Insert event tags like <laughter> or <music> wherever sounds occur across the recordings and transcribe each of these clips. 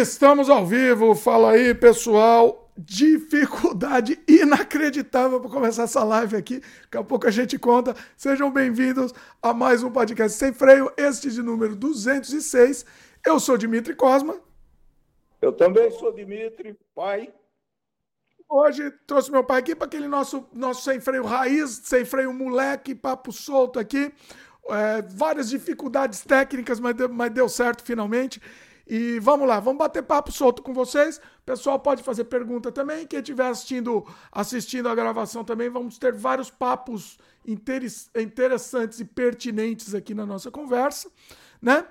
estamos ao vivo. Fala aí, pessoal. Dificuldade inacreditável para começar essa live aqui. Daqui a pouco a gente conta. Sejam bem-vindos a mais um podcast sem freio, este de número 206. Eu sou Dimitri Cosma. Eu também sou Dimitri, pai. Hoje trouxe meu pai aqui para aquele nosso, nosso sem freio raiz, sem freio moleque, papo solto aqui. É, várias dificuldades técnicas, mas deu, mas deu certo finalmente. E vamos lá, vamos bater papo solto com vocês. O pessoal pode fazer pergunta também. Quem estiver assistindo, assistindo a gravação também, vamos ter vários papos interessantes e pertinentes aqui na nossa conversa, né?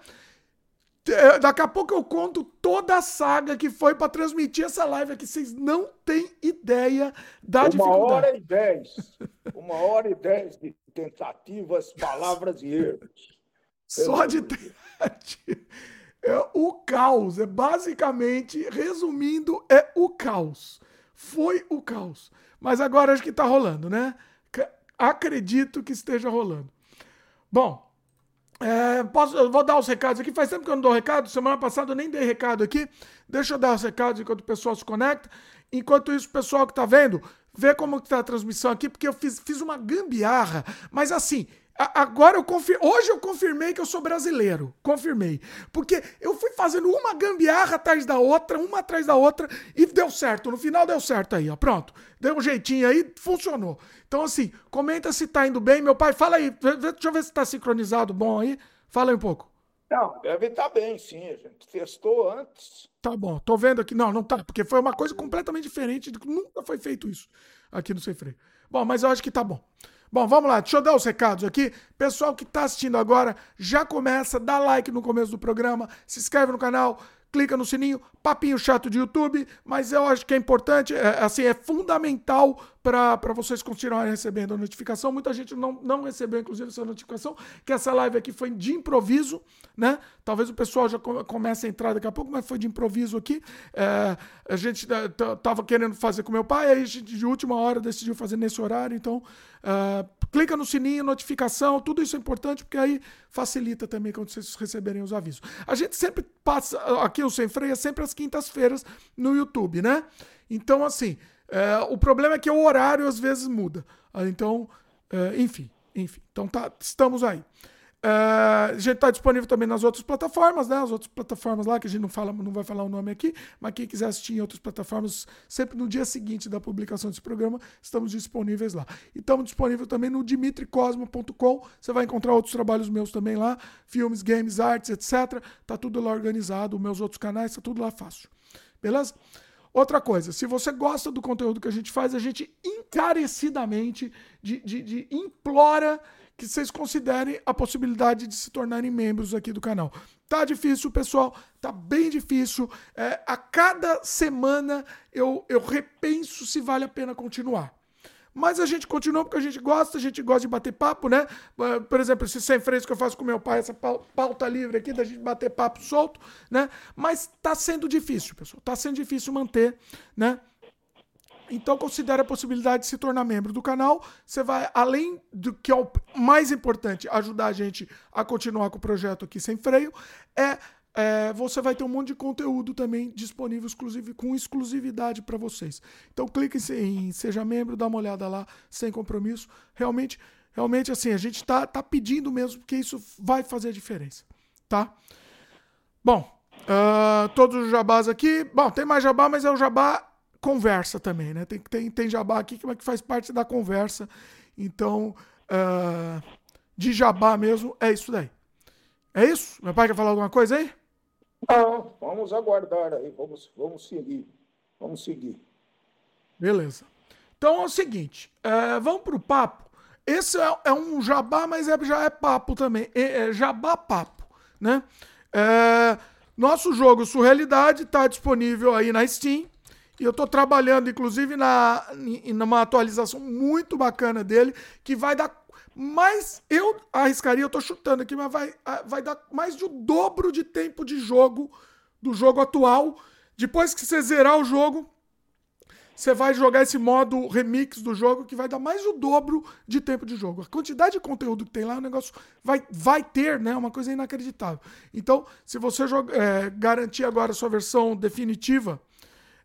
É, daqui a pouco eu conto toda a saga que foi para transmitir essa live aqui. Vocês não têm ideia da Uma dificuldade. Uma hora e dez. Uma hora e dez de tentativas, palavras e erros. Só de tentativa. É o caos. É basicamente, resumindo, é o caos. Foi o caos. Mas agora acho que está rolando, né? Acredito que esteja rolando. Bom, é, posso, eu vou dar os recados aqui. Faz tempo que eu não dou recado. Semana passada eu nem dei recado aqui. Deixa eu dar os recados enquanto o pessoal se conecta. Enquanto isso, o pessoal que está vendo, vê como está a transmissão aqui, porque eu fiz, fiz uma gambiarra. Mas assim, Agora eu. Hoje eu confirmei que eu sou brasileiro. Confirmei. Porque eu fui fazendo uma gambiarra atrás da outra, uma atrás da outra, e deu certo. No final deu certo aí, ó. Pronto. Deu um jeitinho aí, funcionou. Então, assim, comenta se tá indo bem. Meu pai, fala aí. Deixa eu ver se tá sincronizado bom aí. Fala aí um pouco. Não, deve estar tá bem, sim. A gente testou antes. Tá bom. Tô vendo aqui. Não, não tá. Porque foi uma coisa completamente diferente. Nunca foi feito isso aqui no Sem Freio. Bom, mas eu acho que tá bom. Bom, vamos lá, deixa eu dar os recados aqui. Pessoal que está assistindo agora, já começa, dá like no começo do programa, se inscreve no canal, clica no sininho, papinho chato de YouTube, mas eu acho que é importante, é, assim, é fundamental para vocês continuarem recebendo a notificação. Muita gente não, não recebeu, inclusive, essa notificação, que essa live aqui foi de improviso, né? Talvez o pessoal já comece a entrar daqui a pouco, mas foi de improviso aqui. É, a gente é, tava querendo fazer com meu pai, aí a gente de última hora decidiu fazer nesse horário, então é, clica no sininho, notificação, tudo isso é importante, porque aí facilita também quando vocês receberem os avisos. A gente sempre passa, aqui o Sem Freio é sempre às quintas-feiras no YouTube, né? Então, assim, é, o problema é que o horário às vezes muda. Ah, então, é, enfim, enfim. Então tá, estamos aí. É, a gente está disponível também nas outras plataformas, né? As outras plataformas lá, que a gente não, fala, não vai falar o nome aqui, mas quem quiser assistir em outras plataformas, sempre no dia seguinte da publicação desse programa, estamos disponíveis lá. E estamos disponíveis também no dimitricosmo.com. Você vai encontrar outros trabalhos meus também lá, filmes, games, artes, etc. Tá tudo lá organizado, meus outros canais, tá tudo lá fácil. Beleza? Outra coisa, se você gosta do conteúdo que a gente faz, a gente encarecidamente de, de, de implora que vocês considerem a possibilidade de se tornarem membros aqui do canal. Tá difícil, pessoal, tá bem difícil. É, a cada semana eu, eu repenso se vale a pena continuar. Mas a gente continua porque a gente gosta, a gente gosta de bater papo, né? Por exemplo, esse sem freios que eu faço com meu pai, essa pauta livre aqui, da gente bater papo solto, né? Mas tá sendo difícil, pessoal. Tá sendo difícil manter, né? Então considere a possibilidade de se tornar membro do canal. Você vai, além do que é o mais importante, ajudar a gente a continuar com o projeto aqui sem freio, é é, você vai ter um monte de conteúdo também disponível exclusivo, com exclusividade para vocês. Então clique em Seja Membro, dá uma olhada lá, sem compromisso. Realmente, realmente assim, a gente está tá pedindo mesmo, porque isso vai fazer diferença. Tá? Bom, uh, todos os jabás aqui. Bom, tem mais jabá, mas é o jabá conversa também, né? Tem, tem, tem jabá aqui que faz parte da conversa. Então, uh, de jabá mesmo, é isso daí. É isso? Meu pai quer falar alguma coisa aí? Não, vamos aguardar aí, vamos, vamos seguir. Vamos seguir. Beleza. Então é o seguinte, é, vamos para o papo. Esse é, é, um jabá, mas é, já é papo também. É, é jabá papo, né? É, nosso jogo Surrealidade está disponível aí na Steam. E eu estou trabalhando, inclusive, na, numa atualização muito bacana dele, que vai dar mas eu arriscaria, eu tô chutando aqui, mas vai, vai dar mais de o dobro de tempo de jogo do jogo atual. Depois que você zerar o jogo, você vai jogar esse modo remix do jogo que vai dar mais o dobro de tempo de jogo. A quantidade de conteúdo que tem lá, o negócio vai, vai ter, né? Uma coisa inacreditável. Então, se você joga, é, garantir agora a sua versão definitiva,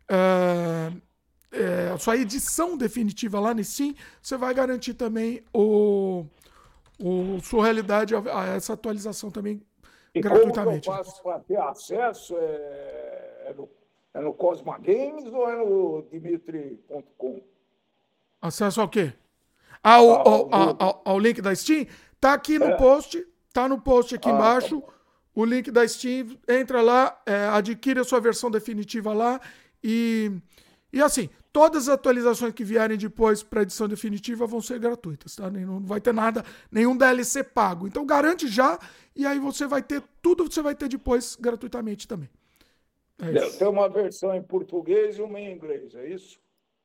é, é, sua edição definitiva lá no Steam, você vai garantir também o, o sua realidade a, a essa atualização também e gratuitamente. Como eu faço para ter acesso? É, é no é no Cosma Games ou é no Dimitri.com? Acesso ao quê? Ao, ah, ao, ao, ao, ao, link da Steam? Tá aqui no é. post. Tá no post aqui ah, embaixo. Tá o link da Steam. Entra lá, é, adquire a sua versão definitiva lá. E, e assim, todas as atualizações que vierem depois para edição definitiva vão ser gratuitas, tá? Não vai ter nada, nenhum DLC pago. Então garante já e aí você vai ter tudo que você vai ter depois gratuitamente também. É Tem uma versão em português e uma em inglês, é isso?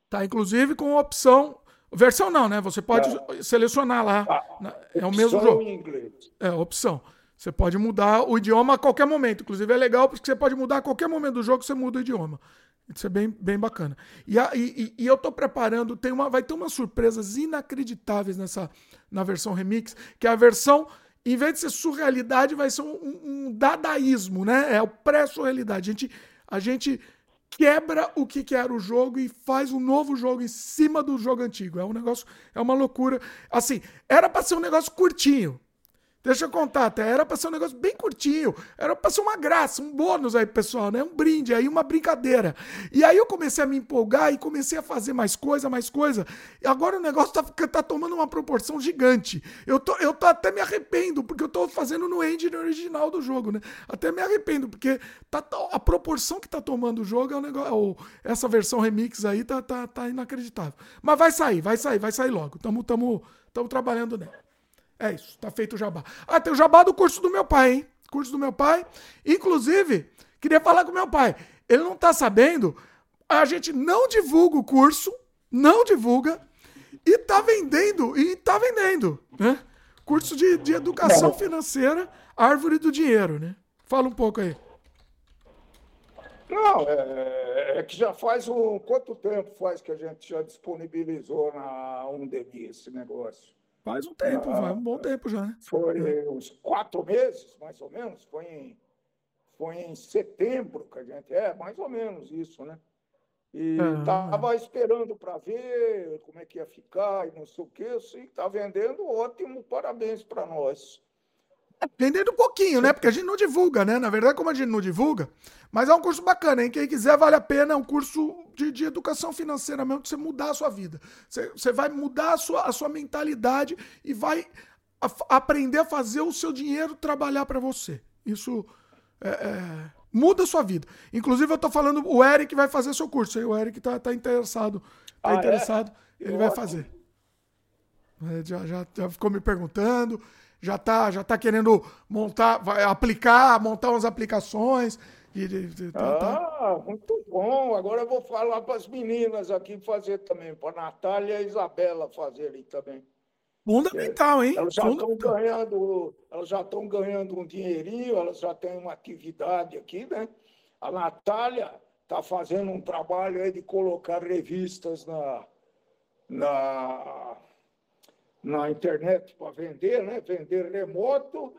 Tá, inclusive com opção. Versão não, né? Você pode ah. selecionar lá. Ah, é o mesmo jogo. em inglês. É, opção. Você pode mudar o idioma a qualquer momento. Inclusive é legal porque você pode mudar a qualquer momento do jogo, você muda o idioma. Isso é bem, bem bacana. E, a, e, e, eu tô preparando, tem uma, vai ter umas surpresas inacreditáveis nessa na versão remix, que é a versão em vez de ser surrealidade, vai ser um, um dadaísmo, né? É o pré-surrealidade. A gente, a gente quebra o que, que era o jogo e faz um novo jogo em cima do jogo antigo. É um negócio, é uma loucura. Assim, era para ser um negócio curtinho. Deixa eu contar, até era pra ser um negócio bem curtinho, era pra ser uma graça, um bônus aí, pessoal, né? Um brinde aí, uma brincadeira. E aí eu comecei a me empolgar e comecei a fazer mais coisa, mais coisa. E agora o negócio tá, tá tomando uma proporção gigante. Eu tô, eu tô até me arrependo, porque eu tô fazendo no engine original do jogo, né? Até me arrependo, porque tá, a proporção que tá tomando o jogo é um negócio. Ou essa versão remix aí tá, tá, tá inacreditável. Mas vai sair, vai sair, vai sair logo. Tamo, tamo, tamo trabalhando nela. É isso, tá feito o jabá. Ah, tem o jabá do curso do meu pai, hein? Curso do meu pai. Inclusive, queria falar com meu pai. Ele não tá sabendo, a gente não divulga o curso, não divulga, e tá vendendo, e tá vendendo, né? Curso de, de educação financeira, árvore do dinheiro, né? Fala um pouco aí. Não, é, é, que já faz um. Quanto tempo faz que a gente já disponibilizou na Undemi esse negócio? Faz um tempo, ah, faz um bom tempo já, né? Foi uns quatro meses, mais ou menos. Foi em, foi em setembro que a gente. É, mais ou menos isso, né? E estava ah. esperando para ver como é que ia ficar e não sei o quê. Sim, está vendendo ótimo, parabéns para nós. Vendendo um pouquinho, né? Porque a gente não divulga, né? Na verdade, como a gente não divulga, mas é um curso bacana, hein? Quem quiser, vale a pena. É um curso de, de educação financeira mesmo, pra você mudar a sua vida. Você, você vai mudar a sua, a sua mentalidade e vai a, aprender a fazer o seu dinheiro trabalhar para você. Isso é, é, muda a sua vida. Inclusive, eu tô falando, o Eric vai fazer seu curso. Aí o Eric tá, tá interessado. Tá ah, é? interessado, é? ele vai fazer. É, já, já, já ficou me perguntando já está já tá querendo montar, vai aplicar, montar umas aplicações. E, e, tá, tá. ah, tá. muito bom. Agora eu vou falar para as meninas aqui fazer também, para a Natália e a Isabela fazerem também. Fundamental, hein? Elas já estão ganhando, elas já estão ganhando um dinheirinho, elas já têm uma atividade aqui, né? A Natália está fazendo um trabalho aí de colocar revistas na, na na internet para vender, né? vender remoto,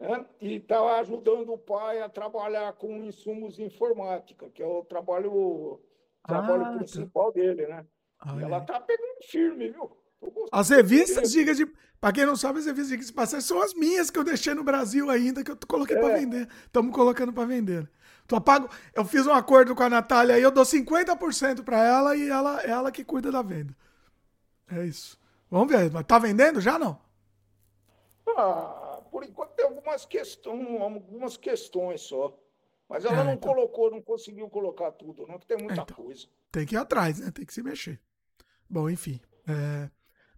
né? e está ajudando o pai a trabalhar com insumos informática, que é o trabalho, ah, tá. principal tá. dele. Né? Ah, ela está pegando firme, viu? As revistas, diga de. Para quem não sabe, as revistas de passagem são as minhas que eu deixei no Brasil ainda, que eu coloquei é. para vender. Estamos colocando para vender. Tu pago, eu fiz um acordo com a Natália aí, eu dou 50% para ela e ela, ela que cuida da venda. É isso. Vamos ver, tá vendendo já não? Ah, por enquanto tem algumas questões, algumas questões só. Mas ela é, não então... colocou, não conseguiu colocar tudo, não, que tem muita é, então, coisa. Tem que ir atrás, né? Tem que se mexer. Bom, enfim. É...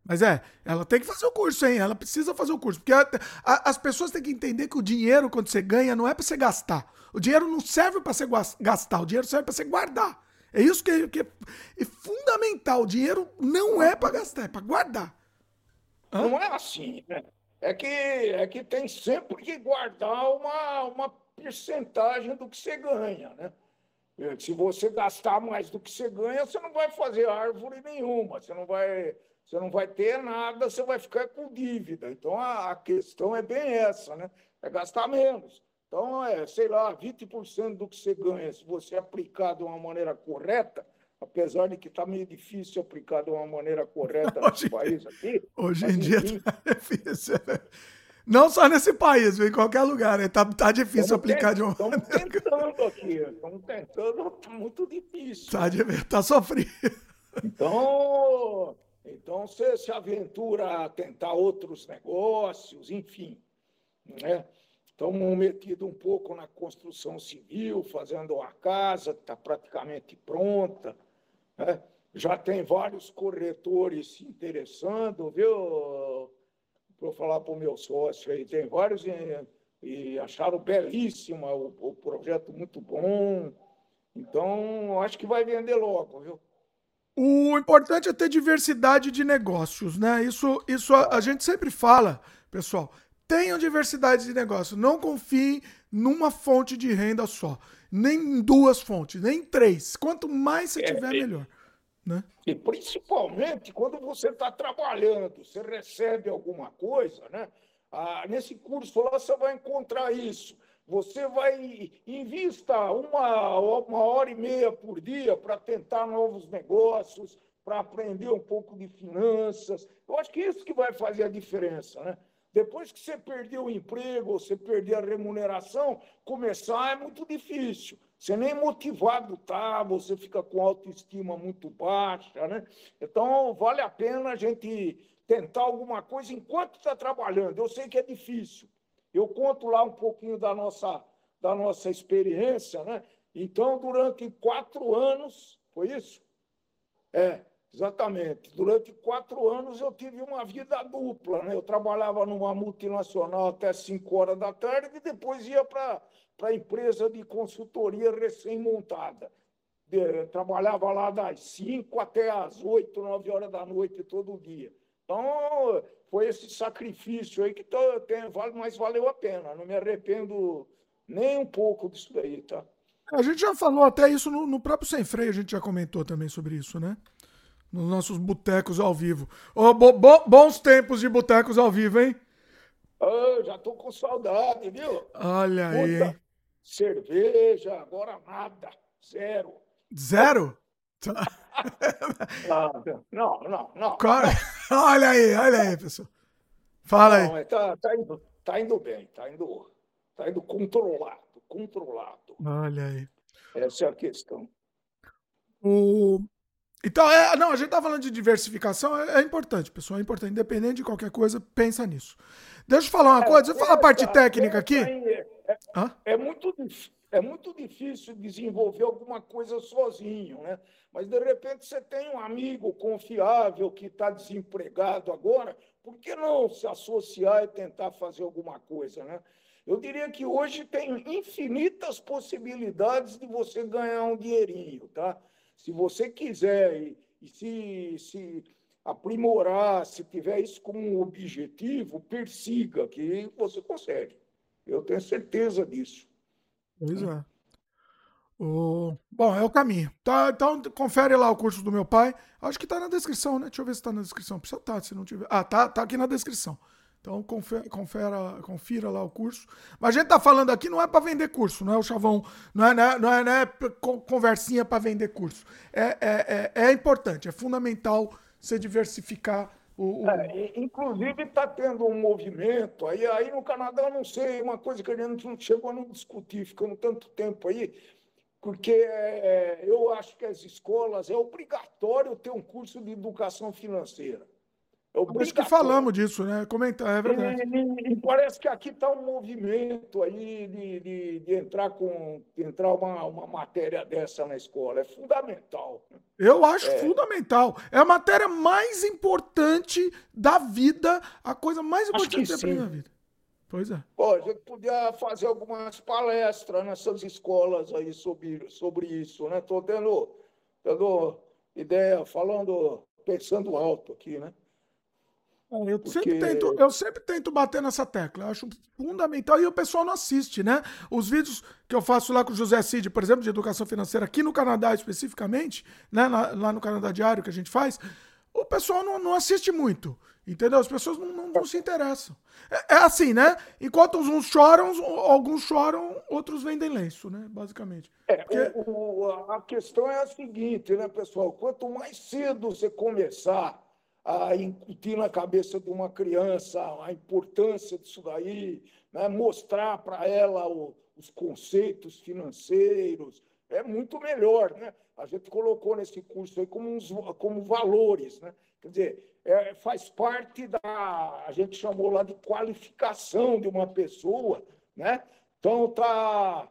Mas é, ela tem que fazer o curso, hein? Ela precisa fazer o curso. Porque a, a, as pessoas têm que entender que o dinheiro, quando você ganha, não é para você gastar. O dinheiro não serve para você gastar, o dinheiro serve para você guardar. É isso que é, que é fundamental. O dinheiro não é para gastar, é para guardar. Hã? Não é assim, né? É que, é que tem sempre que guardar uma, uma percentagem do que você ganha, né? É, se você gastar mais do que você ganha, você não vai fazer árvore nenhuma, você não vai, você não vai ter nada, você vai ficar com dívida. Então a, a questão é bem essa, né? É gastar menos. Então, é, sei lá, 20% do que você ganha, se você aplicar de uma maneira correta, apesar de que está meio difícil aplicar de uma maneira correta <laughs> nesse país aqui. Hoje em dia está <laughs> difícil. Né? Não só nesse país, em qualquer lugar. Está né? tá difícil aplicar de uma Estamos tentando aqui. Estamos tentando, está <laughs> muito difícil. Está tá sofrido. Então, então você se aventura a tentar outros negócios, enfim. Né? Estamos metidos um pouco na construção civil, fazendo uma casa que está praticamente pronta. Né? Já tem vários corretores se interessando, viu? Vou falar para o meu sócio aí, tem vários e, e acharam belíssimo o, o, projeto muito bom. Então, acho que vai vender logo, viu? O importante é ter diversidade de negócios, né? Isso, isso a, a gente sempre fala, pessoal. Tenham diversidade de negócio. Não confiem numa fonte de renda só. Nem duas fontes, nem três. Quanto mais você é, tiver, melhor. Né? E principalmente quando você está trabalhando, você recebe alguma coisa, né? Ah, nesse curso lá você vai encontrar isso. Você vai invista uma, uma hora e meia por dia para tentar novos negócios, para aprender um pouco de finanças. Eu acho que isso que vai fazer a diferença, né? Depois que você perdeu o emprego, você perder a remuneração, começar é muito difícil. Você nem motivado tá, você fica com autoestima muito baixa, né? Então, vale a pena a gente tentar alguma coisa enquanto está trabalhando. Eu sei que é difícil. Eu conto lá um pouquinho da nossa, da nossa experiência, né? Então, durante quatro anos, foi isso? É, Exatamente. Durante quatro anos eu tive uma vida dupla. Né? Eu trabalhava numa multinacional até cinco horas da tarde e depois ia para a empresa de consultoria recém-montada. Trabalhava lá das cinco até as oito, nove horas da noite todo dia. Então, foi esse sacrifício aí que tem, mas valeu a pena. Não me arrependo nem um pouco disso daí, tá? A gente já falou até isso no, no próprio Sem Freio, a gente já comentou também sobre isso, né? Nos nossos botecos ao vivo. Oh, bo bo bons tempos de botecos ao vivo, hein? Oh, já tô com saudade, viu? Olha Puta, aí. Cerveja, agora nada. Zero. Zero? <laughs> não, não, não. <laughs> Olha aí, olha aí, pessoal. Fala não, aí. Tá, tá, indo, tá indo bem, tá indo, tá indo controlado, controlado. Olha aí. Essa é a questão. O, então, é, não, a gente tá falando de diversificação, é, é, importante, pessoal, é importante. Independente de qualquer coisa, pensa nisso. Deixa eu falar uma é, coisa, deixa eu falar a parte técnica aqui. É, é, é, muito, é muito difícil desenvolver alguma coisa sozinho, né? Mas, de repente, você tem um amigo confiável que está desempregado agora, por que não se associar e tentar fazer alguma coisa, né? Eu diria que hoje tem infinitas possibilidades de você ganhar um dinheirinho, tá? Se você quiser e, se, se aprimorar, se tiver isso como objetivo, persiga, que você consegue. Eu tenho certeza disso. Pois é. O... Bom, é o caminho. Tá, então, confere lá o curso do meu pai. Acho que tá na descrição, né? Deixa eu ver se tá na descrição. Precisa estar, tá, se não tiver. Ah, tá, tá aqui na descrição. Então confere, confira lá o curso. Mas a gente tá falando aqui não é para vender curso, não é o chavão, não é, não é, não é, não é conversinha para vender curso. É, é, é, é, importante, é fundamental você diversificar o. o... É, inclusive está tendo um movimento aí, aí no Canadá eu não sei, uma coisa que a gente não chegou a não discutir, ficando tanto tempo aí, porque é, eu acho que as escolas é obrigatório ter um curso de educação financeira. Por isso que falamos disso, né? Comentar, é verdade. E, e parece que aqui está um movimento aí de, de, de, entrar com de entrar uma, uma matéria dessa na escola. É fundamental. Eu acho é. fundamental. É a matéria mais importante da vida, a coisa mais importante aprende na vida. Pois é. Pô, a gente podia fazer algumas palestras nessas escolas aí sobre, sobre isso, né? Estou tendo, tendo ideia, falando, pensando alto aqui, né? Eu, Porque... sempre tento, eu sempre tento bater nessa tecla. Eu acho fundamental. E o pessoal não assiste, né? Os vídeos que eu faço lá com o José Cid, por exemplo, de educação financeira, aqui no Canadá especificamente, né? Lá, lá no Canadá Diário que a gente faz, o pessoal não, não assiste muito. Entendeu? As pessoas não, não, não se interessam. É, é, assim, né? Enquanto uns choram, alguns choram, outros vendem lenço, né? Basicamente. É, Porque... o, a questão é a seguinte, né, pessoal? Quanto mais cedo você começar a incutir na cabeça de uma criança a importância disso daí, né? mostrar para ela o, os conceitos financeiros, é muito melhor. Né? A gente colocou nesse curso aí como, uns, como valores. Né? Quer dizer, é, faz parte da. A gente chamou lá de qualificação de uma pessoa. Né? Então, está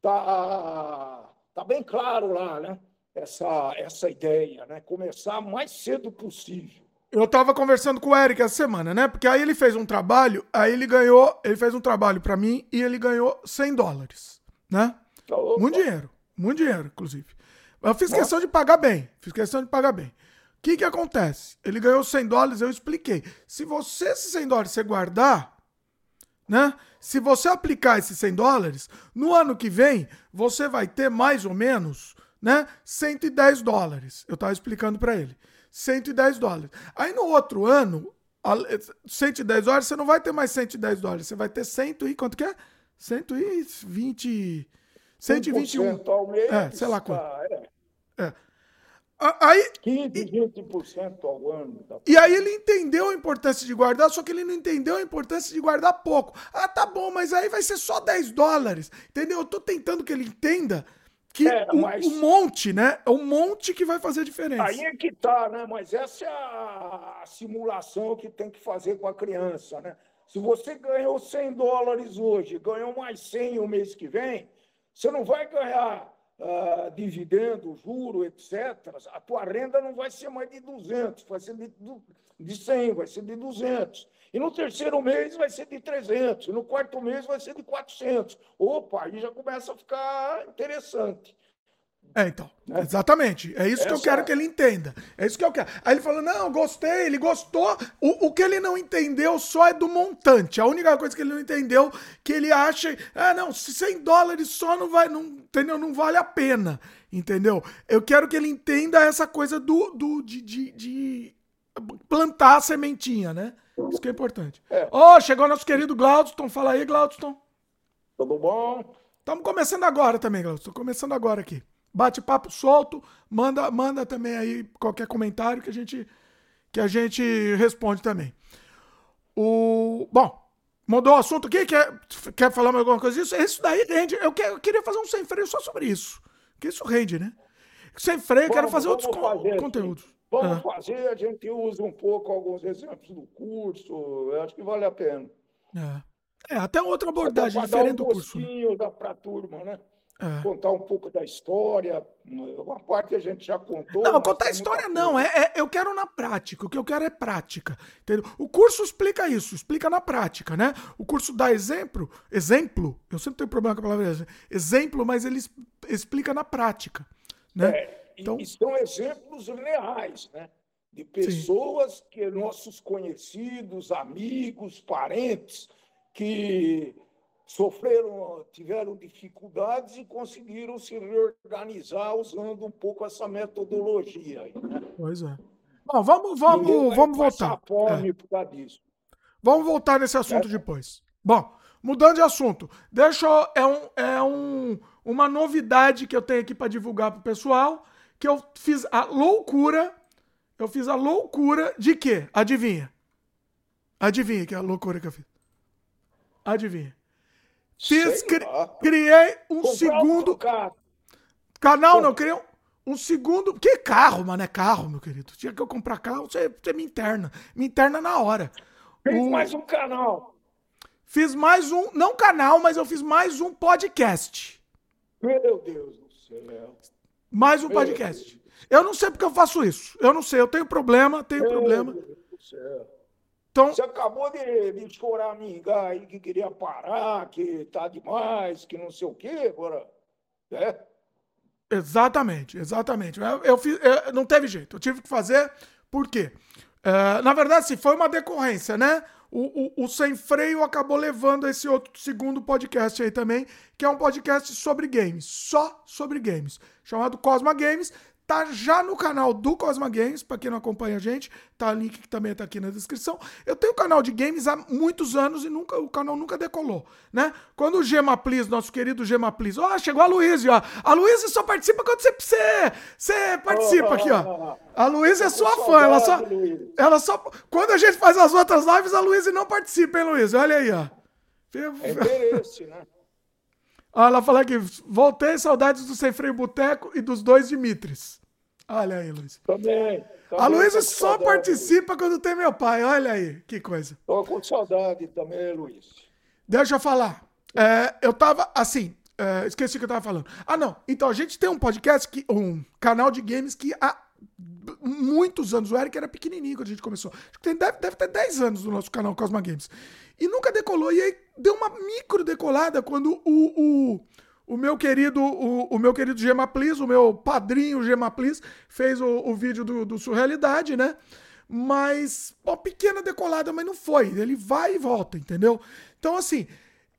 tá, tá bem claro lá né? essa, essa ideia, né? começar mais cedo possível. Eu tava conversando com o Eric essa semana, né? Porque aí ele fez um trabalho, aí ele ganhou, ele fez um trabalho para mim e ele ganhou 100 dólares, né? Opa. Muito dinheiro, muito dinheiro, inclusive. Eu fiz questão de pagar bem, fiz questão de pagar bem. O que que acontece? Ele ganhou 100 dólares, eu expliquei. Se você esses 100 dólares você guardar, né? Se você aplicar esses 100 dólares, no ano que vem você vai ter mais ou menos, né? 110 dólares. Eu tava explicando para ele. 110 dólares. Aí no outro ano, 110 dólares, você não vai ter mais 110 dólares, você vai ter 100 e quanto que é? 120 121. Ao mês, é, sei lá quanto. Ah, é. é. Aí, 15, 20% ao ano. Tá? E aí ele entendeu a importância de guardar, só que ele não entendeu a importância de guardar pouco. Ah, tá bom, mas aí vai ser só 10 dólares. Entendeu? Eu tô tentando que ele entenda que é, mas... um, monte, né? É um monte que vai fazer a diferença. Aí é que tá, né? Mas essa é a simulação que tem que fazer com a criança, né? Se você ganhou 100 dólares hoje, ganhou mais 100 o mês que vem, você não vai ganhar uh, dividendo, juro, etc. A tua renda não vai ser mais de 200, vai ser de, de 100, vai ser de 200. E no terceiro mês vai ser de 300, e no quarto mês vai ser de 400. Opa, aí já começa a ficar interessante. É, então. Né? Exatamente. É isso Essa... que eu quero que ele entenda. É isso que eu quero. Aí ele falou: não, gostei, ele gostou. O, o que ele não entendeu só é do montante. A única coisa que ele não entendeu que ele acha. Ah, não, 100 dólares só não vai. Não, entendeu? Não vale a pena. Entendeu? Eu quero que ele entenda essa coisa do, do de, de, de plantar a sementinha, né? Isso que é importante. É. Ó, oh, chegou nosso querido Glaudston. Fala aí, Glaudston. Tudo bom? Estamos começando agora também, Glaudston. Começando agora aqui. Bate-papo solto. Manda, manda também aí qualquer comentário que a gente, que a gente responde também. O, bom, mudou o assunto aqui? Quer, quer falar mais alguma coisa disso? Isso daí rende. Eu, quer, eu queria fazer um sem freio só sobre isso. Que isso rende, né? Sem freio, eu quero fazer outros fazer, conteúdos. Vamos é. fazer, a gente usa um pouco alguns exemplos do curso, eu acho que vale a pena. É, é até outra abordagem até diferente um do curso. Né? Para a turma, né? É. Contar um pouco da história, uma parte a gente já contou. Não, contar a história não, é, é, eu quero na prática, o que eu quero é prática. Entendeu? O curso explica isso, explica na prática, né? O curso dá exemplo, exemplo, eu sempre tenho problema com a palavra exemplo, mas ele explica na prática. Né? É. Então... E são exemplos reais, né? De pessoas Sim. que nossos conhecidos, amigos, parentes, que sofreram, tiveram dificuldades e conseguiram se reorganizar usando um pouco essa metodologia. Né? Pois é. Bom, vamos, vamos, vamos voltar. Fome é. por causa disso. Vamos voltar nesse assunto é. depois. Bom, mudando de assunto, deixa eu, é, um, é um, uma novidade que eu tenho aqui para divulgar para o pessoal que eu fiz a loucura. Eu fiz a loucura de quê? Adivinha? Adivinha que é a loucura que eu fiz. Adivinha. Fiz, cri, criei um segundo. Um canal, não, criei um, um, segundo. Que carro, mano? É carro, meu querido. Tinha que eu comprar carro, você, você me interna. Me interna na hora. Fiz o, mais um canal. Fiz mais um, não canal, mas eu fiz mais um podcast. Meu Deus do céu. Mais um podcast. Eu não sei porque eu faço isso. Eu não sei. Eu tenho problema, tenho Meu problema. Então, Você acabou de, de chorar a minga aí que queria parar, que tá demais, que não sei o quê, agora. É? Exatamente, exatamente. Eu, eu fiz, eu, não teve jeito. Eu tive que fazer, por quê? É, na verdade, sim, foi uma decorrência, né? O, o, o, Sem Freio acabou levando esse outro segundo podcast aí também, que é um podcast sobre games, só sobre games, chamado Cosma Games. Tá já no canal do Cosma Games, para quem não acompanha a gente, tá o link que também tá aqui na descrição. Eu tenho canal de games há muitos anos e nunca o canal nunca decolou, né? Quando o Gema Please, nosso querido Gema Please, ó, chegou a Luísa, ó. A Luísa só participa quando você você, você participa aqui, ó. A Luísa é sua fã, ela só ela só quando a gente faz as outras lives, a Luísa não participa, hein, Luísa? Olha aí, ó. É interesse, né? Ela fala aqui, voltei, saudades do Sem Freio Boteco e dos dois Dimitris. Olha aí, Luiz. Também. A Luísa só saudade. participa quando tem meu pai. Olha aí, que coisa. Tô com saudade também, Luiz. Deixa eu falar. É, eu tava, assim, é, esqueci o que eu tava falando. Ah, não. Então, a gente tem um podcast, que, um canal de games que há muitos anos, o Eric era pequenininho quando a gente começou. Acho que deve, deve ter 10 anos no nosso canal Cosma Games. E nunca decolou. E aí deu uma micro decolada quando o, o, o meu querido o, o meu querido Gemaplis, o meu padrinho Gemaplis, fez o, o vídeo do, do Surrealidade, né? Mas, uma pequena decolada, mas não foi. Ele vai e volta, entendeu? Então, assim,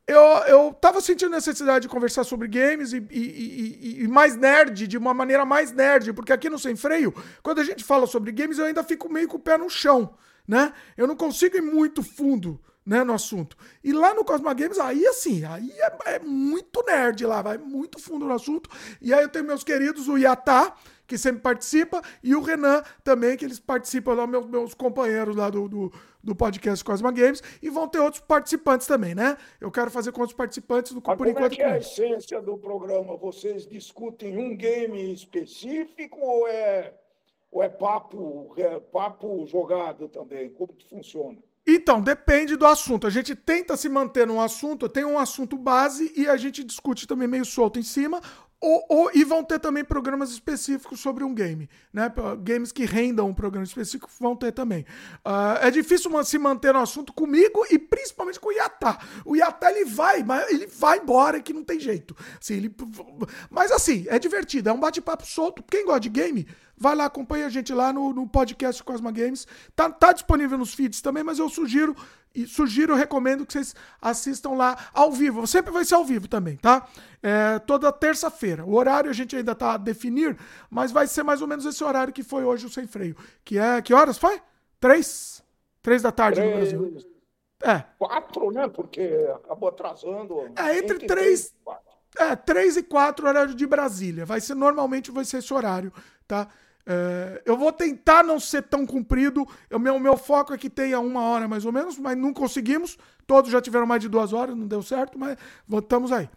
eu, eu tava sentindo necessidade de conversar sobre games e, e, e, e, mais nerd, de uma maneira mais nerd, porque aqui no Sem Freio, quando a gente fala sobre games, eu ainda fico meio com o pé no chão, né? Eu não consigo ir muito fundo né, no assunto. E lá no Cosma Games, aí assim, aí é, é, muito nerd lá, vai muito fundo no assunto. E aí eu tenho meus queridos, o Yatá, que sempre participa, e o Renan também, que eles participam lá, meus, meus companheiros lá do, do, do, podcast Cosma Games, e vão ter outros participantes também, né? Eu quero fazer com outros participantes do Mas por enquanto. É que é a essência do programa? Vocês discutem um game específico ou é, ou é papo, é papo jogado também? Como que funciona? Então, depende do assunto. A gente tenta se manter num assunto, tem um assunto base e a gente discute também meio solto em cima. Ou, ou, e vão ter também programas específicos sobre um game, né? Games que rendam um programa específico vão ter também. Uh, é difícil se manter no assunto comigo e principalmente com o Yatá. O Yatá ele vai, mas ele vai embora que não tem jeito. Assim, ele... Mas assim, é divertido, é um bate-papo solto. Quem gosta de game, vai lá, acompanha a gente lá no, no podcast Cosma Games. Tá, tá disponível nos feeds também, mas eu sugiro e sugiro, recomendo que vocês assistam lá ao vivo. Sempre vai ser ao vivo também, tá? É, toda terça-feira. O horário a gente ainda tá a definir, mas vai ser mais ou menos esse horário que foi hoje o Sem Freio. Que é. Que horas foi? Três? Três da tarde três, no Brasil. É. Quatro, né? Porque acabou atrasando. É, entre, entre três. três é, três e quatro horário de Brasília. Vai ser, normalmente vai ser esse horário, tá? É, eu vou tentar não ser tão comprido. O meu, meu foco é que tenha uma hora mais ou menos, mas não conseguimos. Todos já tiveram mais de duas horas, não deu certo, mas estamos aí.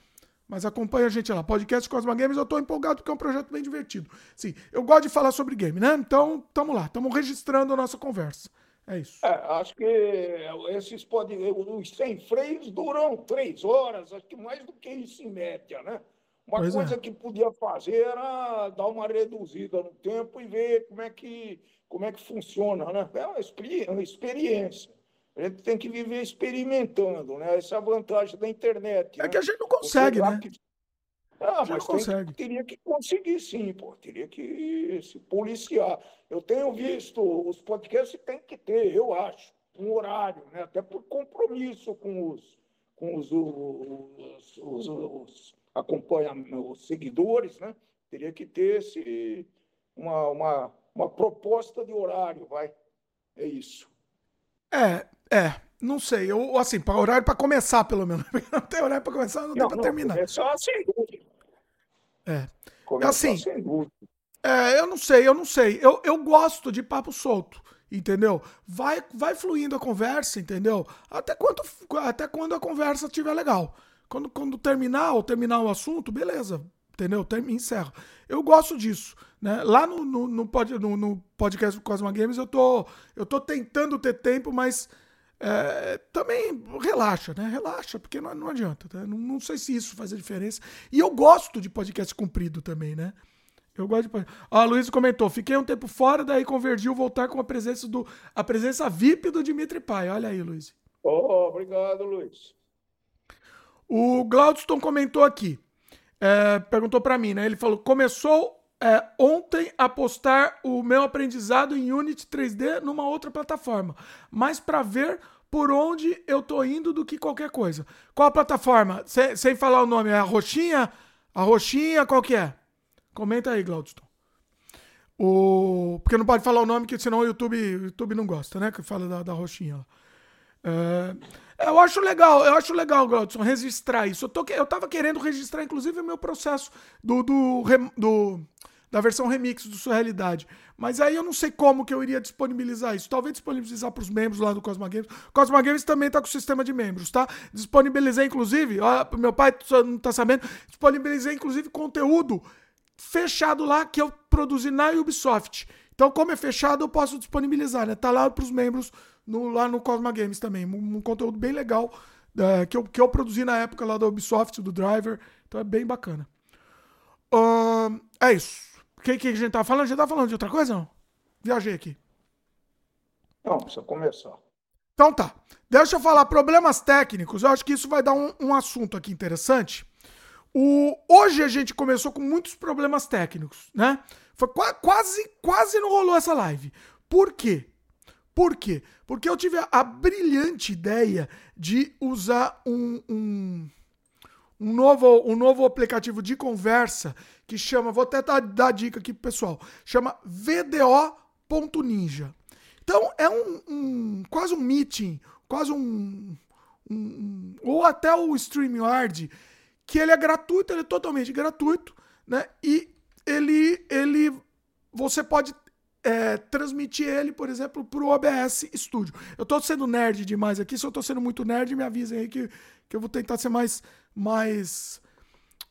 Mas acompanha a gente lá. Podcast Cosma Games, eu tô empolgado porque é um projeto bem divertido. Sim, eu gosto de falar sobre game, né? Então, tamo lá, estamos registrando a nossa conversa. É isso. É, acho que esses podem. Os sem freios duram três horas, acho que mais do que isso em média, né? Uma pois coisa é. que podia fazer era dar uma reduzida no tempo e ver como é que, como é que funciona, né? É uma, experiência. A gente tem que viver experimentando, né? Essa é a vantagem da internet. É né? que a gente não consegue, né? Que... Ah, mas consegue. Que, teria que conseguir sim, pô. Teria que se policiar. Eu tenho visto, os podcasts tem que ter, eu acho, um horário, né? Até por compromisso com os, com os, os, os, os acompanha os seguidores, né? Teria que ter esse, uma, uma, uma proposta de horário, vai. É isso. É, é. Não sei. Eu, assim, para horário para começar, pelo menos. <laughs> Não tem horário para começar, não, não tem para terminar. É só sem dúvida. É. Começar assim, sem dúvida. É, eu não sei, eu não sei. Eu, eu gosto de papo solto, entendeu? Vai, vai fluindo a conversa, entendeu? Até quando, até quando a conversa estiver legal. Quando, quando terminar ou terminar o assunto, beleza, entendeu? Termina, encerra. Eu gosto disso. Né? Lá no, no, no, pod, no, no podcast Cosma Games eu tô, eu tô tentando ter tempo, mas é, também relaxa, né? Relaxa, porque não, não adianta. Tá? Não, não, sei se isso faz a diferença. E eu gosto de podcast comprido também, né? Eu gosto de podcast. Ah, Luiz comentou: fiquei um tempo fora, daí convergiu voltar com a presença do a presença VIP do Dimitri Pai. Olha aí, Luiz. Oh, obrigado, Luiz. O Glaudston comentou aqui, é, perguntou para mim, né? Ele falou: começou é, ontem a postar o meu aprendizado em Unity 3D numa outra plataforma, mas para ver por onde eu tô indo do que qualquer coisa. Qual a plataforma? Sem, sem falar o nome, é a roxinha? A roxinha, qual que é? Comenta aí, Glaudston. O... Porque não pode falar o nome, que senão o YouTube, o YouTube não gosta, né? Que fala da, da roxinha. É... Eu acho legal, eu acho legal, Glaudson, registrar isso. Eu, tô, eu tava querendo registrar, inclusive, o meu processo do, do, do da versão remix do Sua Realidade. Mas aí eu não sei como que eu iria disponibilizar isso. Talvez disponibilizar para os membros lá do Cosma Games. Cosma Games também tá com o sistema de membros, tá? Disponibilizei, inclusive, ó, meu pai não tá sabendo, disponibilizei, inclusive, conteúdo fechado lá que eu produzi na Ubisoft. Então, como é fechado, eu posso disponibilizar, né? Tá lá para os membros no, lá no Cosma Games também. Um, um conteúdo bem legal é, que, eu, que eu produzi na época lá da Ubisoft, do Driver. Então é bem bacana. É isso. O que, que a gente tá falando? A gente tá falando de outra coisa não? Viajei aqui. Não, precisa começar. Então tá. Deixa eu falar problemas técnicos. Eu acho que isso vai dar um, um assunto aqui interessante. O, hoje a gente começou com muitos problemas técnicos, né? Foi quase, quase não rolou essa live. Por quê? Por quê? Porque eu tive a, a brilhante ideia de usar um, um, um, novo, um novo aplicativo de conversa que chama, vou até dar, dar dica aqui pro pessoal, chama VDO.ninja. Então é um, um, quase um meeting, quase um, um, ou até o StreamYard, que ele é gratuito, ele é totalmente gratuito, né? E ele, ele você pode é, transmitir ele, por exemplo, para o OBS Studio. Eu estou sendo nerd demais aqui. Se eu estou sendo muito nerd, me avisem aí que, que eu vou tentar ser mais, mais,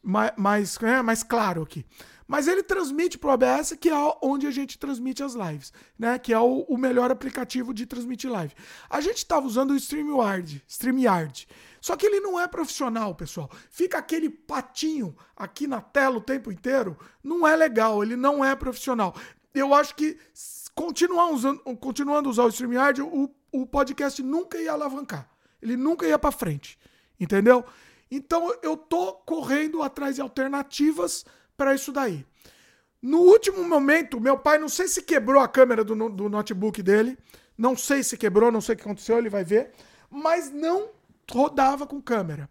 mais, mais, é, mais claro aqui. Mas ele transmite para o OBS, que é onde a gente transmite as lives, né? Que é o, o melhor aplicativo de transmitir live. A gente estava usando o StreamYard, StreamYard. Só que ele não é profissional, pessoal. Fica aquele patinho aqui na tela o tempo inteiro. Não é legal, ele não é profissional. Eu acho que continuar usando, continuando a usar o StreamYard, o, o podcast nunca ia alavancar. Ele nunca ia para frente. Entendeu? Então eu tô correndo atrás de alternativas para isso daí. No último momento, meu pai, não sei se quebrou a câmera do, do notebook dele, não sei se quebrou, não sei o que aconteceu, ele vai ver, mas não rodava com câmera.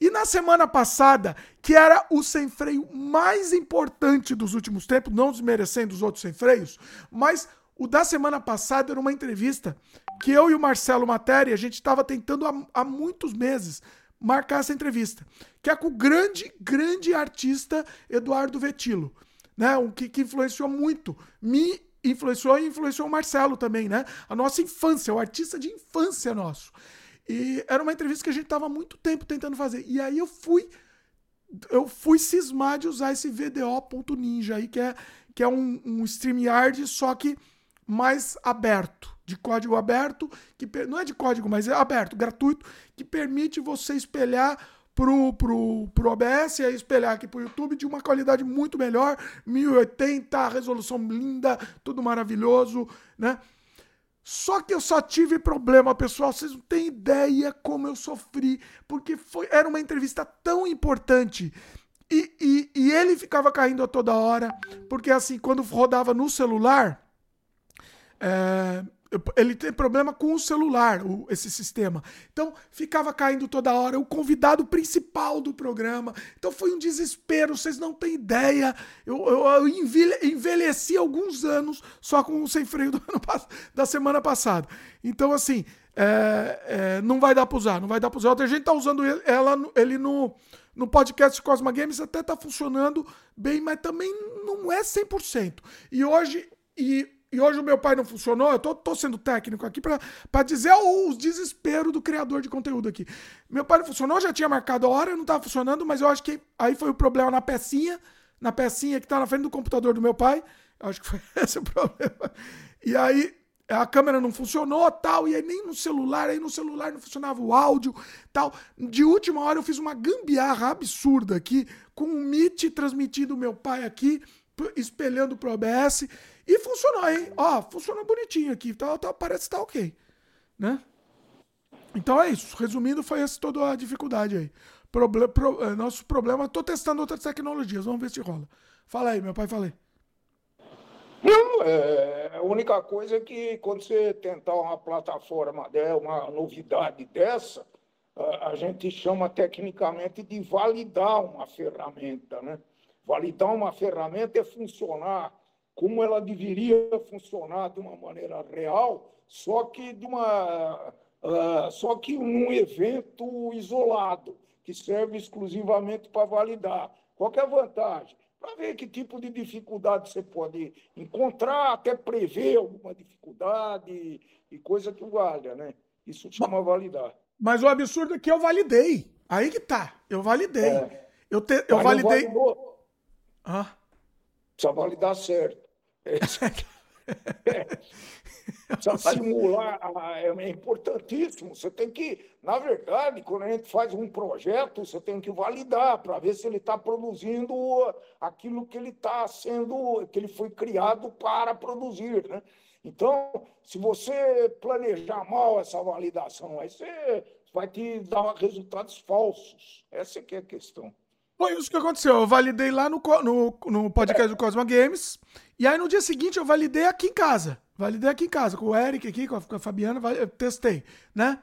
E na semana passada, que era o sem freio mais importante dos últimos tempos, não desmerecendo os outros sem freios, mas o da semana passada era uma entrevista que eu e o Marcelo Matéria, a gente estava tentando há, há muitos meses marcar essa entrevista, que é com o grande, grande artista Eduardo Vetilo, né? Um que, que influenciou muito, me influenciou e influenciou o Marcelo também, né? A nossa infância, o artista de infância nosso. E era uma entrevista que a gente tava há muito tempo tentando fazer. E aí eu fui eu fui cismar de usar esse VDO.ninja aí, que é, que é um, um StreamYard, só que mais aberto de código aberto, que não é de código, mas é aberto, gratuito, que permite você espelhar pro, pro, pro OBS e espelhar aqui pro YouTube de uma qualidade muito melhor, 1080, resolução linda, tudo maravilhoso, né? Só que eu só tive problema, pessoal. Vocês não têm ideia como eu sofri, porque foi, era uma entrevista tão importante. E, e, e ele ficava caindo a toda hora, porque assim, quando rodava no celular, é, ele tem problema com o celular, o, esse sistema. Então, ficava caindo toda hora. O convidado principal do programa. Então, foi um desespero, vocês não têm ideia. Eu, eu, eu envelheci alguns anos só com o sem freio <laughs> ano, da semana passada. Então, assim, é, é, não vai dar para usar, não vai dar para usar. A gente tá usando ele, ela, ele no, no podcast Cosma Games, até tá funcionando bem, mas também não é 100%. E hoje. E e hoje o meu pai não funcionou, eu tô, tô sendo técnico aqui para dizer o desespero do criador de conteúdo aqui. Meu pai não funcionou, já tinha marcado a hora, não tava funcionando, mas eu acho que aí foi o problema na pecinha, na pecinha que tá na frente do computador do meu pai. Eu acho que foi <laughs> esse o problema. E aí a câmera não funcionou, tal, e aí nem no celular, aí no celular não funcionava o áudio, tal. De última hora eu fiz uma gambiarra absurda aqui, com o Meet transmitindo meu pai aqui, espelhando pro OBS. E funcionou, hein? Ó, funcionou bonitinho aqui. Tá, tá, parece que tá ok. Né? Então é isso. Resumindo, foi essa toda a dificuldade aí. Proble pro, é, nosso problema, tô testando outras tecnologias, vamos ver se rola. Fala aí, meu pai, falei. Não, é, a única coisa é que quando você tentar uma plataforma, uma novidade dessa, a gente chama tecnicamente de validar uma ferramenta. Né? Validar uma ferramenta é funcionar como ela deveria funcionar de uma maneira real, só que de uma uh, só que num evento isolado, que serve exclusivamente para validar. Qual é a vantagem? Para ver que tipo de dificuldade você pode encontrar, até prever alguma dificuldade e coisa que valha, né? Isso chama validar. Mas o absurdo é que eu validei. Aí que tá. Eu validei. É. Eu, te, eu validei. Ah. Precisa validar certo. É. é. simular é importantíssimo. Você tem que, na verdade, quando a gente faz um projeto, você tem que validar para ver se ele está produzindo aquilo que ele está sendo, que ele foi criado para produzir, né? Então, se você planejar mal essa validação, aí você vai te dar resultados falsos. Essa é é a questão. Foi isso que aconteceu. Eu validei lá no, no, no podcast do Cosmo Games. E aí no dia seguinte eu validei aqui em casa. Validei aqui em casa, com o Eric aqui, com a, com a Fabiana, eu testei, né?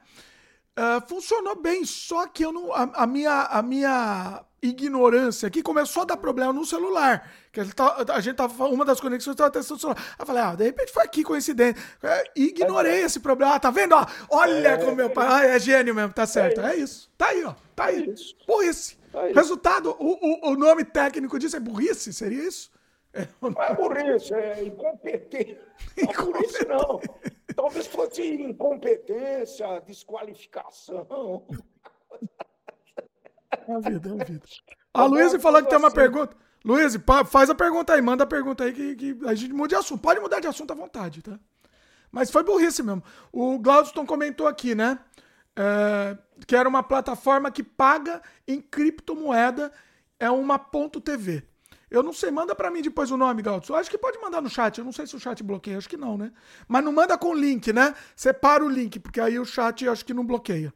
Uh, funcionou bem, só que eu não. A, a, minha, a minha ignorância aqui começou a dar problema no celular. Que a gente, a gente tava. Uma das conexões estava testando o celular. Eu falei, ah, de repente foi aqui coincidente. É, ignorei esse problema. Ah, tá vendo? Ó, olha é. como meu pai. Ah, é gênio mesmo, tá certo. É, é isso. Tá aí, ó. Tá aí. É burrice. Tá aí. Resultado, o, o, o nome técnico disso é burrice? Seria isso? É, não é burrice, é incompetência. Não é burrice, não. Talvez fosse incompetência, desqualificação. É vida, é vida. A Luísa falou que tem uma pergunta. Luiz, faz a pergunta aí, manda a pergunta aí que, que a gente muda de assunto. Pode mudar de assunto à vontade, tá? Mas foi burrice mesmo. O Glaudston comentou aqui, né? É, que era uma plataforma que paga em criptomoeda, é uma ponto .tv. Eu não sei, manda para mim depois o nome, Glaudston. Acho que pode mandar no chat. Eu não sei se o chat bloqueia, acho que não, né? Mas não manda com link, né? Separa o link, porque aí o chat acho que não bloqueia.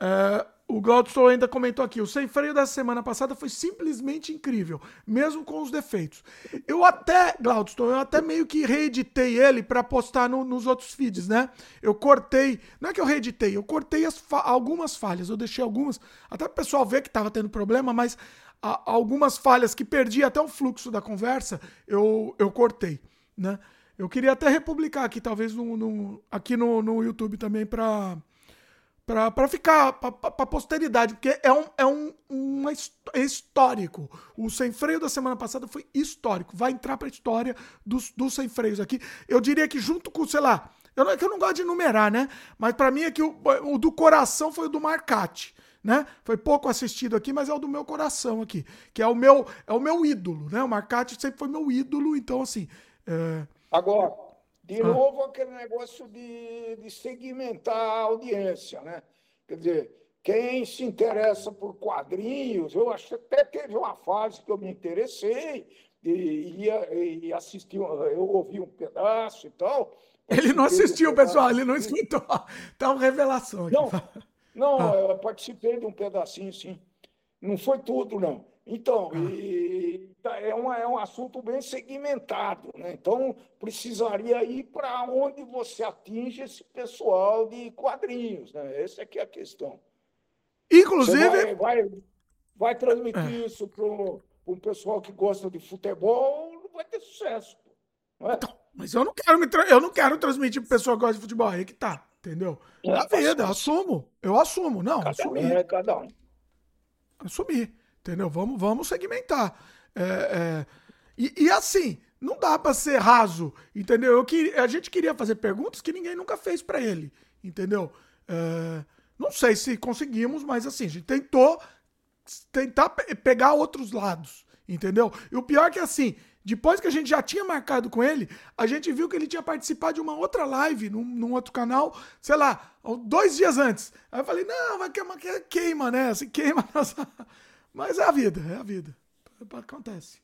É, o Glaudston ainda comentou aqui: o sem freio da semana passada foi simplesmente incrível, mesmo com os defeitos. Eu até, Glaudston, eu até meio que reeditei ele para postar no, nos outros feeds, né? Eu cortei, não é que eu reeditei, eu cortei fa algumas falhas, eu deixei algumas, até o pessoal ver que tava tendo problema, mas a, algumas falhas que perdi até o fluxo da conversa, eu, eu cortei, né? Eu queria até republicar aqui, talvez no, no aqui no, no YouTube também para para ficar para posteridade, porque é um, é um, um é histórico. O sem freio da semana passada foi histórico, vai entrar para a história dos, dos sem freios aqui. Eu diria que junto com, sei lá, eu não, é que eu não gosto de numerar, né? Mas para mim é que o, o, do coração foi o do Marcati, né? Foi pouco assistido aqui, mas é o do meu coração aqui, que é o meu é o meu ídolo, né? O Marcati sempre foi meu ídolo, então assim. É... Agora de ah. novo, aquele negócio de, de segmentar a audiência, né? Quer dizer, quem se interessa por quadrinhos, eu acho que até teve uma fase que eu me interessei e ia e assisti, eu ouvi um pedaço e tal. Ele não assistiu, um pessoal, ele não escutou. <laughs> Tá uma revelação aqui. Não, não ah. eu participei de um pedacinho, sim. Não foi tudo, não. Então, ah. e, tá, é, uma, é um assunto bem segmentado, né? Então, precisaria ir para onde você atinge esse pessoal de quadrinhos, né? Essa é que é a questão. Inclusive... Vai, vai, vai, transmitir é. isso para um pessoal que gosta de futebol, não vai ter sucesso. Não é? Então, mas eu não quero me eu não quero transmitir para pessoa que gosta de futebol, aí que tá, entendeu? É, Na vida, eu assumo. Eu assumo, não, cada assumi. Um é cada um. Assumir. Entendeu? Vamos, vamos segmentar. É, é, e, e, assim, não dá para ser raso, entendeu? Eu que, a gente queria fazer perguntas que ninguém nunca fez para ele, entendeu? É, não sei se conseguimos, mas assim, a gente tentou tentar pegar outros lados, entendeu? E o pior é que assim, depois que a gente já tinha marcado com ele, a gente viu que ele tinha participado de uma outra live num, num outro canal, sei lá, dois dias antes. Aí eu falei, não, vai queimar, queima, né? Assim, queima nossa <laughs> mas é a vida, é a vida. Acontece.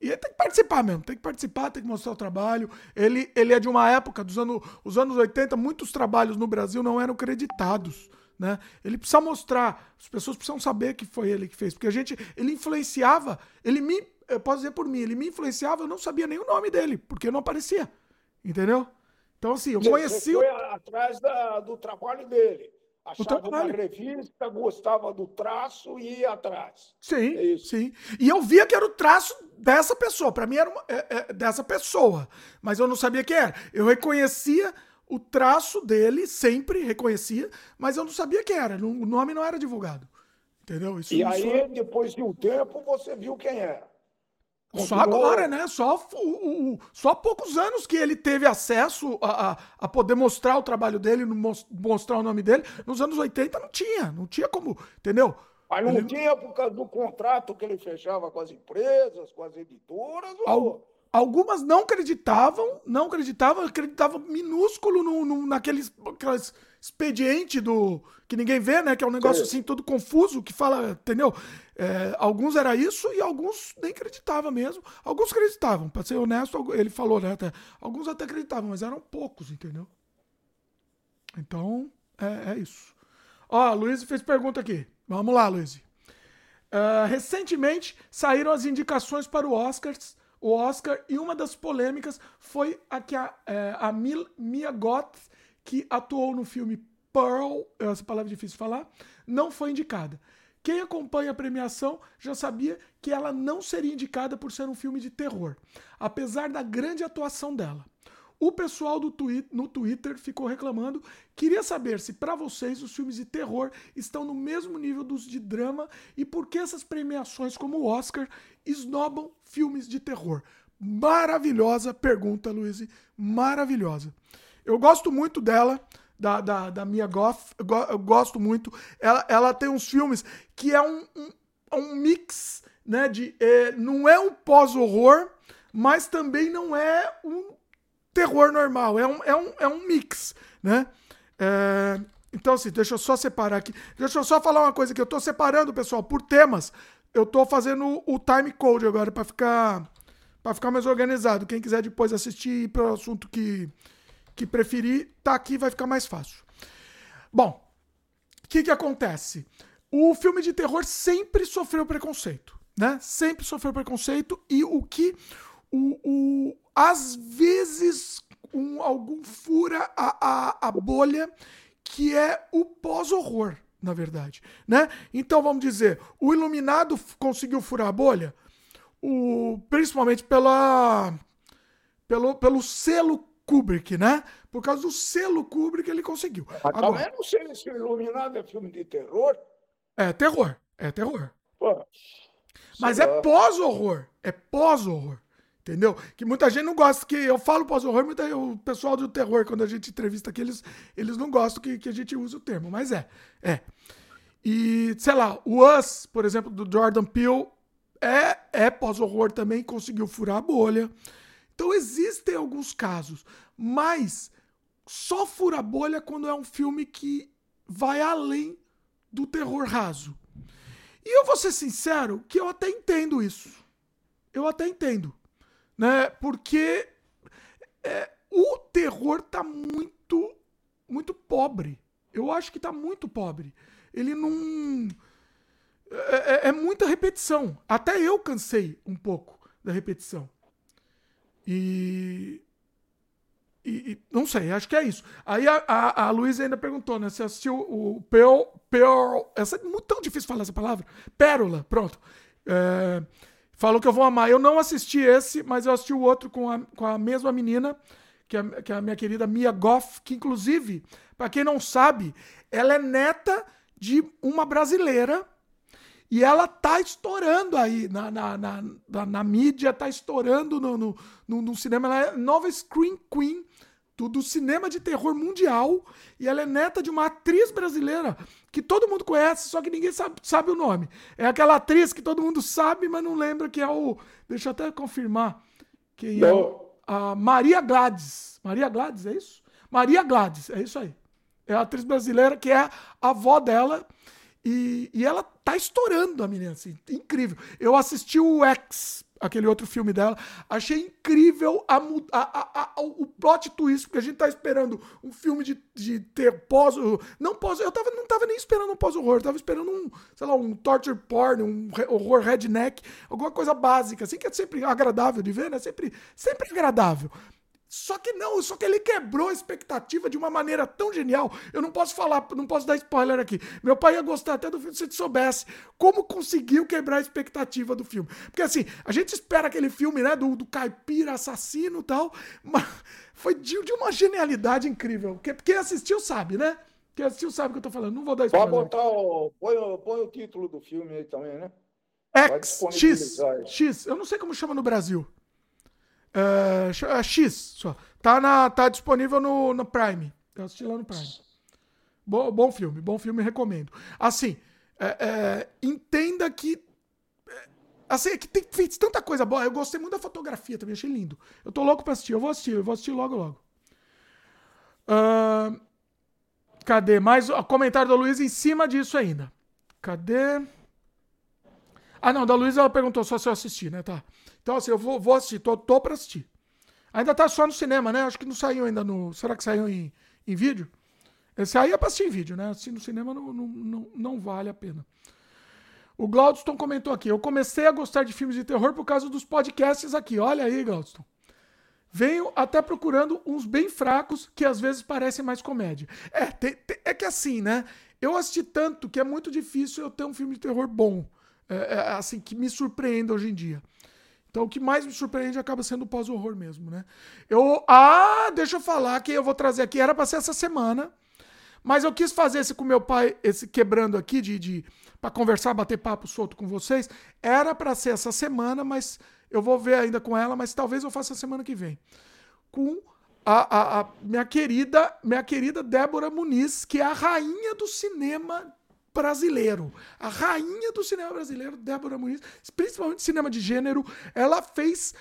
E ele tem que participar mesmo, tem que participar, tem que mostrar o trabalho. Ele, ele é de uma época dos anos, os anos 80, muitos trabalhos no Brasil não eram creditados. né? Ele precisa mostrar, as pessoas precisam saber que foi ele que fez, porque a gente, ele influenciava, ele me, eu posso dizer por mim, ele me influenciava, eu não sabia nem o nome dele, porque não aparecia, entendeu? Então assim, eu conheci... Você foi atrás da, do trabalho dele. Achava uma revista, gostava do traço e ia atrás. Sim, é sim. E eu via que era o traço dessa pessoa. Para mim era uma, é, é, dessa pessoa. Mas eu não sabia quem era. Eu reconhecia o traço dele, sempre reconhecia, mas eu não sabia quem era. O nome não era divulgado. Entendeu? Isso, e aí, depois de um tempo, você viu quem era. Só agora, né? Só, o, o, só poucos anos que ele teve acesso a, a, a, poder mostrar o trabalho dele, mostrar o nome dele. Nos anos 80 não tinha, não tinha como, entendeu? Mas não ele... tinha por causa do contrato que ele fechava com as empresas, com as editoras? Ou... Algumas não acreditavam, não acreditavam, acreditavam minúsculo no, no, naqueles expediente do. que ninguém vê, né? Que é um negócio Sim. assim todo confuso, que fala, entendeu? É, alguns era isso e alguns nem acreditavam mesmo. Alguns acreditavam, para ser honesto, ele falou, né? Até, alguns até acreditavam, mas eram poucos, entendeu? Então, é, é isso. Ó, Luiz fez pergunta aqui. Vamos lá, Luiz. Uh, recentemente saíram as indicações para o Oscars, o Oscar e uma das polêmicas foi a que a, é, a Mia Goth que atuou no filme Pearl, essa palavra é difícil de falar, não foi indicada. Quem acompanha a premiação já sabia que ela não seria indicada por ser um filme de terror, apesar da grande atuação dela. O pessoal twi no Twitter ficou reclamando, queria saber se para vocês os filmes de terror estão no mesmo nível dos de drama e por que essas premiações como o Oscar esnobam filmes de terror. Maravilhosa pergunta, Luiz, maravilhosa. Eu gosto muito dela, da, da, da Mia Goth, eu gosto muito. Ela, ela tem uns filmes que é um, um, um mix, né? De, é, não é um pós-horror, mas também não é um terror normal. É um, é um, é um mix, né? É, então, assim, deixa eu só separar aqui. Deixa eu só falar uma coisa que eu tô separando, pessoal, por temas. Eu tô fazendo o time code agora para ficar para ficar mais organizado. Quem quiser depois assistir para o assunto que que preferir, tá aqui, vai ficar mais fácil. Bom, o que, que acontece? O filme de terror sempre sofreu preconceito, né? Sempre sofreu preconceito e o que o, o às vezes um, algum fura a, a, a bolha que é o pós-horror, na verdade, né? Então vamos dizer, o Iluminado conseguiu furar a bolha, o, principalmente pela, pelo, pelo selo Kubrick, né? Por causa do selo Kubrick ele conseguiu. Mas Agora, eu não sei se o Iluminado é filme de terror. É terror, é terror. Pô, Mas é pós-horror, é pós-horror. Entendeu? Que muita gente não gosta, que eu falo pós-horror, o pessoal do terror, quando a gente entrevista aqui, eles, eles não gostam que, que a gente use o termo, mas é, é. E, sei lá, o Us, por exemplo, do Jordan Peele, é, é pós-horror também, conseguiu furar a bolha. Então existem alguns casos, mas só fura bolha quando é um filme que vai além do terror raso. E eu vou ser sincero que eu até entendo isso. Eu até entendo. Né? Porque é, o terror tá muito, muito pobre. Eu acho que tá muito pobre. Ele não. É, é, é muita repetição. Até eu cansei um pouco da repetição. E, e, e, não sei, acho que é isso. Aí a, a, a Luísa ainda perguntou, né? Se assistiu o Pearl. Pearl essa, é muito tão difícil falar essa palavra. Pérola, pronto. É, falou que eu vou amar. Eu não assisti esse, mas eu assisti o outro com a, com a mesma menina, que é, que é a minha querida Mia Goff, que inclusive, para quem não sabe, ela é neta de uma brasileira e ela tá estourando aí na, na, na, na, na mídia, tá estourando no, no, no, no, cinema. Ela é nova Screen Queen do, do, cinema de terror mundial. E ela é neta de uma atriz brasileira que todo mundo conhece, só que ninguém sabe, sabe o nome. É aquela atriz que todo mundo sabe, mas não lembra que é o. Deixa eu até confirmar. Quem é? A Maria Gladys. Maria Gladys, é isso? Maria Gladys, é isso aí. É a atriz brasileira que é a avó dela. E, e ela tá estourando a menina, assim, incrível. Eu assisti o X, aquele outro filme dela. Achei incrível a, a, a, o plot twist, porque a gente tá esperando um filme de, de ter pós. Não pós. Eu tava, não tava nem esperando um pós-horror, tava esperando um, sei lá, um torture porn, um horror redneck, alguma coisa básica, assim, que é sempre agradável de ver, né? Sempre, sempre agradável. Só que não, só que ele quebrou a expectativa de uma maneira tão genial. Eu não posso falar, não posso dar spoiler aqui. Meu pai ia gostar até do filme se ele soubesse como conseguiu quebrar a expectativa do filme. Porque assim, a gente espera aquele filme, né, do, do caipira assassino e tal, mas foi de, de uma genialidade incrível. Quem assistiu sabe, né? Quem assistiu sabe o que eu tô falando. Não vou dar spoiler. Pode botar o. Põe, põe o título do filme aí também, né? X, X, X. Eu não sei como chama no Brasil. Uh, X só. Tá, na, tá disponível no, no Prime. Eu assisti lá no Prime. Bom, bom filme, bom filme, recomendo. Assim, é, é, entenda que. É, assim, é que tem feito tanta coisa boa. Eu gostei muito da fotografia também, achei lindo. Eu tô louco pra assistir, eu vou assistir, eu vou assistir logo, logo. Uh, cadê? Mais o comentário da Luísa em cima disso ainda. Cadê? Ah, não, da Luísa ela perguntou só se eu assisti, né? Tá. Então, assim, eu vou, vou assistir, tô, tô pra assistir. Ainda tá só no cinema, né? Acho que não saiu ainda no. Será que saiu em, em vídeo? Esse aí é pra assistir em vídeo, né? Assistir no cinema não, não, não, não vale a pena. O Glaudston comentou aqui: Eu comecei a gostar de filmes de terror por causa dos podcasts aqui. Olha aí, Glaudston. Venho até procurando uns bem fracos que às vezes parecem mais comédia. É, tem, tem, é que assim, né? Eu assisti tanto que é muito difícil eu ter um filme de terror bom. É, é, assim, que me surpreenda hoje em dia. Então o que mais me surpreende acaba sendo o pós-horror mesmo, né? Eu, ah, deixa eu falar que eu vou trazer aqui, era para ser essa semana, mas eu quis fazer esse com meu pai, esse quebrando aqui de, de para conversar, bater papo solto com vocês, era para ser essa semana, mas eu vou ver ainda com ela, mas talvez eu faça semana que vem. Com a, a, a minha querida, minha querida Débora Muniz, que é a rainha do cinema brasileiro. A rainha do cinema brasileiro, Débora Muniz, principalmente cinema de gênero, ela fez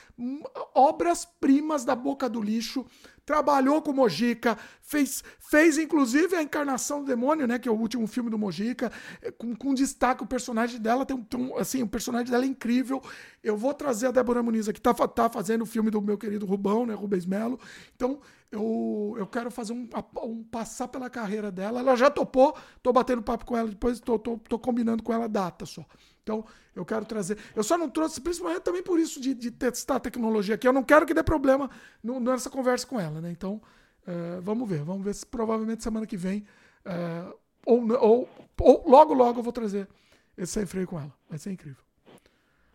obras-primas da boca do lixo, trabalhou com Mojica, fez, fez inclusive a encarnação do demônio, né, que é o último filme do Mojica, é, com, com destaque o personagem dela tem um, tem assim, o personagem dela é incrível. Eu vou trazer a Débora Muniz aqui, tá, tá fazendo o filme do meu querido Rubão, né, Rubens Melo. Então, eu, eu quero fazer um, um, passar pela carreira dela. Ela já topou, tô batendo papo com ela depois, tô, tô, tô combinando com ela a data só. Então, eu quero trazer. Eu só não trouxe, principalmente também por isso de, de testar a tecnologia aqui. Eu não quero que dê problema no, nessa conversa com ela, né? Então, uh, vamos ver. Vamos ver se provavelmente semana que vem, uh, ou, ou, ou logo, logo eu vou trazer esse sem freio com ela. Vai ser incrível.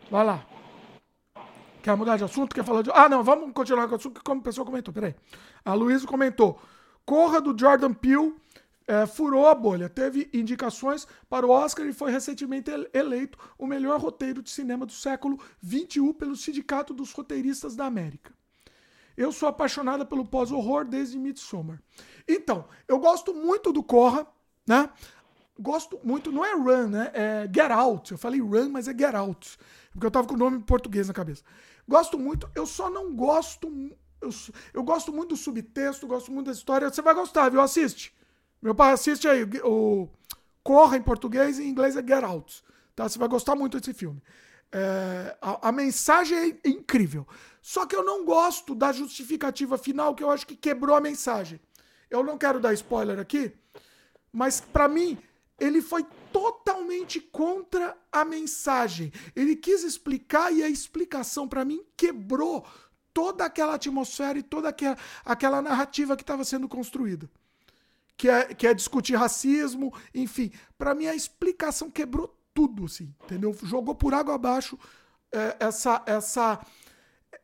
Vai lá. Quer mudar de assunto? Quer falar de. Ah, não, vamos continuar com o assunto que como a pessoa comentou. Peraí. A Luísa comentou: Corra do Jordan Peele é, furou a bolha. Teve indicações para o Oscar e foi recentemente eleito o melhor roteiro de cinema do século XXI pelo Sindicato dos Roteiristas da América. Eu sou apaixonada pelo pós-horror desde Midsommar. Então, eu gosto muito do Corra, né? Gosto muito, não é Run, né? É Get Out. Eu falei Run, mas é Get Out. Porque eu tava com o nome em português na cabeça. Gosto muito, eu só não gosto. Eu, eu gosto muito do subtexto, gosto muito da história. Você vai gostar, viu? Assiste. Meu pai assiste aí. O Corra em português e em inglês é Get Out. Tá? Você vai gostar muito desse filme. É, a, a, mensagem é incrível. Só que eu não gosto da justificativa final, que eu acho que quebrou a mensagem. Eu não quero dar spoiler aqui, mas para mim ele foi totalmente contra a mensagem. Ele quis explicar e a explicação, para mim, quebrou toda aquela atmosfera e toda aquela, aquela narrativa que estava sendo construída. Que é, que é discutir racismo, enfim. Para mim, a explicação quebrou tudo, assim, entendeu? Jogou por água abaixo é, essa, essa,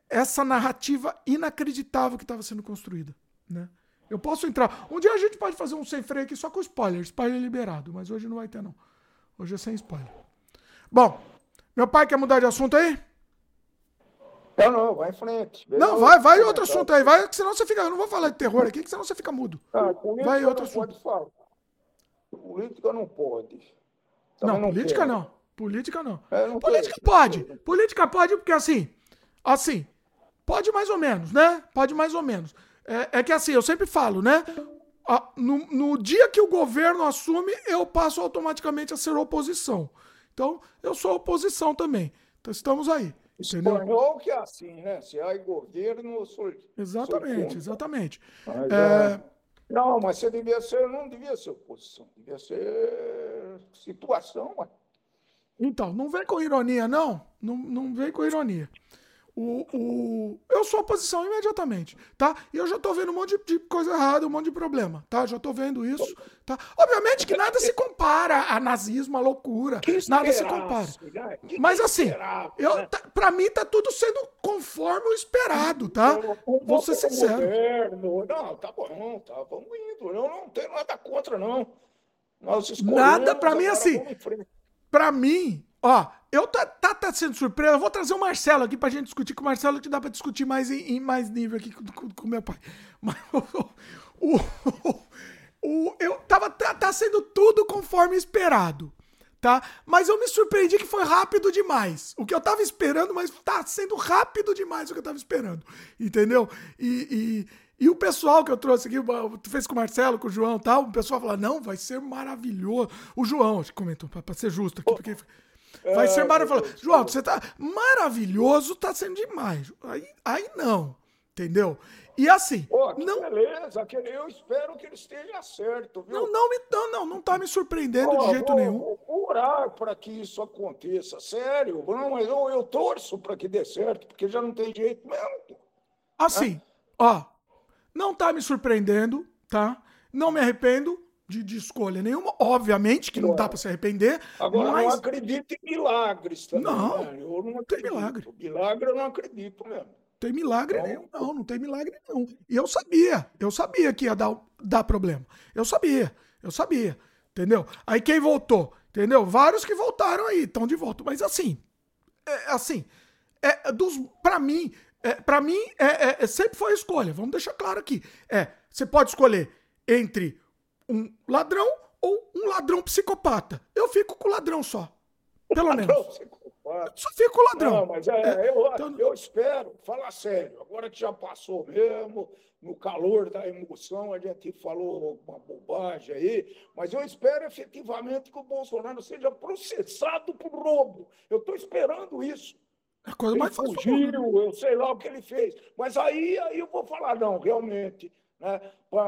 essa narrativa inacreditável que estava sendo construída, né? Eu posso entrar. Um dia a gente pode fazer um sem freio aqui só com spoiler. Spoiler liberado. Mas hoje não vai ter, não. Hoje é sem spoiler. Bom, meu pai quer mudar de assunto aí? Não, não, vai em frente. não, vai, vai outro assunto aí. Vai, senão você fica. Eu não vou falar de terror aqui, senão você fica mudo. Ah, vai outro assunto. Pode. Política não pode. não, não, política quero. não. Política não. É, não política pode. Política pode, porque assim. Assim. Pode mais ou menos, né? Pode mais ou menos. É, é que assim, eu sempre falo, né? No, no, dia que o governo assume, eu passo automaticamente a ser oposição. Então, eu sou oposição também. Então, estamos aí. Espanhol que é assim, né? Se há governo, sou. Exatamente, sou exatamente. Mas, é... É... Não, mas você devia ser, não devia ser oposição, devia ser situação, ué. Então, não vem com ironia, não. Não, não vem com ironia. O, o, eu sou oposição imediatamente, tá? E eu já tô vendo um monte de, de, coisa errada, um monte de problema, tá? Já tô vendo isso, tá? Obviamente que nada se compara a nazismo, a loucura, nada se compara. Mas assim, eu, né? tá, pra mim tá tudo sendo conforme o esperado, tá? Vou ser sincero. Não, tá bom, tá, vamos indo. Eu não tenho nada contra, não. nada pra mim assim. Pra mim, ó, eu tá, tá, tá sendo surpresa. Eu vou trazer o Marcelo aqui pra gente discutir com o Marcelo, que dá pra discutir mais em, em mais nível aqui com o meu pai. Mas <laughs> o, o, o, eu tava tá, tá sendo tudo conforme esperado, tá? Mas eu me surpreendi que foi rápido demais. O que eu tava esperando, mas tá sendo rápido demais o que eu tava esperando, entendeu? E, e, e o pessoal que eu trouxe aqui, tu fez com o Marcelo, com o João e tal, o pessoal fala, não, vai ser maravilhoso. O João, acho que comentou, pra, pra ser justo aqui, porque Vai ser maravilhoso. João, você tá maravilhoso, tá sendo demais. Aí, aí não, entendeu? E assim. Pô, não... beleza, eu espero que ele esteja certo, viu? Não, não, não, não, não tá me surpreendendo Pô, de jeito vou, nenhum. Vou orar para que isso aconteça, sério. Não, mas eu, eu torço para que dê certo, porque já não tem jeito mesmo. Assim, né? ó, não tá me surpreendendo, tá? Não me arrependo, de, de, escolha nenhuma. Obviamente que não dá para se arrepender. Agora, mas... não acredito em milagres também. Não, né? eu não, tem milagre. Milagre eu não acredito mesmo. Tem milagre não. nenhum, não, não tem milagre nenhum. E eu sabia, eu sabia que ia dar, dar problema. Eu sabia, eu sabia, entendeu? Aí quem voltou, entendeu? Vários que voltaram aí, estão de volta. Mas assim, é, assim, é, dos, pra mim, é, pra mim é, é, sempre foi a escolha. Vamos deixar claro aqui. É, você pode escolher entre um ladrão ou um ladrão psicopata. Eu fico com o ladrão só. Pelo menos. Só fico com o ladrão. Não, mas é, é, eu, então... eu espero, fala sério, agora que já passou mesmo, no calor da emoção, a gente falou uma bobagem aí, mas eu espero efetivamente que o Bolsonaro seja processado por roubo. Eu estou esperando isso. É a coisa ele mais fugiu, eu sei lá o que ele fez. Mas aí, aí eu vou falar, não, realmente, né?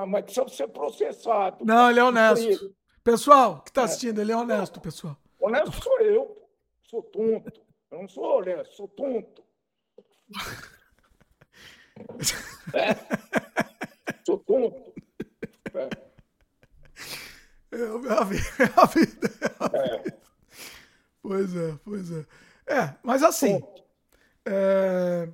mas precisa ser processado. Não, ele é honesto. Pessoal que está é. assistindo, ele é honesto, pessoal. Honesto sou eu, sou tonto. Eu não sou honesto, sou tonto. É. Sou tonto. É. É <laughs> a vida. É a vida. É. Pois é, pois é. É, mas assim. É,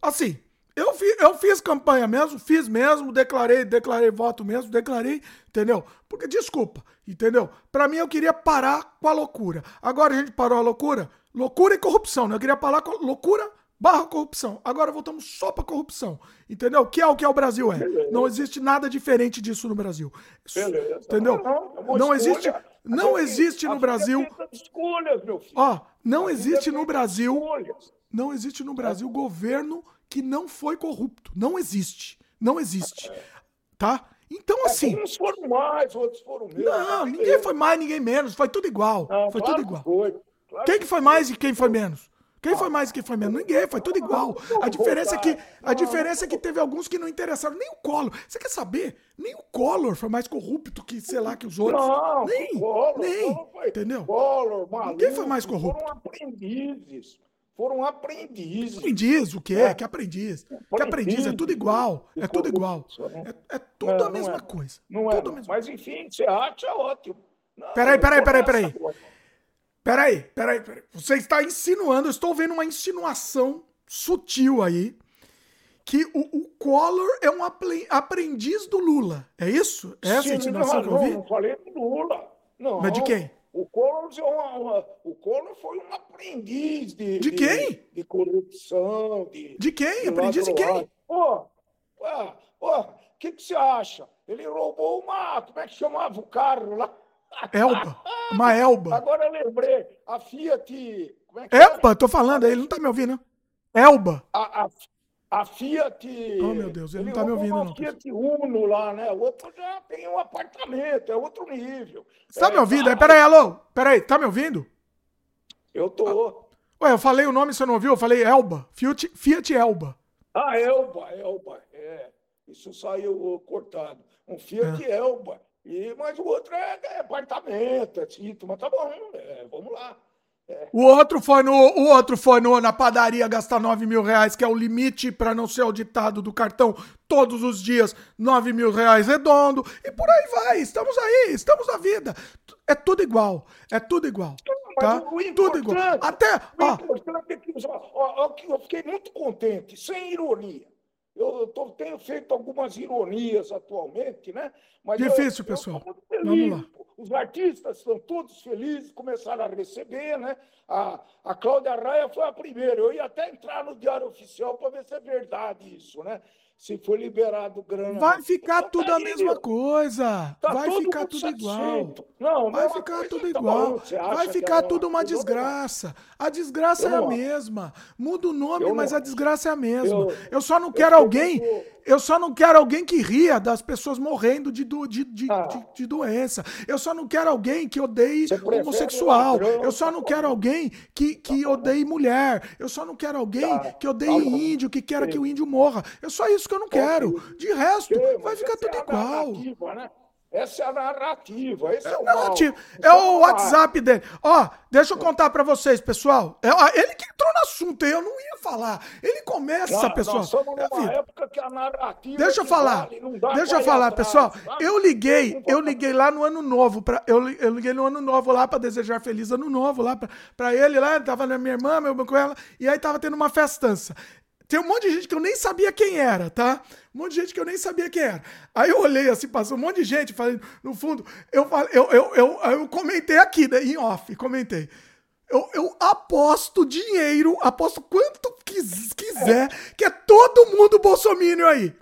assim, eu, fi, eu fiz campanha mesmo, fiz mesmo, declarei, declarei voto mesmo, declarei, entendeu? Porque, desculpa, entendeu? Para mim eu queria parar com a loucura. Agora a gente parou a loucura, loucura e corrupção, né? Eu queria parar com a loucura barra corrupção. Agora voltamos só pra corrupção, entendeu? Que é o que é o Brasil é. Beleza. Não existe nada diferente disso no Brasil. Beleza. Entendeu? Não, não, não existe, não existe no Brasil. Escolhas, meu filho. Ó, não existe no Brasil. Não existe no Brasil governo que não foi corrupto. Não existe. Não existe. Tá? Então, é, assim. Uns foram mais, outros foram menos. Não, ninguém foi mais, ninguém menos. Foi tudo igual. Não, foi claro tudo igual. Foi. Claro quem que foi mais e quem foi menos? Quem foi mais e quem foi menos? Ninguém, foi tudo igual. A diferença é que, a diferença é que teve alguns que não interessaram. Nem o Collor. Você quer saber? Nem o Collor foi mais corrupto que, sei lá, que os outros. Não, nem, Collor, nem. Collor entendeu? Collor, maluco, Ninguém foi mais corrupto. Foram aprendizes foram aprendizes. Aprendiz, o quê? É. Que aprendiz? Que aprendiz? É tudo igual. É tudo igual. É, é tudo a mesma é. coisa. Não é. Mas enfim, você acha ótimo. Não, peraí, peraí, peraí, peraí. Peraí, peraí, peraí. Você está insinuando, eu estou vendo uma insinuação sutil aí, que o, o Collor é um aprendiz do Lula. É isso? É essa Sim, insinuação não, que eu vi? Não, não falei do Lula. Não. Mas de quem? O Collor, uma, uma, o Collor foi um aprendiz de, de quem? De, de corrupção. De, de quem? De aprendiz de quem? Pô, o que, que você acha? Ele roubou uma. Como é que chamava o carro lá? Elba. <laughs> Uma Elba. Agora eu lembrei. A Fiat. Como é que Elba, tô falando, ele não tá me ouvindo. Elba. A, a, a Fiat. Oh, meu Deus, ele, ele não tá me ouvindo, não. A Fiat Uno lá, né? O outro já tem um apartamento, é outro nível. Você tá é, me ouvindo? Tá... Peraí, alô? Peraí, tá me ouvindo? Eu tô. Ué, eu falei o nome, você não ouviu? Eu falei Elba. Fiat, Fiat Elba. Ah, Elba, Elba. É. Isso saiu cortado. Um Fiat é. Elba. E, mas o outro é, é apartamento, é título, mas tá bom, é, vamos lá. O outro foi no, o outro foi no, na padaria gastar 9 mil reais, que é o limite para não ser auditado do cartão todos os dias, 9 mil reais redondo, e por aí vai. Estamos aí, estamos na vida. É tudo igual, é tudo igual. Tá? Tudo igual. Até. Ó, é que, ó, ó, eu fiquei muito contente, sem ironia. Eu tô, tenho feito algumas ironias atualmente, né? Mas Difícil, eu, pessoal. Eu Vamos lá. Os artistas estão todos felizes, começaram a receber, né? A, a Cláudia Raia foi a primeira. Eu ia até entrar no Diário Oficial para ver se é verdade isso, né? Se for liberado grana. Vai ficar tá tudo a mesma coisa. Tá vai ficar tudo igual. Não, vai ficar tudo tá igual. Vai ficar tudo uma desgraça. A desgraça é a mesma. Muda o nome, mas a desgraça é a mesma. Eu só não quero alguém. Eu só não quero alguém que ria das pessoas morrendo de, de, de, ah. de, de doença. Eu só não quero alguém que odeie homossexual. Eu só não quero alguém que, que odeie mulher. Eu só não quero alguém tá. que odeie índio, que quera que o índio morra. É só isso que eu não quero. De resto, vai ficar tudo igual. Essa é a narrativa. Esse é, é o narrativa. É o WhatsApp dele. Ó, deixa eu contar para vocês, pessoal. É, ele que entrou no assunto, eu não ia falar. Ele começa, não, pessoal. Nós somos numa é época que a narrativa. Deixa eu falar. Vale, deixa eu falar, atrás, pessoal. Sabe? Eu liguei, eu liguei lá no ano novo para eu, eu liguei no ano novo lá para desejar feliz ano novo lá para ele lá, tava na minha irmã, meu com ela, e aí tava tendo uma festança. Tem um monte de gente que eu nem sabia quem era, tá? Um monte de gente que eu nem sabia quem era. Aí eu olhei assim, passou um monte de gente, falei, no fundo, eu, falei, eu, eu, eu, eu comentei aqui, né, em off, comentei. Eu, eu aposto dinheiro, aposto quanto quis, quiser, que é todo mundo bolsomínio aí.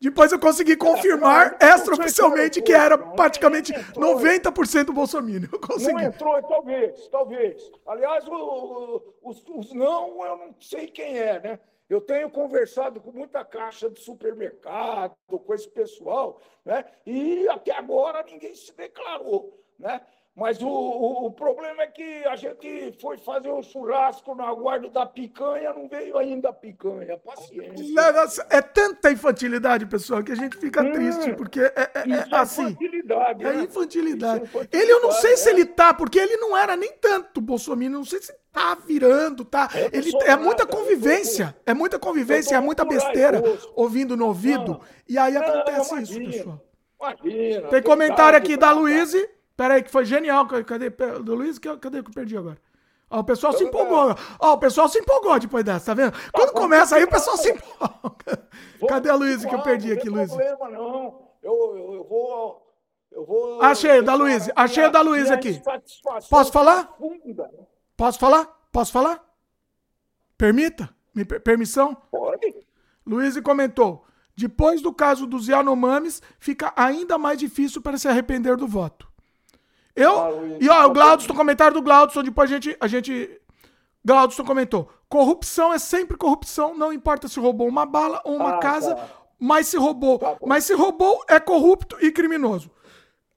Depois eu consegui confirmar é, extraoficialmente que era praticamente 90% bolsominion. <laughs> Eu consegui. Não entrou, talvez, talvez. Aliás, os, os não, eu não sei quem é, né? Eu tenho conversado com muita caixa de supermercado, com esse pessoal, né? e até agora ninguém se declarou. Né? Mas o, o, o, problema é que a gente foi fazer um churrasco na guarda da picanha, não veio ainda a picanha. Paciência. É tanta infantilidade, pessoal, que a gente fica hum, triste, porque é, é, é, é assim. Infantilidade, é né? infantilidade. infantilidade. Ele, eu não sei se ele tá, porque ele não era nem tanto Bolsonaro, não sei se tá virando, tá? Ele, é muita convivência, é muita convivência, é muita besteira ouvindo no ouvido, não, e aí acontece não, isso, pessoal. Imagina, Tem comentário aqui da Luíse. Pera aí, que foi genial. Cadê? Do Luiz? Cadê que eu perdi agora? Ó, o pessoal se empolgou. Ó, o pessoal se empolgou depois dessa, tá vendo? Quando começa aí, o pessoal se empolga. Cadê a Luísa que eu perdi aqui, Luísa? Não tem problema, não. Eu, eu, vou. Eu vou. Achei, da Luísa. Achei da Luísa aqui. Posso falar? Posso falar? Posso falar? Permita? Me, permissão? Pode. Luísa comentou. Depois do caso dos Yanomamis, fica ainda mais difícil para se arrepender do voto. Eu. Ah, e ó, o Glaudson, comentário do Glaudson, depois a gente. A gente Glaudson comentou: corrupção é sempre corrupção, não importa se roubou uma bala ou uma ah, casa, tá. mas se roubou. Tá mas se roubou, é corrupto e criminoso.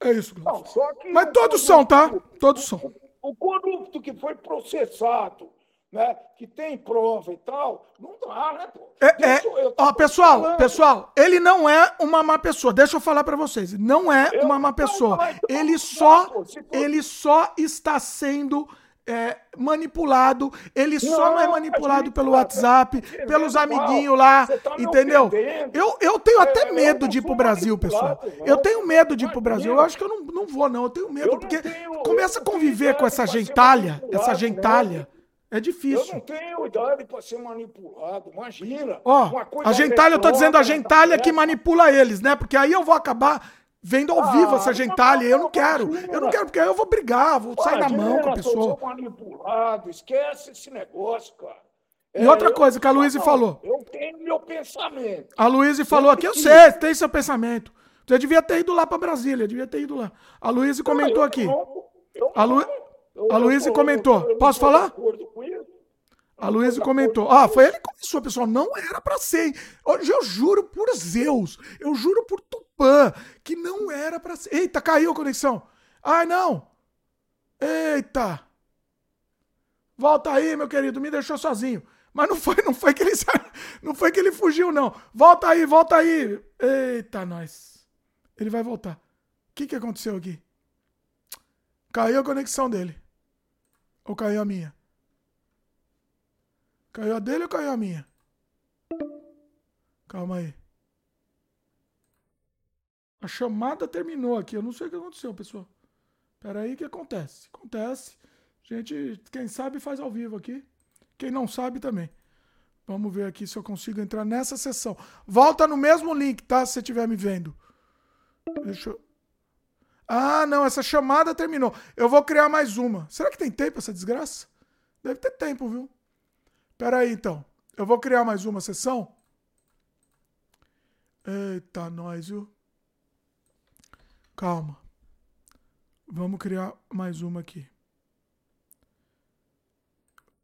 É isso, Glaudson. Não, mas todos são, tá? Todos são. O corrupto que foi processado né, que tem prova e tal, não dá, né, pô? É, é, ó, pessoal, falando. pessoal, ele não é uma má pessoa. Deixa eu falar para vocês, não é eu, uma má pessoa. Não, ele só, pô, ele só está sendo é, manipulado. Ele só não é manipulado pelo WhatsApp, pelos amiguinhos lá, tá entendeu? Eu, eu tenho até medo de ir pro Brasil, pessoal. Eu tenho medo de ir pro Brasil. Eu acho que eu não, não vou, não. Eu tenho medo, porque começa a conviver com essa gentalha, essa gentalha. É difícil. Eu não tenho idade para ser manipulado, imagina. Ó, a gentalha, eu tô dizendo a gentalha que manipula eles, né? Porque aí eu vou acabar vendo ao ah, vivo essa gentalha. Eu não quero. Eu não quero, porque aí eu vou brigar, vou sair na mão com a pessoa. Eu manipulado, esquece esse negócio, cara. E é, outra coisa que a Luísa falou. Eu tenho meu pensamento. A Luísa falou aqui, eu sei, tem seu pensamento. Você devia ter ido lá para Brasília, devia ter ido lá. A Luísa comentou aqui. A A Luísa comentou. Posso falar? A Luísa comentou. Ah, foi ele que começou, pessoal. Não era para ser. Hoje eu juro por Zeus. Eu juro por Tupã que não era para ser. Eita, caiu a conexão. Ai, não. Eita. Volta aí, meu querido, me deixou sozinho. Mas não foi, não foi que ele não foi que ele fugiu não. Volta aí, volta aí. Eita, nós. Ele vai voltar. O que que aconteceu aqui? Caiu a conexão dele. Ou caiu a minha? Caiu a dele ou caiu a minha? Calma aí. A chamada terminou aqui. Eu não sei o que aconteceu, pessoal. Pera aí, que acontece? Acontece. Gente, quem sabe faz ao vivo aqui. Quem não sabe também. Vamos ver aqui se eu consigo entrar nessa sessão. Volta no mesmo link, tá? Se você estiver me vendo. Deixa eu... Ah, não, essa chamada terminou. Eu vou criar mais uma. Será que tem tempo essa desgraça? Deve ter tempo, viu? Pera aí, então. Eu vou criar mais uma sessão. Eita, nós, viu? Calma. Vamos criar mais uma aqui.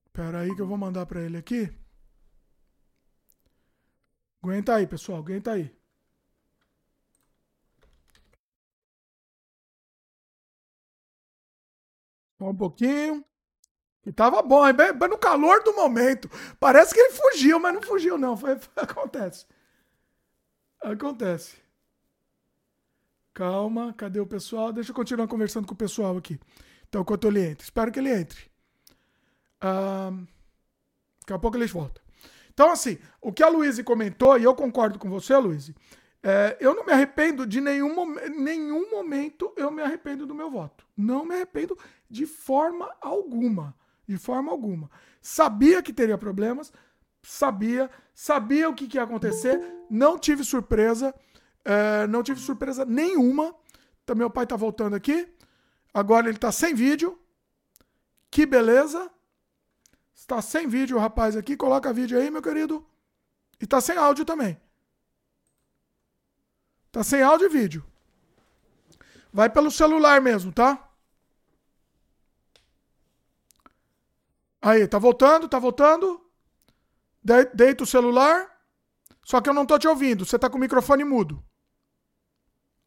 Espera aí que eu vou mandar para ele aqui. Aguenta aí, pessoal. Aguenta aí. Só um pouquinho. E tava bom, bem, bem, no calor do momento. Parece que ele fugiu, mas não fugiu, não. Foi, foi, <laughs> acontece. Acontece. Calma, cadê o pessoal? Deixa eu continuar conversando com o pessoal aqui. Então, enquanto ele entra. Espero que ele entre. Ah, daqui a pouco eles voltam. Então, assim, o que a Luísa comentou, e eu concordo com você, Luísa, é, eu não me arrependo de nenhum, nenhum momento, eu me arrependo do meu voto. Não me arrependo de forma alguma. De forma alguma. Sabia que teria problemas, sabia, sabia o que, que ia acontecer, não tive surpresa. É, não tive surpresa nenhuma. Então, meu pai tá voltando aqui. Agora ele tá sem vídeo. Que beleza. Está sem vídeo o rapaz aqui. Coloca vídeo aí, meu querido. E tá sem áudio também. Tá sem áudio e vídeo. Vai pelo celular mesmo, tá? Aí, tá voltando, tá voltando. De deita o celular. Só que eu não tô te ouvindo. Você tá com o microfone mudo.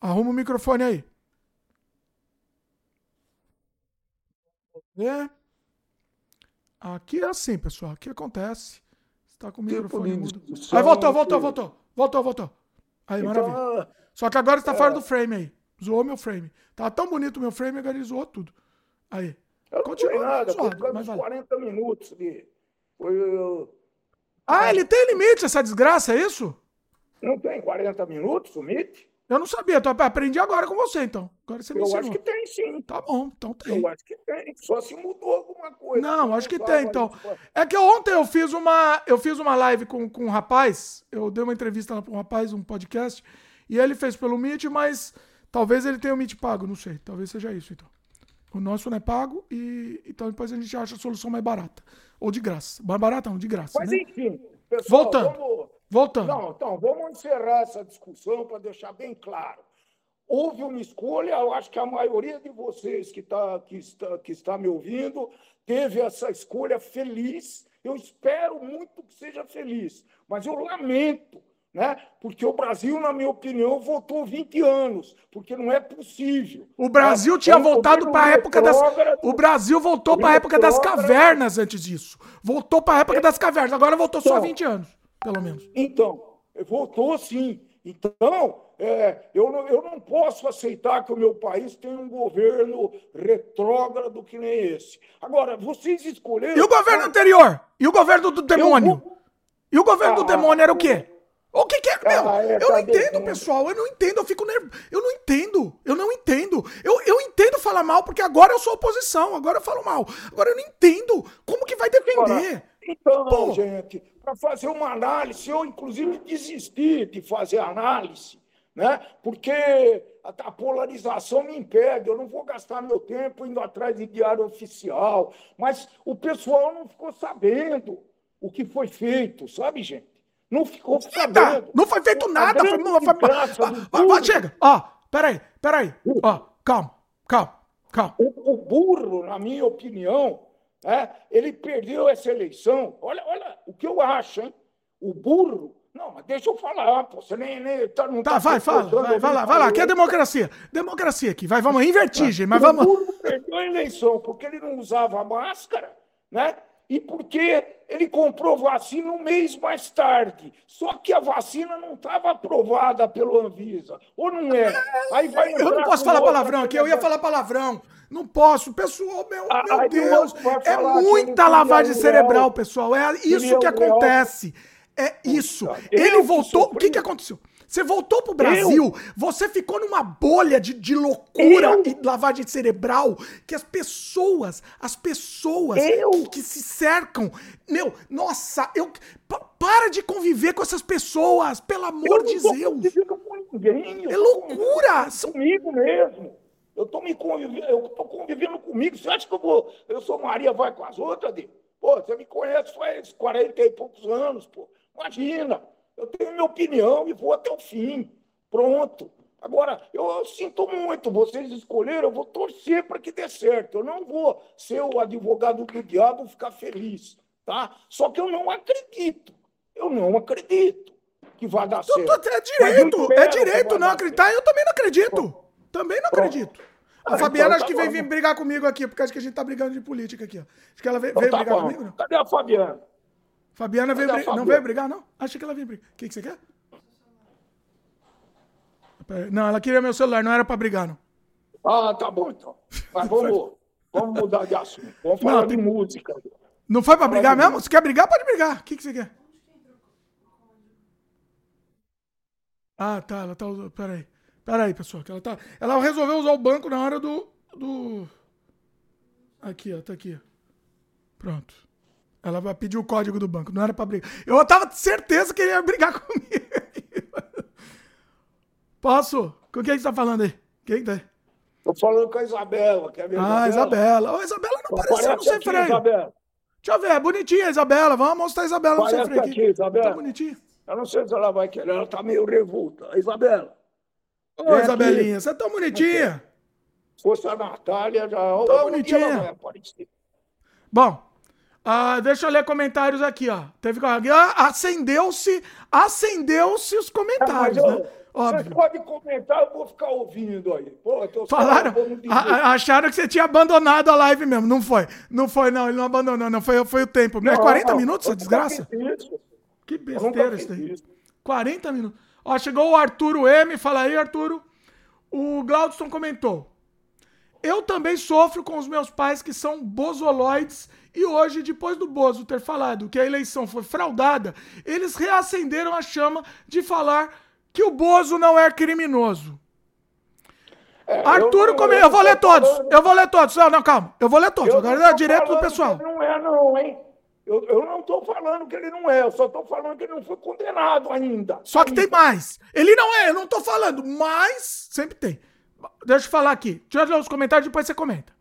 Arruma o microfone aí. É. Aqui é assim, pessoal. Aqui acontece. Você tá com o microfone mudo. Aí voltou, voltou, voltou. Voltou, voltou. Aí, então, maravilha. Só que agora está é... fora do frame aí. Zoou meu frame. Tá tão bonito o meu frame, agora ele zoou tudo. Aí. Eu Continua. Nada, suave, mas vale. 40 minutos de... Foi, eu... Ah, ele tem limite, essa desgraça, é isso? Não tem 40 minutos o limite? Eu não sabia, tô, aprendi agora com você, então. Agora você me Eu ensinou. acho que tem, sim. Tá bom, então tem. Eu acho que tem, só se mudou alguma coisa. Não, acho que tem, então. É que ontem eu fiz uma, eu fiz uma live com, com um rapaz, eu dei uma entrevista para um rapaz, um podcast, e ele fez pelo Meet, mas talvez ele tenha o Meet pago, não sei. Talvez seja isso, então. O nosso não é pago, e então depois a gente acha a solução mais barata. Ou de graça. Mais barata não, de graça. Mas né? enfim, pessoal, Voltando. Vamos... Voltando. Não, então, vamos encerrar essa discussão para deixar bem claro houve uma escolha, eu acho que a maioria de vocês que, tá, que, está, que está me ouvindo teve essa escolha feliz. Eu espero muito que seja feliz, mas eu lamento, né? porque o Brasil, na minha opinião, voltou 20 anos, porque não é possível. O Brasil né? tinha então, voltado para a época das. O Brasil voltou para a época das cavernas antes disso. Voltou para a época das cavernas, agora voltou então, só 20 anos, pelo menos. Então, voltou sim. Então, é, eu, não, eu não posso aceitar que o meu país tenha um governo retrógrado que nem esse. Agora, vocês escolheram. E o governo anterior? E o governo do demônio? Vou... E o governo ah, do demônio era o quê? O que, que é? Meu, ah, é, eu não entendo, pessoal. Eu não entendo, eu fico nervoso. Eu não entendo. Eu não entendo. Eu, eu entendo falar mal, porque agora eu sou oposição. Agora eu falo mal. Agora eu não entendo. Como que vai defender? Então, Pô. gente, para fazer uma análise, eu inclusive desisti de fazer análise né? porque a, polarização me impede, eu não vou gastar meu tempo indo atrás de diário oficial, mas o pessoal não ficou sabendo o que foi feito, sabe, gente? Não ficou sabendo. Não foi feito nada. Foi, foi, foi, vai, chega. Ó, peraí, peraí. Ó, calma, calma, calma. O, o burro, na minha opinião, é, ele perdeu essa eleição. Olha, olha o que eu acho, hein? O burro não, mas deixa eu falar, pô. Você nem. nem tá, não tá, tá vai, fala. Vai, vai lá, vai lá. Aqui é democracia. Democracia aqui. Vai, vamos em vertigem, mas vamos. O perdeu a eleição porque ele não usava máscara, né? E porque ele comprou vacina um mês mais tarde. Só que a vacina não estava aprovada pelo Anvisa. Ou não é? Aí vai eu não posso falar palavrão aqui, eu ia falar palavrão. Não posso. Pessoal, meu, ah, meu Deus. É muita lavagem cerebral, pessoal. É isso que acontece. É isso. Ele voltou. O que, que aconteceu? Você voltou pro Brasil, eu? você ficou numa bolha de, de loucura eu? e lavagem cerebral que as pessoas, as pessoas que, que, se cercam, meu, nossa, eu para de conviver com essas pessoas, pelo amor de Deus. Com ninguém, é loucura. Comigo mesmo. Eu tô me convivendo, eu tô convivendo comigo. Você acha que eu vou, eu sou Maria vai com as outras, Deus? Pô, você me conhece faz 40 e poucos anos, pô. Imagina. Eu tenho minha opinião e vou até o fim. Pronto. Agora, eu sinto muito, vocês escolheram, eu vou torcer para que dê certo. Eu não vou ser o advogado do diabo ficar feliz, tá? Só que eu não acredito. Eu não acredito que vai dar certo. é direito, é direito não acreditar. Eu também não acredito. Também não Pronto. acredito. A ah, Fabiana então, acho que tá veio brigar comigo aqui, porque acho que a gente tá brigando de política aqui, ó. Acho que ela veio, então, veio tá brigar bom. comigo, não? Cadê a Fabiana? Fabiana veio brigar. Não veio brigar, não? Achei que ela veio brigar. O que, que você quer? Não, ela queria meu celular, não era pra brigar, não. Ah, tá bom então. Mas <laughs> vamos, vamos mudar de assunto. Vamos falar não, de música. Não foi pra brigar mesmo? Se quer brigar, pode brigar. O que, que você quer? Ah, tá. Ela tá usando. Pera aí. Pera aí, pessoal. Ela, tá... ela resolveu usar o banco na hora do. do... Aqui, ó. Tá aqui. Pronto. Ela vai pedir o código do banco, não era pra brigar. Eu tava certeza que ele ia brigar <laughs> comigo. Posso? Com quem você tá falando aí? Quem tá aí? Tô falando com a Isabela, que é a minha Ah, Isabela. Ô, Isabela não apareceu no sem freio. Isabela. Deixa eu ver, é bonitinha a Isabela. Vamos mostrar a Isabela no sem freio aqui. aqui Isabela. Tá bonitinha. Eu não sei se ela vai querer, ela tá meio revolta. Isabela. Ô, Isabelinha, você é tão bonitinha. Se fosse a Natália, já... Tá bonitinha. Bom, ah, deixa eu ler comentários aqui, ó. Teve ah, acendeu-se, acendeu-se os comentários, né? Óbvio. Você pode comentar, eu vou ficar ouvindo aí. Pô, Falaram, a, acharam que você tinha abandonado a live mesmo. Não foi. Não foi, não. Ele não abandonou, não. Foi, foi o tempo. Não, é 40 não, minutos, essa desgraça? Que besteira isso aí. 40 minutos. Ó, chegou o Arturo M. Fala aí, Arturo. O Glaudston comentou. Eu também sofro com os meus pais que são bozoloides e hoje, depois do Bozo ter falado que a eleição foi fraudada, eles reacenderam a chama de falar que o Bozo não é criminoso. É, Arthur, eu, come... eu, vou ler todos. Eu vou ler todos. Não, não, calma. Eu vou ler todos. Eu Agora dá direto do pessoal. não é, não, hein? Eu, eu não estou falando que ele não é, eu só estou falando que ele não foi condenado ainda. Só que ainda. tem mais. Ele não é, eu não estou falando, mas sempre tem. Deixa eu falar aqui. Deixa eu ler os comentários, depois você comenta.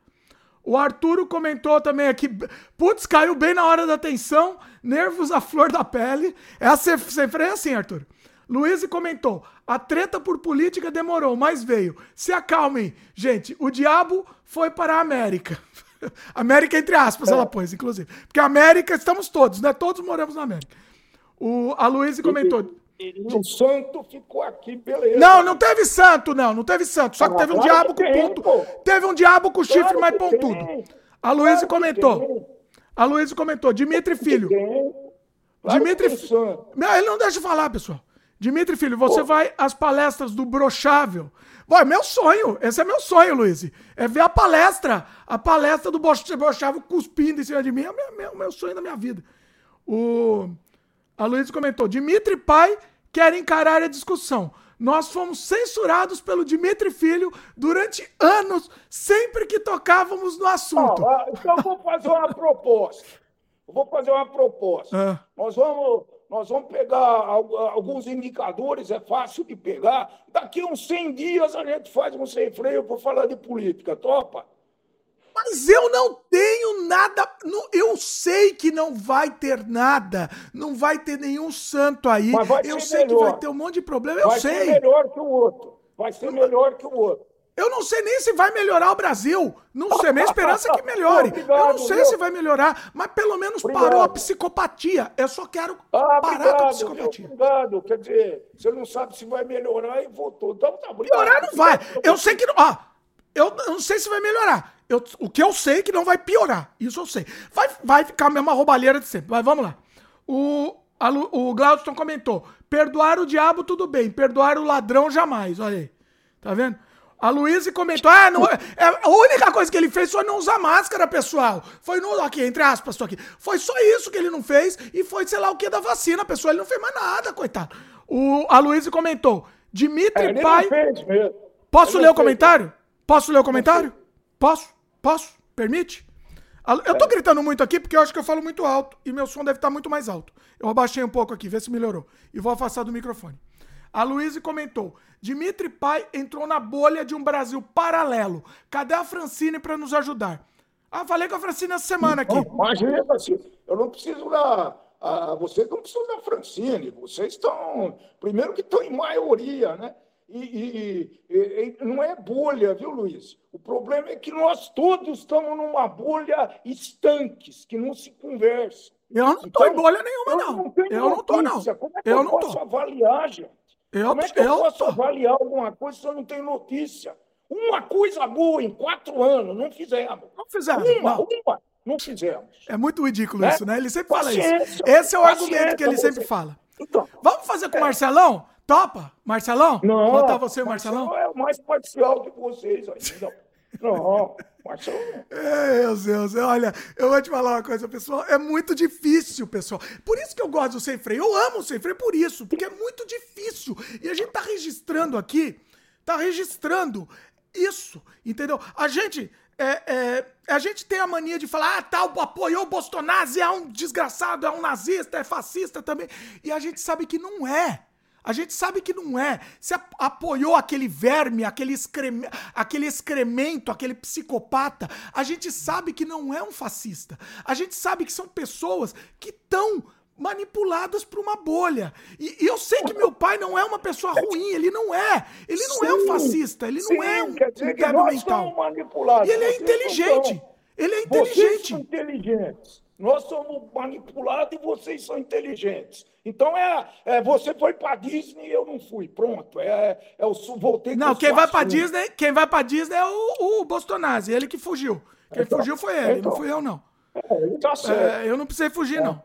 O Arturo comentou também aqui. Putz, caiu bem na hora da tensão. Nervos à flor da pele. Essa sempre é assim, Arthur. Luiz comentou: a treta por política demorou, mas veio. Se acalmem, gente. O diabo foi para a América. <laughs> América, entre aspas, é. ela pôs, inclusive. Porque a América estamos todos, né? Todos moramos na América. O, a Luiz comentou: o santo ficou aqui, beleza. Não, não teve santo, não. Não teve santo. Só que ah, teve um claro diabo com ponto. Pô. Teve um diabo com claro chifre mais pontudo. A Luísa claro comentou. A Luísa comentou. Dimitri Filho. Dimitri Filho. Não, ele não deixa eu falar, pessoal. Dimitri Filho, você pô. vai às palestras do Brochável. Vai, meu sonho. Esse é meu sonho, Luiz. É ver a palestra. A palestra do Brochável cuspindo em cima de mim. É o meu, meu, meu sonho da minha vida. O. A Luísa comentou: Dimitri Pai quer encarar a discussão. Nós fomos censurados pelo Dimitri Filho durante anos, sempre que tocávamos no assunto. Ah, então vou fazer uma proposta. vou fazer uma proposta. Ah. Nós, vamos, nós vamos pegar alguns indicadores, é fácil de pegar. Daqui uns 100 dias a gente faz um sem freio para falar de política. Topa? Mas eu não tenho nada. Eu sei que não vai ter nada. Não vai ter nenhum santo aí. eu sei melhor. que vai ter um monte de problema. Eu vai sei. Vai ser melhor que o outro. Vai ser melhor que o outro. Eu não sei nem se vai melhorar o Brasil. Não sei. Minha esperança é que melhore. <laughs> Obrigado, eu não sei meu. se vai melhorar, mas pelo menos obrigado. parou a psicopatia. Eu só quero ah, parar obrigado, com a psicopatia. Obrigado. Quer dizer, você não sabe se vai melhorar e voltou. Então tá Melhorar não vai. Eu sei que. Ó, eu não sei se vai melhorar. Eu, o que eu sei é que não vai piorar. Isso eu sei. Vai, vai ficar a mesma roubalheira de sempre. Mas vamos lá. O, a, o Glaudston comentou: perdoar o diabo, tudo bem. Perdoar o ladrão, jamais. Olha aí. Tá vendo? A Luísa comentou: ah, não, é, é, a única coisa que ele fez foi não usar máscara, pessoal. Foi no. Aqui, entre aspas, tô aqui. Foi só isso que ele não fez e foi, sei lá o que, da vacina, pessoal. Ele não fez mais nada, coitado. O, a Luísa comentou: Dimitri é, Pai. Posso ler o comentário? Posso ler o comentário? Posso? Posso? Permite? Eu tô gritando muito aqui porque eu acho que eu falo muito alto e meu som deve estar muito mais alto. Eu abaixei um pouco aqui, vê se melhorou. E vou afastar do microfone. A Luísa comentou: Dimitri Pai entrou na bolha de um Brasil paralelo. Cadê a Francine para nos ajudar? Ah, falei com a Francine essa semana aqui. Imagina, eu não preciso da. Ah, vocês não precisam da Francine, vocês estão. Primeiro que estão em maioria, né? E, e, e, e, não é bolha, viu, Luiz? O problema é que nós todos estamos numa bolha estanques, que não se conversam. Eu não estou então, em bolha nenhuma, não. Eu não, eu não estou, não. Como é que eu, eu não posso tô. avaliar, gente? Eu, Como é que eu, eu posso tô. avaliar alguma coisa se eu não tenho notícia? Uma coisa boa em quatro anos, não fizemos. Não fizemos. Uma, não. uma, não fizemos. É muito ridículo né? isso, né? Ele sempre fala isso. Esse é o argumento que ele sempre fala. Então, Vamos fazer com o é. Marcelão? Topa? Marcelão? Não. Botar você Marcelão? Marcelão é o mais parcial que vocês ainda. Não, Marcelão. É, meu Deus, olha, eu vou te falar uma coisa, pessoal. É muito difícil, pessoal. Por isso que eu gosto do sem freio. Eu amo o sem freio por isso, porque é muito difícil. E a gente tá registrando aqui, tá registrando isso, entendeu? A gente. É, é, a gente tem a mania de falar, ah, tal, apoiou o Bolsonaro, é um desgraçado, é um nazista, é fascista também. E a gente sabe que não é. A gente sabe que não é. Você apoiou aquele verme, aquele, excreme, aquele excremento, aquele psicopata. A gente sabe que não é um fascista. A gente sabe que são pessoas que estão manipuladas por uma bolha. E, e, eu sei que meu pai não é uma pessoa ruim, ele não é. Ele não sim, é um fascista, ele sim, não é um, um mental. E ele é inteligente. Ele é inteligente. Vocês são inteligentes. Nós somos manipulados e vocês são inteligentes. Então é, é você foi para Disney e eu não fui. Pronto. É, é o voltei Não, quem vai para Disney, quem vai para Disney é o, o Bolsonaro, ele que fugiu. Quem então, fugiu foi ele, então, não fui eu não. É, tá certo. É, eu não precisei fugir é. não.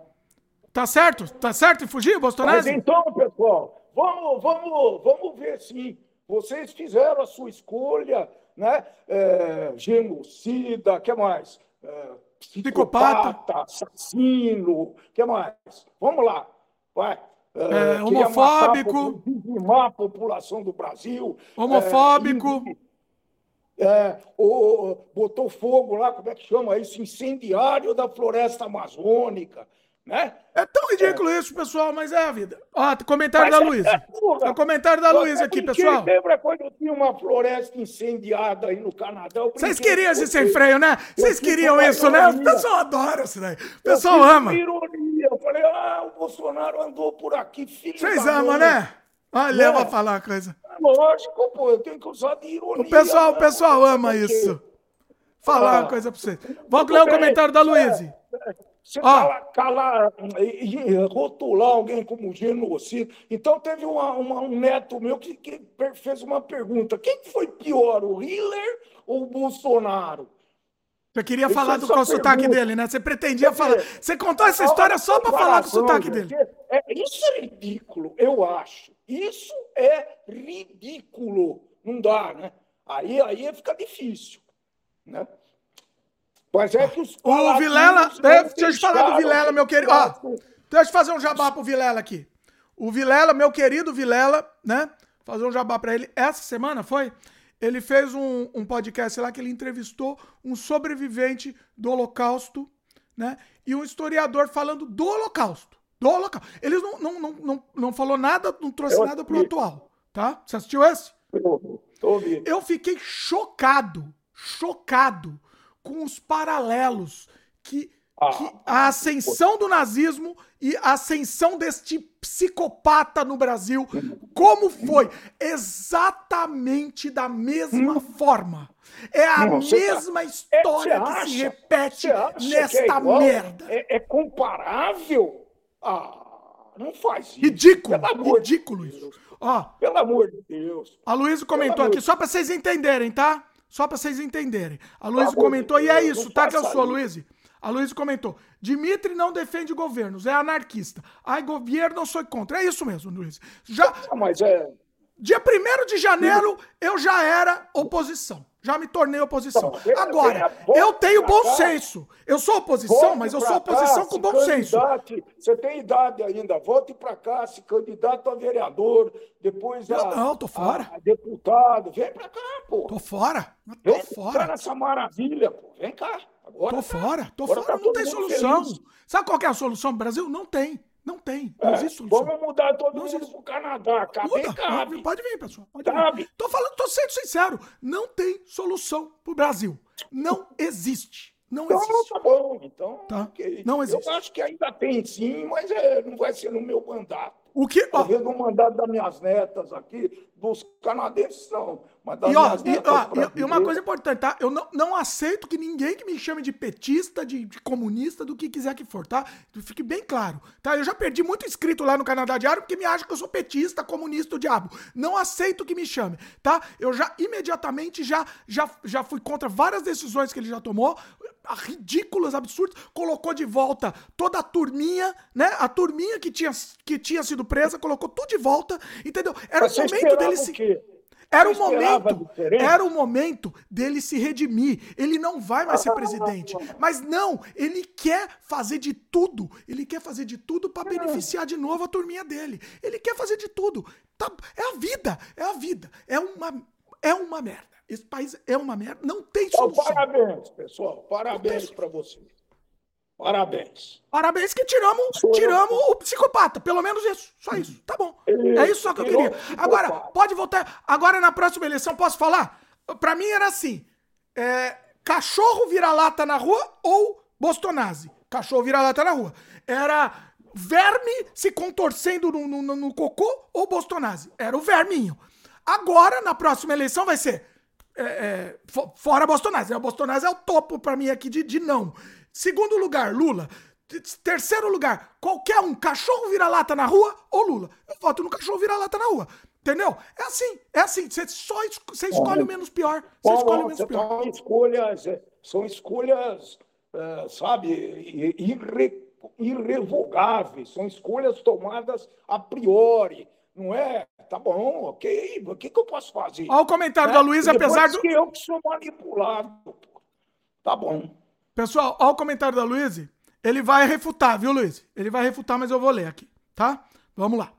Tá certo? Tá certo em fugir, Bolsonaro? Mas então, pessoal, vamos, vamos, vamos ver sim. Vocês fizeram a sua escolha, né? É, genocida, que mais? É, psicopata, psicopata, assassino, o que mais? Vamos lá, vai. É, é homofóbico. Dizimar a população do Brasil. Homofóbico. É, é, o, botou fogo lá, como é que chama isso? Incendiário da floresta amazônica. Né? É tão ridículo é. isso, pessoal, mas é a vida. Ó, comentário mas da é Luísa. É, o comentário da Luísa aqui, pessoal. Lembra quando tinha uma floresta incendiada aí no Canadá? Vocês queriam esse sem freio, né? Vocês queriam isso, né? O pessoal adora isso daí. O pessoal ama. ironia. Eu falei, ah, o Bolsonaro andou por aqui, filho Vocês amam, né? Olha, eu vou falar uma coisa. Lógico, pô, eu tenho que usar de ironia. O pessoal, o pessoal ama isso. Falar ah, uma coisa pra vocês. Vamos ler o comentário da Luísa. Você ah. calar, e, e, rotular alguém como genocídio. Então, teve uma, uma, um neto meu que, que, fez uma pergunta: quem foi pior, o Hitler ou o Bolsonaro? Você queria falar do qual sotaque dele, né? Você pretendia falar. Você contou essa história só para falar do sotaque dele. É, isso é ridículo, eu acho. Isso é ridículo. Não dá, né? Aí, aí fica difícil. Né? Mas é que os O Vilela. Deixa eu te falar do Vilela, meu querido. Ó, deixa eu fazer um jabá pro Vilela aqui. O Vilela, meu querido Vilela, né? Fazer um jabá pra ele. Essa semana foi? Ele fez um, um podcast lá que ele entrevistou um sobrevivente do Holocausto, né? E um historiador falando do Holocausto. Do Holocausto. Eles não, não, não, não, não falou nada, não trouxe eu nada pro atual, tá? Você assistiu esse? Eu, eu fiquei chocado, chocado com os paralelos que, ah, que a ascensão do nazismo e a ascensão deste psicopata no Brasil, como foi? Exatamente da mesma hum. forma. É a Não, tá- mesma tá... história é, que acha, se repete nesta é merda. É, é, comparável? Ah, não faz isso. Ridículo, ridículo de isso. Ó, Pelo amor de Deus. A Luísa comentou aqui, só para vocês entenderem, tá? Só pra vocês entenderem. A Luísa comentou, e é isso, tá? Que eu sou, Luísa. A Luísa comentou: Dimitri não defende governos, é anarquista. Ai, governo, eu sou contra. É isso mesmo, Luiz. Já, mas é. Dia 1 de janeiro, eu já era oposição. Já me tornei oposição. Então, Agora, eu tenho bom cá. senso. Eu sou oposição, mas eu sou oposição cá, com bom senso. Você tem idade ainda. Volte para cá, se candidato a vereador, depois a. Não, tô fora. A, a deputado. Vem para cá, pô. Tô fora. Tô Vem fora. nessa maravilha, pô. Vem cá. Agora tô tá. fora. Tô Agora fora. Tá não tem solução. Feliz. Sabe qual é a solução Brasil? Não tem. Não tem. Não é, existe solução. Vamos mudar todo não mundo existe. pro Canadá. Cabe, Muda, cabe. Pode vir, pessoal. Pode cabe. Vir. Tô falando, tô sendo sincero. Não tem solução pro Brasil. Não existe. Não então, existe. tá bom. Então, tá. Okay. não existe. Eu acho que ainda tem sim, mas é, não vai ser no meu mandato. O que. Talvez no mandato das minhas netas aqui, dos canadenses não. Mas e, ó, e, ó, e, uma coisa importante, tá? Eu não, não aceito que ninguém que me chame de petista, de, de, comunista, do que quiser que for, tá? Fique bem claro, tá? Eu já perdi muito inscrito lá no Canadá Diário porque me acha que eu sou petista, comunista, o diabo. Não aceito que me chame, tá? Eu já imediatamente já, já, já fui contra várias decisões que ele já tomou, ridículas, absurdas, colocou de volta toda a turminha, né? A turminha que tinha, que tinha sido presa, colocou tudo de volta, entendeu? Era Você o momento dele se. Era o momento, era o momento dele se redimir. Ele não vai mais ser presidente. Mas não, ele quer fazer de tudo. Ele quer fazer de tudo para beneficiar de novo a turminha dele. Ele quer fazer de tudo. Tá, é a vida, é a vida. É uma, é uma merda. Esse país é uma merda. Não tem solução. parabéns, pessoal. Parabéns para você. Parabéns. Parabéns que tiramos, tiramos o psicopata. Pelo menos isso. Só isso. Tá bom. É isso só que eu queria. Agora, pode voltar. Agora, na próxima eleição, posso falar? Pra mim era assim: é, cachorro vira-lata na rua ou Bostonase. Cachorro vira-lata na rua. Era verme se contorcendo no, no, no cocô ou Bostonase. Era o verminho. Agora, na próxima eleição, vai ser é, é, fora Bostonase. O Bostonase é o topo pra mim aqui de, de não. Segundo lugar, Lula. Terceiro lugar, qualquer um, cachorro vira-lata na rua ou Lula. Eu voto no cachorro vira-lata na rua. Entendeu? É assim, é assim. Você só você escolhe o menos pior. Você escolhe o menos pior. São escolhas, é, são escolhas, é, sabe, irre, irrevogáveis. São escolhas tomadas a priori. Não é, tá bom, ok, o que, que eu posso fazer? Olha o comentário é, da Luísa, apesar do. que eu que sou manipulado. Tá bom. Pessoal, olha o comentário da Luiz. Ele vai refutar, viu, Luiz? Ele vai refutar, mas eu vou ler aqui, tá? Vamos lá.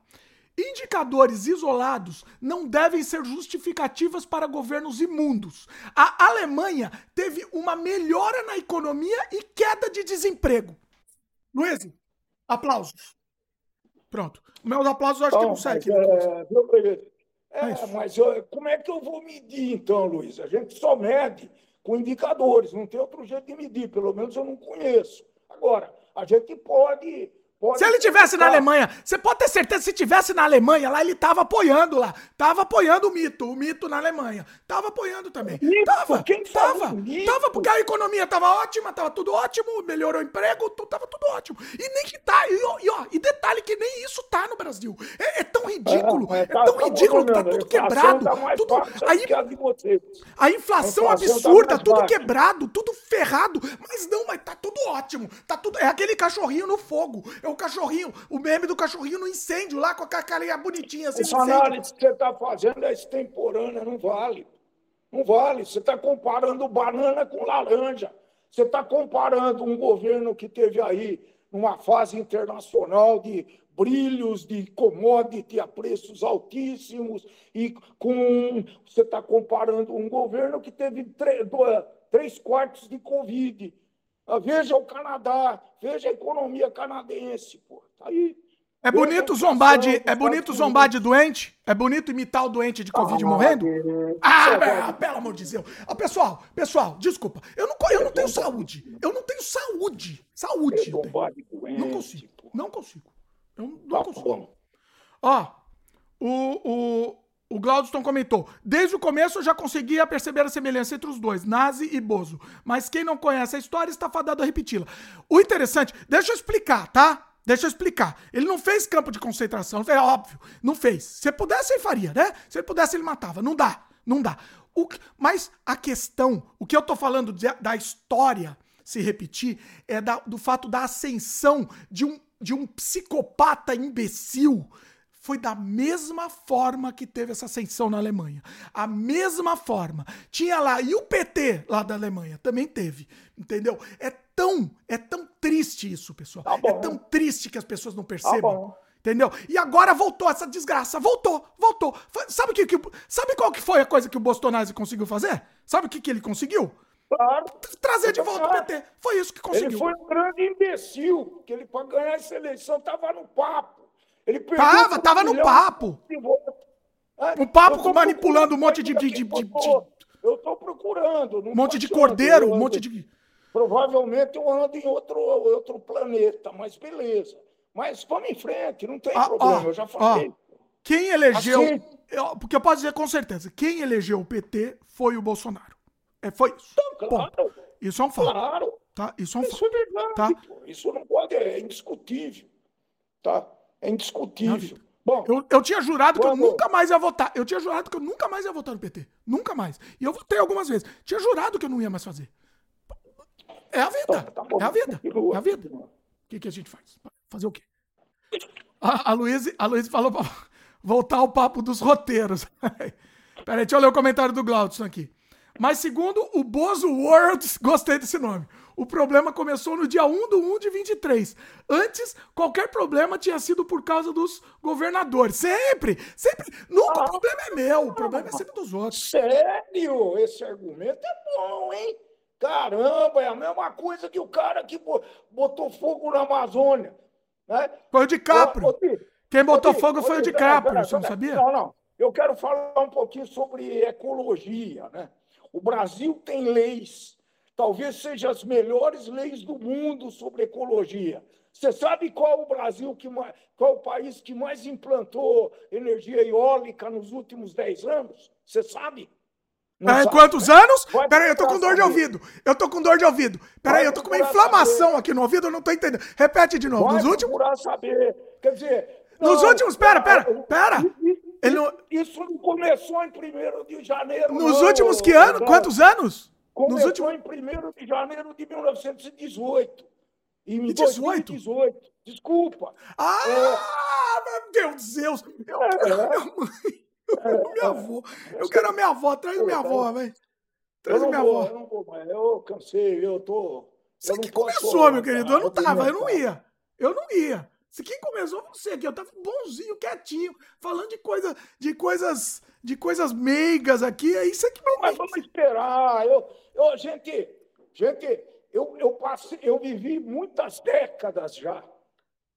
Indicadores isolados não devem ser justificativas para governos imundos. A Alemanha teve uma melhora na economia e queda de desemprego. Luiz, aplausos. Pronto. O meu aplausos eu acho Bom, que não sai aqui. É, é, é mas eu, como é que eu vou medir então, Luiz? A gente só mede com indicadores, não tem outro jeito de medir, pelo menos eu não conheço. Agora, a gente pode se ele tivesse na Alemanha, você pode ter certeza, se tivesse na Alemanha, lá ele tava apoiando lá. Tava apoiando o mito, o mito na Alemanha. Tava apoiando também. Mito? Tava, Quem tava. Tava, porque a economia tava ótima, tava tudo ótimo, melhorou o emprego, tava tudo ótimo. E nem que tá, e, e, ó, e detalhe que nem isso tá no Brasil. É, é tão ridículo, é, é tão tá ridículo que tá tudo quebrado. Tá tudo, aí, a, a inflação a absurda, tá tudo quebrado, tudo ferrado. Mas não, mas tá tudo ótimo. Tá tudo, é aquele cachorrinho no fogo. É o cachorrinho, o meme do cachorrinho no incêndio lá com a carinha bonitinha assim. Essa análise que você está fazendo é extemporânea, não vale. Não vale. Você está comparando banana com laranja. Você está comparando um governo que teve aí numa fase internacional de brilhos de commodity a preços altíssimos e com você está comparando um governo que teve três, três quartos de Covid veja o Canadá, veja a economia canadense, pô. Tá aí. É bonito zombar de, é bonito zombar de doente? É bonito imitar o doente de Covid ah, morrendo? Ah, pelo amor de Deus. Ah, pessoal, pessoal, desculpa. Eu não, eu não tenho saúde. Eu não tenho saúde. Saúde. Não consigo. Não consigo. Eu não tá consigo. Ó, o, o, o Glaudston comentou: Desde o começo eu já conseguia perceber a semelhança entre os dois, Nazi e Bozo. Mas quem não conhece a história está fadado a repeti-la. O interessante, deixa eu explicar, tá? Deixa eu explicar. Ele não fez campo de concentração, é óbvio. Não fez. Se pudesse, ele faria, né? Se ele pudesse, ele matava. Não dá. Não dá. O mas a questão, o que eu tô falando de- da história se repetir, é da- do fato da ascensão de um, de um psicopata imbecil. Foi da mesma forma que teve essa ascensão na Alemanha. A mesma forma. Tinha lá, e o PT lá da Alemanha também teve. Entendeu? É tão, é tão triste isso, pessoal. Tá é tão triste que as pessoas não percebam. bom. Entendeu? E agora voltou essa desgraça. Voltou, voltou. Sabe, que, que- sabe qual que foi a coisa que o Bolsonaro conseguiu fazer? Sabe o que, que ele conseguiu? Claro. Trazer de volta o PT. Foi isso que Ele conseguiu. foi um grande imbecil, que ele, para ganhar essa eleição, estava no papo. Ele Tava, tava no papo. de Um papo eu tô manipulando um monte de- procurando de- de- aqui, eu tô- procurando. Um monte de cordeiro, um monte de. Provavelmente eu ando em outro, outro planeta, mas beleza. Mas vamos em frente, não tem Ah, problema, ó, eu já falei. Quem elegeu. Assim. eu- porque eu posso dizer com certeza: quem elegeu o PT foi o Bolsonaro. É, foi isso. Claro, Ponto. Isso é um fato. claro. Tá? Isso é um Isso fato. é verdade. Tá. Isso não pode, é indiscutível. Tá? É indiscutível. Bom, Eu, eu tinha jurado que eu nunca mais ia votar. Eu tinha jurado que eu nunca mais ia votar no PT. Nunca mais. E eu votei algumas vezes. Tinha jurado que eu não ia mais fazer. É a vida. Tá. É a vida. É a vida. O que, que a gente faz? Fazer o quê? A, a Luísa a Luísa falou pra voltar ao papo dos roteiros. <laughs> Peraí, deixa eu ler o comentário do Glaudson aqui. Mas segundo o Bozo World, gostei desse nome. O problema começou no dia 1 do 1 de 23. Antes, qualquer problema tinha sido por causa dos governadores. Sempre! Sempre! Nunca o problema é meu, o problema é sempre dos outros. Sério? Esse argumento é bom, hein? Caramba, é a mesma coisa que o cara que bo- botou fogo na Amazônia. Né? Foi o DiCaprio. Ô, ô, Ti, Quem botou ô, fogo foi o DiCaprio, pera, você não sabia? Não, não. Eu quero falar um pouquinho sobre ecologia. Né? O Brasil tem leis, talvez sejam as melhores leis do mundo sobre ecologia. Você sabe qual o Brasil que mais, qual o país que mais implantou energia eólica nos últimos 10 anos? Você sabe? Não sabe, quantos anos? Peraí, eu tô com dor de ouvido. Eu tô com dor de ouvido. Peraí, eu tô com uma inflamação saber. aqui no ouvido, eu não tô entendendo. Repete de novo. Vai Nos últimos. procurar saber. Quer dizer. Nos não, últimos. Pera, pera, pera. Isso, Ele não- isso não começou em 1 de janeiro. Nos não, últimos que ano? André. Quantos anos? Começou últimos. em 1 de janeiro de 1918. Em E 18? 2018. Desculpa. Ah, meu Deus! Eu É. quero a minha mãe. Eu quero a minha avó. Eu quero a minha avó. Traz minha avó, velho. Traz minha vou, avó. eu não vou mais. Eu cansei, eu tô. Você eu que começou, meu querido. Eu não tava, eu não ia. Eu não ia. Se quem começou foi você aqui. Eu tava bonzinho, quietinho, falando de, coisa, de coisas de coisas meigas aqui. É isso aqui Mas vamos esperar. Eu, eu, gente, gente, eu, eu, passei, eu vivi muitas décadas já.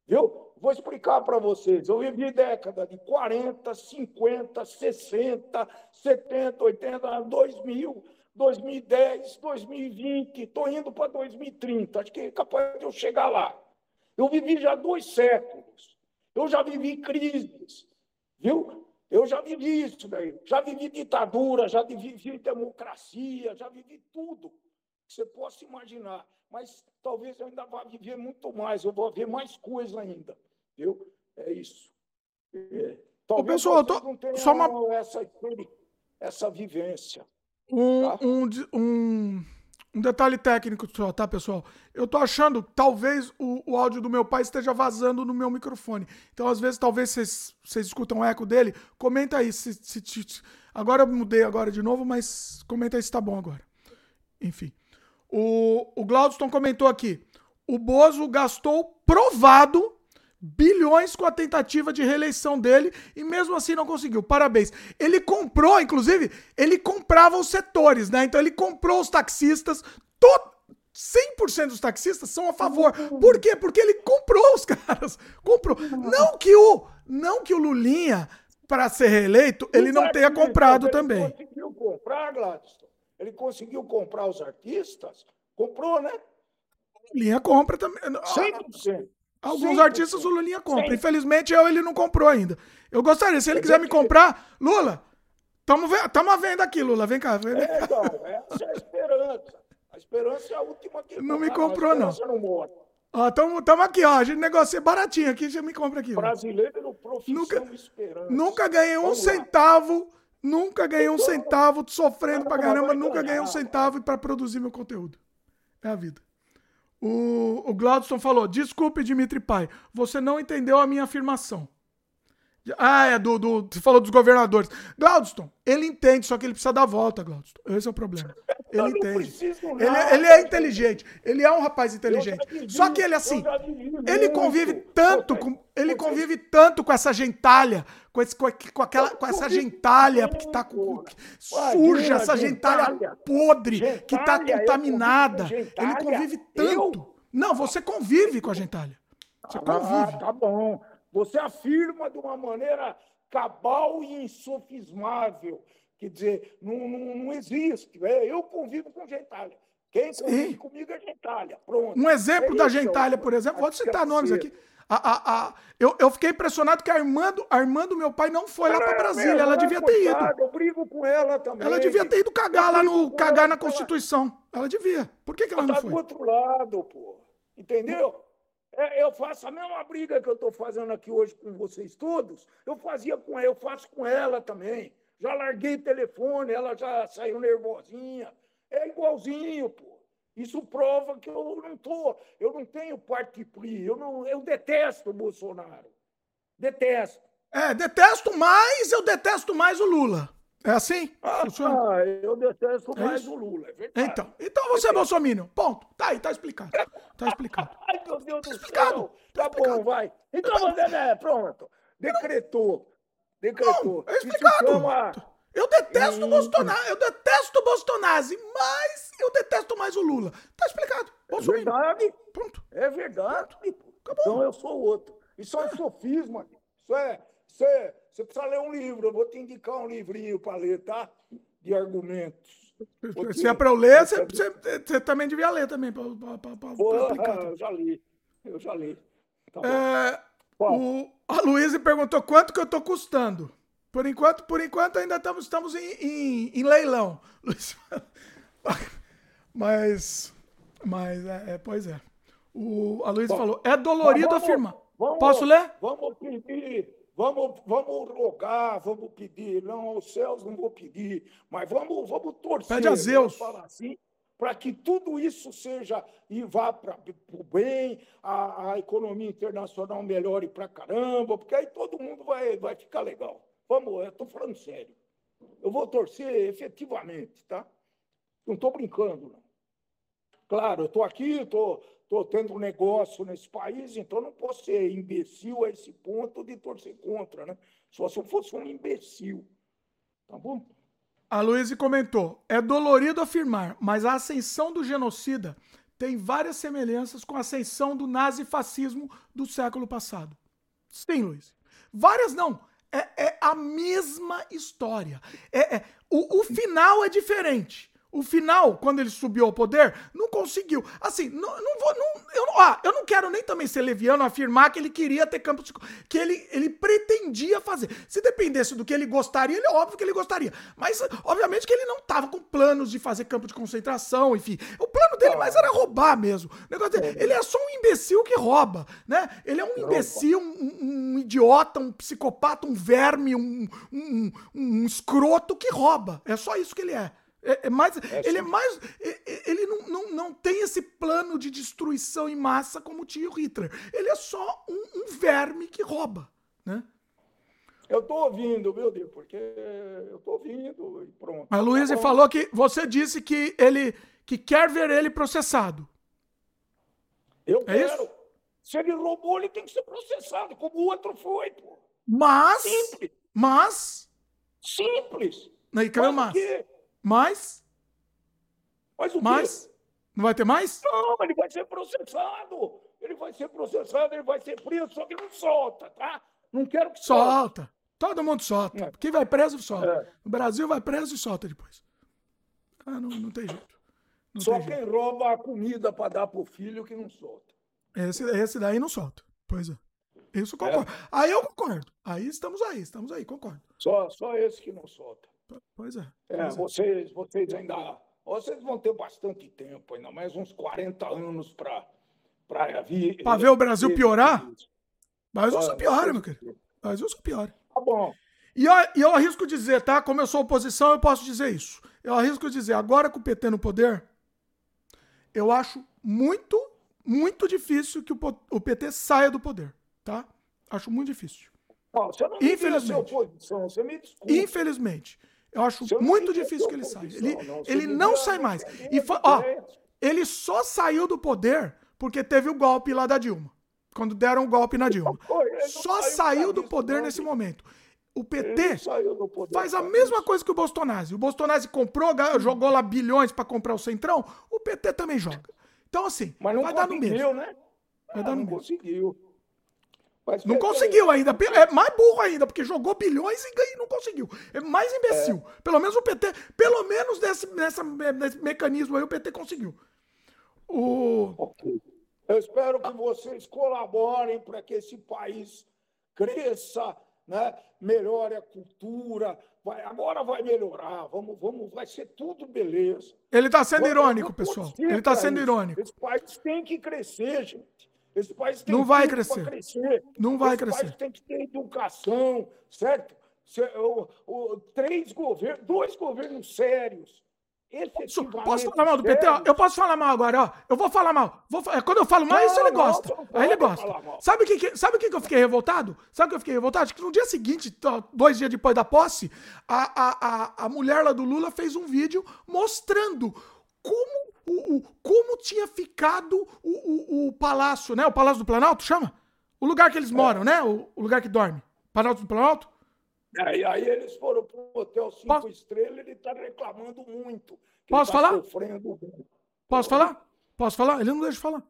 Viu? Vou explicar para vocês. Eu vivi década de 40, 50, 60, 70, 80, 2000, 2010, 2020. Estou indo para 2030. Acho que é capaz de eu chegar lá. Eu vivi já dois séculos. Eu já vivi crises. Viu? Eu já vivi isso daí. Já vivi ditadura, já vivi democracia, já vivi tudo que você possa imaginar. Mas talvez eu ainda vá viver muito mais, eu vou ver mais coisa ainda. Viu? É isso. É. Talvez pessoal, tô- não tenham só uma- essa, essa vivência. Um, Tá. um, um, um detalhe técnico só, tá, pessoal? Eu tô achando que talvez o, o áudio do meu pai esteja vazando no meu microfone. Então, às vezes, talvez vocês, vocês escutam o eco dele. Comenta aí se, se- se- Agora eu mudei agora de novo, mas comenta aí se tá bom agora. Enfim. O, o Glaudston comentou aqui. O Bozo gastou provado bilhões com a tentativa de reeleição dele e mesmo assim não conseguiu. Parabéns. Ele comprou, inclusive, ele comprava os setores, né? Então ele comprou os taxistas, to- 100% dos taxistas são a favor. Por quê? Porque ele comprou os <laughs> caras. Comprou. Não que o não que o Lulinha para ser reeleito, ele não tenha comprado ele também. conseguiu comprar, Gladstone? Ele conseguiu comprar os artistas? Comprou, né? Lulinha compra também. 100%. Alguns 100%. artistas o Lulinha compra. Sim. Infelizmente, eu ele não comprou ainda. Eu gostaria, se ele quiser me comprar, Lula, tamo, tamo à venda aqui, Lula. Vem cá. Vem, É, então, essa é a esperança. A esperança é a última que Não me comprou, não. não morre. Ó, tamo, tamo aqui, ó. A gente negocia baratinho aqui, já me compra aqui. Brasileiro, profissão Nunca- esperança. Nunca ganhei um Vamos lá. centavo Nunca ganhei um centavo, sofrendo pra caramba, nunca ganhei um centavo para produzir meu conteúdo. É a vida. O, o Glaudston falou: Desculpe, Dimitri Pai, você não entendeu a minha afirmação. Ah, é do, do. Você falou dos governadores. Glaudston, ele entende, só que ele precisa dar volta, Glaudston. Esse é o problema. <laughs> Ele entende. Ele, ele é inteligente. Ele é um rapaz inteligente. Só que ele, assim, ele convive tanto com. Ele convive tanto com essa gentalha, com, esse, com, com aquela, com essa gentalha que tá com. Suja, essa gentalha podre, que tá contaminada. Ele convive tanto. Não, você convive com a gentalha. Você ah, convive. Ah, tá bom. Você afirma de uma maneira cabal e insofismável. Quer dizer, não, não, não existe. É, eu convivo com gentalha. Quem convive Sim. comigo é gentalha. Pronto. Um exemplo é da gentalha, por exemplo, vou citar nomes aqui. A, a, a, eu, eu fiquei impressionado que a irmã do, a irmã do meu pai não foi lá para Brasília. Ela devia ter ido. Eu brigo com ela também. Ela devia ter ido cagar lá no. cagar na Constituição. Ela devia. Por que, que ela, ela não tá foi? do outro lado, pô. Entendeu? É, eu faço a mesma briga que eu estou fazendo aqui hoje com vocês todos, eu fazia com ela, eu faço com ela também. Já larguei o telefone, ela já saiu nervosinha. É igualzinho, pô. Isso prova que eu não tô, eu não tenho parte eu não, eu detesto o Bolsonaro. Detesto. É, detesto mais, eu detesto mais o Lula. É assim? Ah, ah eu detesto é mais o Lula, é verdade. Então, então você é bolsominion. Ponto. Tá aí, tá explicado. Tá explicado. <laughs> Ai, meu Deus tá do explicado. céu. Tá, tá explicado. bom, vai. Então, você, né, pronto. Decretou. Decretou. Não, é explicado. Chama... Eu detesto o Bolsonaro, eu detesto o Bolsonaro, mas eu detesto mais o Lula. Tá explicado. Bolsonaro. É verdade. Pronto. É verdade. Pronto. Então eu sou outro. Isso é um sofisma. Isso é, isso é você precisa ler um livro, eu vou te indicar um livrinho para ler, tá? De argumentos. Porque... Se é para eu ler, você, você, você, também devia ler também. Pra, Porra, eu já li. Eu já li. Tá é, o, a Luísa perguntou quanto que eu tô custando. Por enquanto, por enquanto ainda estamos, estamos em, em, em leilão. <laughs> Mas, mas é, é, pois é. O, a Luísa falou, é dolorido vamos, afirmar. Vamos, Posso ler? Vamos pedir Vamos, vamos rogar, vamos pedir. Não, aos céus não vou pedir, mas vamos, vamos torcer. Pede a Zeus. Falar assim, para que tudo isso seja e vá para o bem, a, a, economia internacional melhore para caramba, porque aí todo mundo vai, vai ficar legal. Vamos, eu estou falando sério. Eu vou torcer efetivamente, tá? Não estou brincando, não. Claro, eu estou aqui, estou estou tendo um negócio nesse país, então não posso ser imbecil a esse ponto de torcer contra, né? Só se eu fosse um imbecil. Tá bom? A Luísa comentou: é dolorido afirmar, mas a ascensão do genocida tem várias semelhanças com a ascensão do nazifascismo do século passado. Sim, Luiz. Várias não. É, é a mesma história. É, é o, o final é diferente. O final, quando ele subiu ao poder, não conseguiu. Assim, não, não vou. Não, eu, ah, eu não quero nem também ser leviano afirmar que ele queria ter campos de, que ele, ele pretendia fazer. Se dependesse do que ele gostaria, ele óbvio que ele gostaria. Mas, obviamente, que ele não estava com planos de fazer campo de concentração, enfim. O plano dele mais era roubar mesmo. O negócio dele, ele é só um imbecil que rouba, né? Ele é um imbecil, um, um idiota, um psicopata, um verme, um, um, um escroto que rouba. É só isso que ele é. É, é mais, é ele é mais. Ele não, não, não tem esse plano de destruição em massa como tinha o Hitler. Ele é só um, um verme que rouba, né? Eu tô ouvindo, viu, Deus? Porque eu tô ouvindo e pronto. A Luísa tá falou que você disse que ele que quer ver ele processado. Eu é quero. Isso? Se ele roubou, ele tem que ser processado, como o outro foi, pô. Mas. Simples. Mas. Simples. Aí, cadê o mas? Mas? Mas o Mas? Quê? Não vai ter mais? Não, ele vai ser processado. Ele vai ser processado, ele vai ser preso, só que não solta, tá? Não quero que solta. solta. Todo mundo solta. É. Quem vai preso, solta. É. No Brasil vai preso e solta depois. Ah, não, não tem jeito. Não só tem quem jeito. rouba a comida para dar pro filho que não solta. Esse, esse daí não solta. Pois é. Isso concordo. É. Aí eu concordo. Aí estamos aí, estamos aí, concordo. Só, só esse que não solta. Pois é. é pois é, Vocês, vocês ainda. Vocês vão ter bastante tempo, ainda mais uns 40 anos para para vir. Para ver o Brasil piorar? Brasil só piora, meu querido. Brasil só piora. Tá bom. E eu, eu arrisco dizer, tá? Como eu sou oposição, eu posso dizer isso. Eu arrisco dizer, agora com o PT no poder, eu acho muito, muito difícil que o, o PT saia do poder, tá? Acho muito difícil. Não, você não Infelizmente. Oposição, você me desculpa. Infelizmente. Eu acho muito difícil que ele saia. Ele não, ele não sai mais. E ó, ele só saiu do poder porque teve o golpe lá da Dilma. Quando deram o golpe na Dilma. Só saiu do poder nesse momento. O PT faz a mesma coisa que o Bolsonaro. O Bolsonaro comprou, jogou lá bilhões para comprar o Centrão. O PT também joga. Então, assim, vai dar no mesmo. Né? Vai dar no não mesmo. conseguiu. Mas não conseguiu ainda. É mais burro ainda, porque jogou bilhões e ganhou, não conseguiu. É mais imbecil. É. Pelo menos o PT, pelo menos nesse, nessa, nesse mecanismo aí, o PT conseguiu. O... Okay. Eu espero que vocês colaborem para que esse país cresça, né? melhore a cultura. Vai, agora vai melhorar, vamos, vamos, vai ser tudo beleza. Ele está sendo irônico, pessoal. Ele está sendo irônico. Esse país tem que crescer, gente. Esse país tem não vai crescer. crescer. Não vai Esse crescer. país tem que ter educação, certo? O, o, três governos, dois governos sérios. Posso, posso falar mal do PT? Eu posso falar mal agora, ó. Eu vou falar mal. Vou, quando eu falo mal, não, isso ele gosta. Não, Aí ele gosta. Sabe o que, sabe que, que eu fiquei revoltado? Sabe o que eu fiquei revoltado? Que no dia seguinte, dois dias depois da posse, a, a, a, a mulher lá do Lula fez um vídeo mostrando como o, o, como tinha ficado o, o, o, palácio, né? O Palácio do Planalto, chama? O lugar que eles é. moram, né? O, o, lugar que dorme. Palácio do Planalto? É, aí eles foram para o Hotel Cinco Posso... Estrelas ele está reclamando muito. Posso tá falar? Sofrendo... Posso falar? Posso falar? Ele não deixa de falar.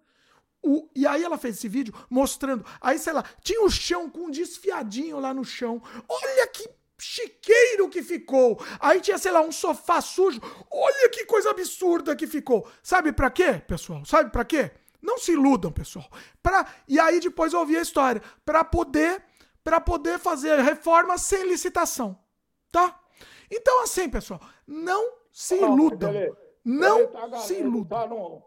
O, e aí ela fez esse vídeo mostrando. Aí, sei lá, tinha o chão com um desfiadinho lá no chão. Olha que chiqueiro que ficou. Aí tinha, sei lá, um sofá sujo. Olha que coisa absurda que ficou. Sabe para quê, pessoal? Sabe para quê? Não se iludam, pessoal. Pra... E aí depois eu ouvi a história. Para poder para poder fazer reforma sem licitação. Tá? Então, assim, pessoal, não se iludam. Não tá, se iludam. Tá no,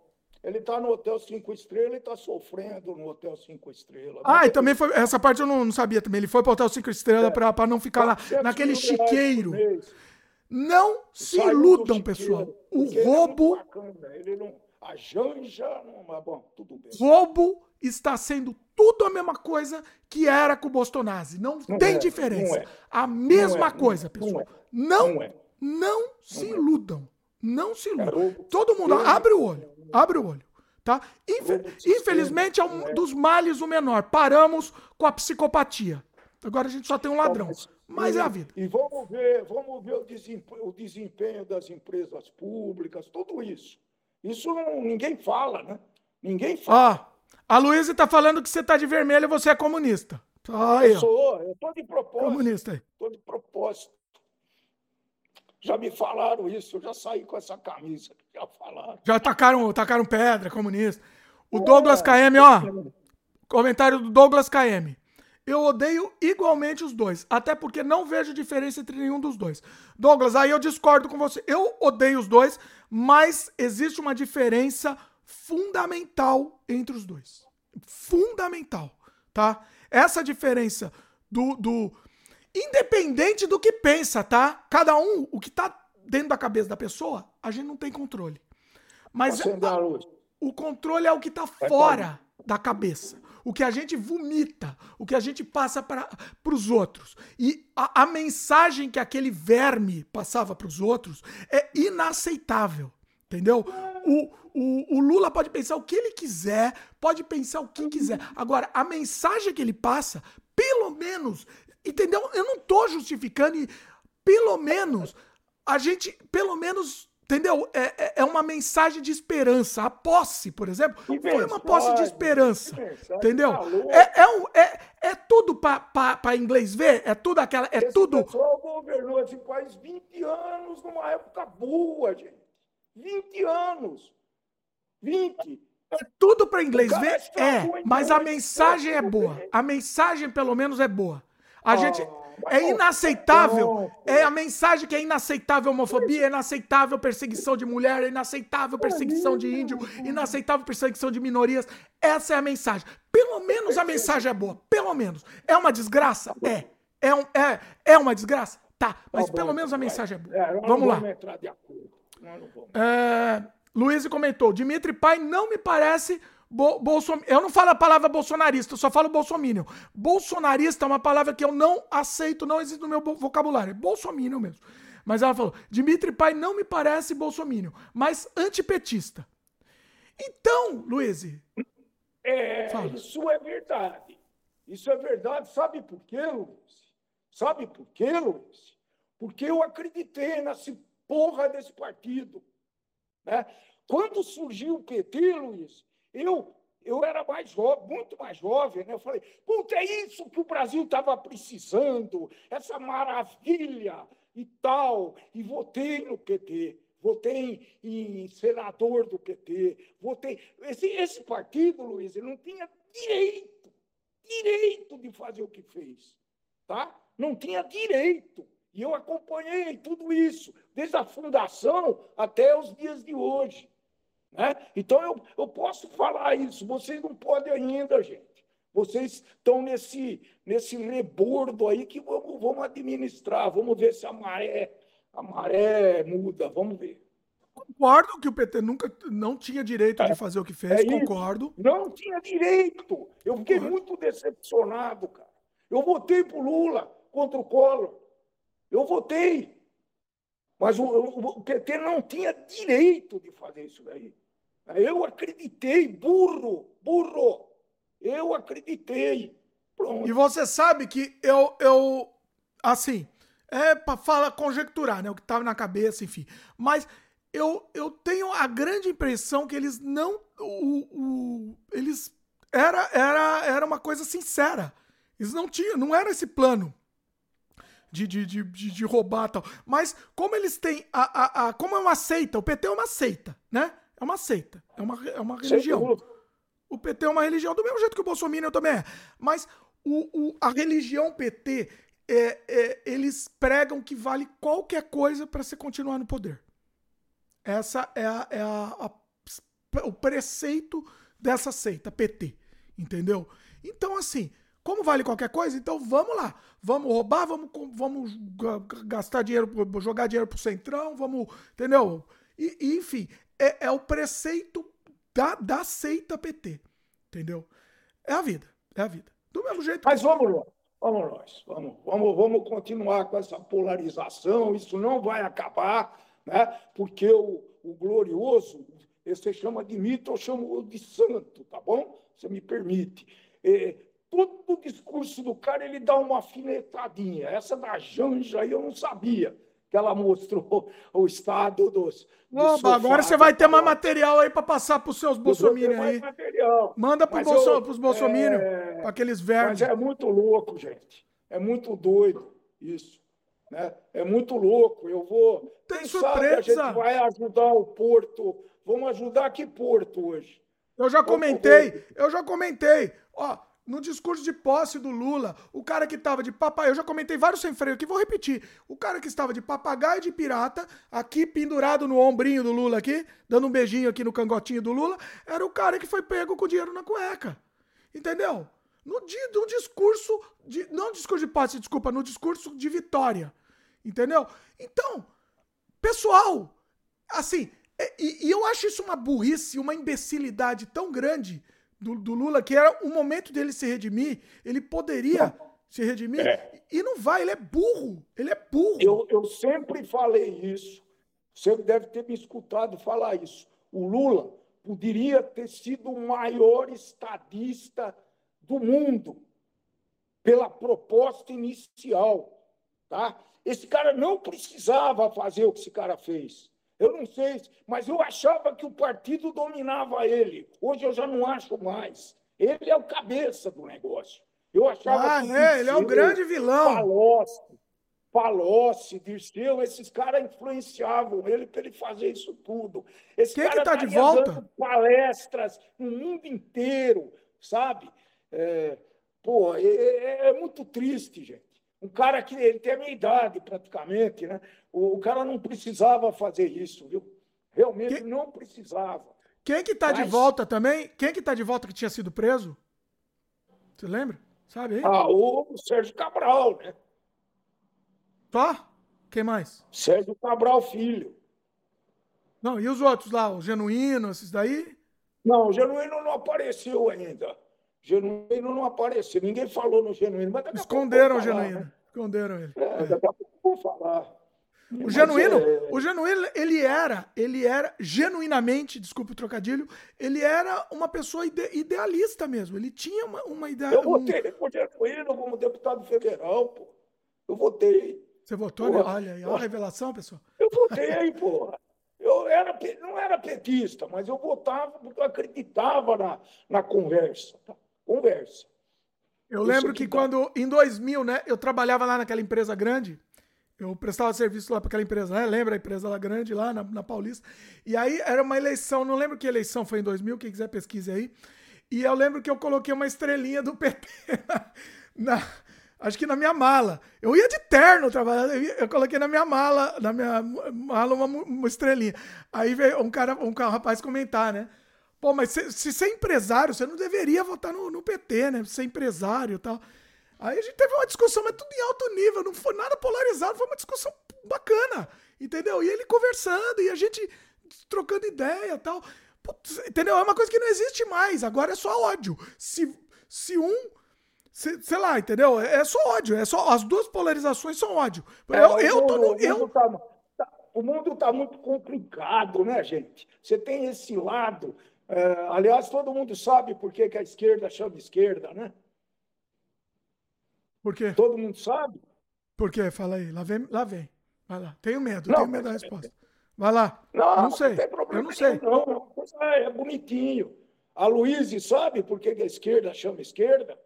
ele está no Hotel Cinco Estrelas e está sofrendo no Hotel Cinco Estrelas. Ah, e também foi. Essa parte eu não, não sabia também. Ele foi para o Hotel Cinco Estrelas é. para não ficar lá naquele chiqueiro. Não se iludam, pessoal. O é roubo. É não, a Janja, não, bom, tudo bem. Roubo está sendo tudo a mesma coisa que era com o Bolsonaro. Não, não tem é, diferença. É. A mesma é, coisa, pessoal. É. Não, não, não se iludam. Não se iludam. Todo mundo abre o olho. Abre o olho. Tá? Infelizmente é um dos males o menor. Paramos com a psicopatia. Agora a gente só tem um ladrão. Mas é a vida. E vamos ver, vamos ver o desempenho, o desempenho das empresas públicas, tudo isso. Isso não, ninguém fala, né? Ninguém fala. Ó, a Luísa está falando que você está de vermelho e você é comunista. Aí, eu sou, eu estou de propósito. Comunista aí. Estou de propósito. Já me falaram isso, eu já saí com essa camisa. Já falaram. Já tacaram, tacaram pedra, comunista. O Douglas KM, ó. Comentário do Douglas KM. Eu odeio igualmente os dois, até porque não vejo diferença entre nenhum dos dois. Douglas, aí eu discordo com você. Eu odeio os dois, mas existe uma diferença fundamental entre os dois. Fundamental, tá? Essa diferença do, do Independente do que pensa, tá? Cada um, o que tá dentro da cabeça da pessoa, a gente não tem controle. Mas a, o controle é o que tá fora da cabeça. O que a gente vomita, o que a gente passa para os outros. E a, a mensagem que aquele verme passava para os outros é inaceitável. Entendeu? O, o, o, Lula pode pensar o que ele quiser, pode pensar o que quiser. Agora, a mensagem que ele passa, pelo menos, Entendeu? Eu não tô justificando e pelo menos a gente, pelo menos, entendeu? É, é, é uma mensagem de esperança. A posse, por exemplo, foi uma posse de esperança. Entendeu? É, é, um, é, é tudo para inglês ver? É tudo aquela. É esse tudo. O pessoal governou esse país 20 anos numa época boa, gente. 20 anos. 20. É tudo para inglês ver? É, mas a mensagem é boa. A mensagem, pelo menos, é boa. A gente. É inaceitável. É a mensagem que é inaceitável homofobia, é inaceitável perseguição de mulher, é inaceitável perseguição de índio, inaceitável perseguição de minorias. Essa é a mensagem. Pelo menos a mensagem é boa. Pelo menos. É uma desgraça? É. é, um, é, é uma desgraça? Tá, mas tá pelo menos a mensagem é boa. É, vamos lá. É, Luiz comentou: Dimitri Pai não me parece Bo Bolson... Eu não falo a palavra bolsonarista, eu só falo bolsominion. Bolsonarista é uma palavra que eu não aceito, não existe no meu vocabulário. É bolsominion mesmo. Mas ela falou: Dimitri Pai não me parece bolsominion, mas antipetista. Então, Luiz. É, isso é verdade. Isso é verdade. Sabe por quê, Luiz? Sabe por quê, Luiz? Porque eu acreditei nessa porra desse partido. Né? Quando surgiu o PT, Luiz, eu, eu era mais jovem, muito mais jovem, né? Eu falei, puta, é isso que o Brasil estava precisando, essa maravilha e tal. E votei no PT, votei em senador do PT, votei. Esse, esse partido, Luiz, ele não tinha direito, direito de fazer o que fez. Tá? Não tinha direito. E eu acompanhei tudo isso, desde a fundação até os dias de hoje. Né? Então, eu, eu posso falar isso. Vocês não podem ainda, gente. Vocês estão nesse, nesse rebordo aí que vamos, vamos administrar. Vamos ver se a maré, a maré muda. Vamos ver. Concordo que o PT nunca não tinha direito é, de fazer o que fez, é concordo. Não tinha direito. Eu fiquei muito decepcionado, cara. Eu votei pro Lula contra o Collor. Eu votei. Mas o, o, PT não tinha direito de fazer isso daí. Eu acreditei, burro, burro. Eu acreditei. Pronto. E você sabe que eu, eu assim, é para falar, conjecturar, né? O que estava na cabeça, enfim. Mas eu, eu tenho a grande impressão que eles não. O, o, eles. Era, era, era uma coisa sincera. Eles não tinham, não era esse plano de, de, de, de, roubar tal. Mas como eles têm. A, a, a, como é uma seita, o PT é uma seita, né? É uma seita. É uma, é uma religião. O PT é uma religião, do mesmo jeito que o Bolsonaro também é. Mas o, o, a religião PT, é, é, eles pregam que vale qualquer coisa para você continuar no poder. Essa é, a, é a, a, o preceito dessa seita, PT. Entendeu? Então, assim, como vale qualquer coisa, então vamos lá. Vamos roubar, vamos, vamos gastar dinheiro, jogar dinheiro pro centrão, vamos. Entendeu? E, e enfim, é, é o preceito da, da seita PT. Entendeu? É a vida. É a vida. Do mesmo jeito. Mas que... vamos lá. Vamos nós. Vamos, vamos, vamos continuar com essa polarização. Isso não vai acabar, né? porque o, o glorioso, você chama de mito, eu chamo de santo, tá bom? Você me permite. É, todo o discurso do cara ele dá uma afinetadinha. Essa da Janja aí eu não sabia que ela mostrou o estado dos. Não, agora você vai ter mais material aí para passar para os seus bolsominions aí. Material. Manda para bolso, os bolsominions, é... para aqueles verdes. Mas é muito louco, gente. É muito doido isso. Né? É muito louco. Eu vou. Tem Quem surpresa. A gente vai ajudar o Porto. Vamos ajudar que Porto hoje? Eu já comentei, eu já comentei. Ó, no discurso de posse do Lula, o cara que estava de papagaio, eu já comentei vários sem freio aqui, vou repetir. O cara que estava de papagaio de pirata, aqui pendurado no ombrinho do Lula aqui, dando um beijinho aqui no cangotinho do Lula, era o cara que foi pego com dinheiro na cueca. Entendeu? No, no discurso, de, não discurso de posse, desculpa, no discurso de vitória. Entendeu? Então, pessoal, assim, e, e eu acho isso uma burrice, uma imbecilidade tão grande do, do, Lula, que era o momento dele se redimir, ele poderia se redimir, é. e não vai, ele é burro, ele é burro. Eu, eu sempre falei isso, você deve ter me escutado falar isso. O Lula poderia ter sido o maior estadista do mundo, pela proposta inicial. Tá? Esse cara não precisava fazer o que esse cara fez. Eu não sei, mas eu achava que o partido dominava ele. Hoje eu já não acho mais. Ele é o cabeça do negócio. Eu achava ah, que. É, ele é o grande vilão. Palocci, Palocci, Dirceu, esses caras influenciavam ele para ele fazer isso tudo. Esse Quem cara que tá de volta? palestras no mundo inteiro, sabe? É, pô, é, é, é muito triste, gente. Um cara que ele tem a minha idade praticamente, né? O, o cara não precisava fazer isso, viu? Realmente não precisava. Quem que tá Mas... de volta também? Quem que tá de volta que tinha sido preso? Você lembra? Sabe aí? Ah, o Sérgio Cabral, né? Só? Quem mais? Sérgio Cabral Filho. Não, e os outros lá, o Genuíno, esses daí? Não, o Genuíno não apareceu ainda. Genuíno não apareceu. Ninguém falou no Genuíno. Mas Esconderam o Genuíno. Né? Esconderam ele. É, daqui a pouco vou falar. O genuíno, é... o genuíno, ele era, ele era genuinamente, desculpa o trocadilho, ele era uma pessoa ide, idealista mesmo. Ele tinha uma, uma ideia. Eu votei um... por genuíno como deputado federal, pô. Eu votei. Você votou? Né? Olha aí, olha a revelação, pessoal. Eu votei, porra. Eu era, não era petista, mas eu votava porque eu acreditava na, na conversa. Tá? Conversa. Eu Isso lembro que, que quando, em 2000, né, eu trabalhava lá naquela empresa grande, eu prestava serviço lá para aquela empresa, né? Lembra a empresa lá grande, lá na, na, Paulista? E aí era uma eleição, não lembro que eleição foi em 2000, quem quiser pesquise aí. E eu lembro que eu coloquei uma estrelinha do PT na, na acho que na minha mala. Eu ia de terno trabalhar, eu, eu, coloquei na minha mala, na minha mala uma, uma estrelinha. Aí veio um cara, um, um rapaz comentar, né? Pô, mas se, se ser empresário, você não deveria votar no, no PT, né? Ser empresário e tal. Aí a gente teve uma discussão, mas tudo em alto nível, não foi nada polarizado, foi uma discussão bacana, entendeu? E ele conversando e a gente trocando ideia e tal. Putz, entendeu? É uma coisa que não existe mais, agora é só ódio. Se, se um se, sei lá, entendeu? É só ódio, é só as duas polarizações são ódio. É, eu, eu tô no, eu... Tá, tá, o mundo está muito complicado, né, gente? Você tem esse lado. É, aliás, todo mundo sabe por que, que a esquerda chama esquerda, né? Por quê? Todo mundo sabe? Por quê? Fala aí. Lá vem. Lá vem. Vai lá. Tenho medo, não, tenho medo da resposta. Vai lá. Não, não sei. Não eu não sei. Não, é, é bonitinho. A Luíse sabe por que, que a esquerda chama esquerda?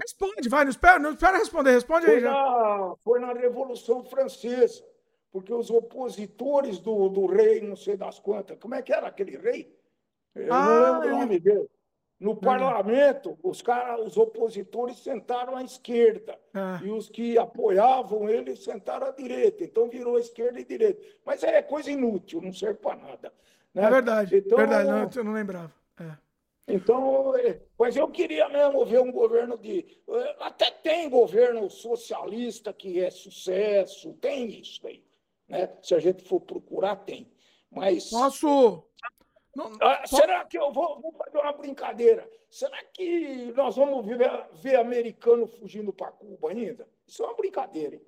Responde, vai, não espera, não espera responder, responde foi aí. Na, foi na Revolução Francesa, porque os opositores do, do rei, não sei das quantas, como é que era aquele rei? Eu ah, não lembro é. o nome dele. No parlamento, os caras, os opositores sentaram à esquerda ah. e os que apoiavam ele sentaram à direita. Então virou esquerda e direita. Mas é coisa inútil, não serve para nada. Né? É verdade, então, verdade, não, eu não lembrava. É. Então, é, mas eu queria mesmo ver um governo de. É, até tem governo socialista que é sucesso, tem isso aí. Né? Se a gente for procurar, tem. Mas. Posso não, ah, será que eu vou, vou, fazer uma brincadeira? Será que nós vamos ver, ver americano fugindo para Cuba ainda? Isso é uma brincadeira, hein?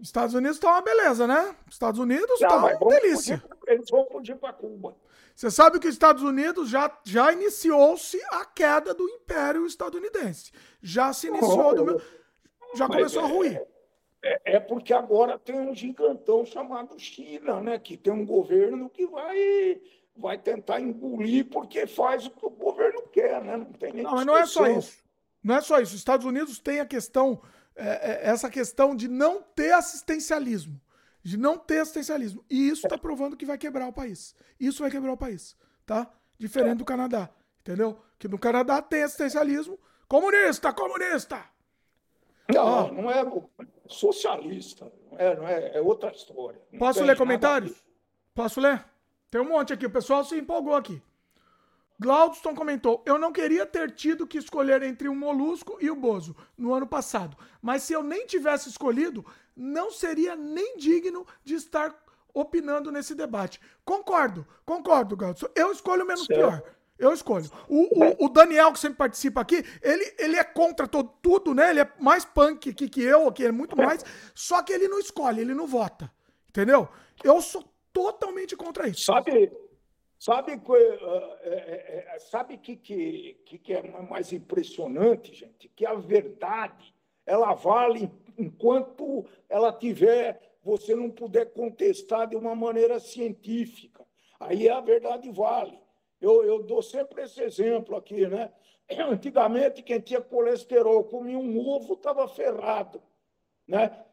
Estados Unidos está uma beleza, né? Estados Unidos está uma delícia. Fugir, eles vão fugir para Cuba. Você sabe que os Estados Unidos já, já iniciou-se a queda do Império Estadunidense. Já se iniciou, oh, do, já começou é, a ruir. É, é, porque agora tem um gigantão chamado China, né? Que tem um governo que vai, vai tentar engolir porque faz o que o governo quer, né? Não tem nem Não, mas não é só isso. Não é só isso. Os Estados Unidos têm a questão, é, é, essa questão de não ter assistencialismo. De não ter assistencialismo. E isso está provando que vai quebrar o país. Isso vai quebrar o país, tá? Diferente do Canadá, entendeu? Que no Canadá tem assistencialismo. Comunista, comunista! Não, não é socialista. Não é, não é, é outra história. Não Posso ler comentários? Posso ler? Tem um monte aqui. O pessoal se empolgou aqui. Glaudston comentou: Eu não queria ter tido que escolher entre o Molusco e o Bozo no ano passado. Mas se eu nem tivesse escolhido, não seria nem digno de estar opinando nesse debate. Concordo, concordo, Glaudston. Eu escolho o menos certo. pior. Eu escolho. O, o, o, Daniel, que sempre participa aqui, ele, ele é contra todo, tudo, né? Ele é mais punk aqui que eu, que é muito mais. Só que ele não escolhe, ele não vota. Entendeu? Eu sou totalmente contra isso. Sabe, sabe, uh, é, é, sabe que, que, que é mais impressionante, gente? Que a verdade, ela vale enquanto ela tiver, você não puder contestar de uma maneira científica. Aí a verdade vale. Eu, eu dou sempre esse exemplo aqui, né? <clears throat> Antigamente, quem tinha colesterol comia um ovo, estava ferrado, né?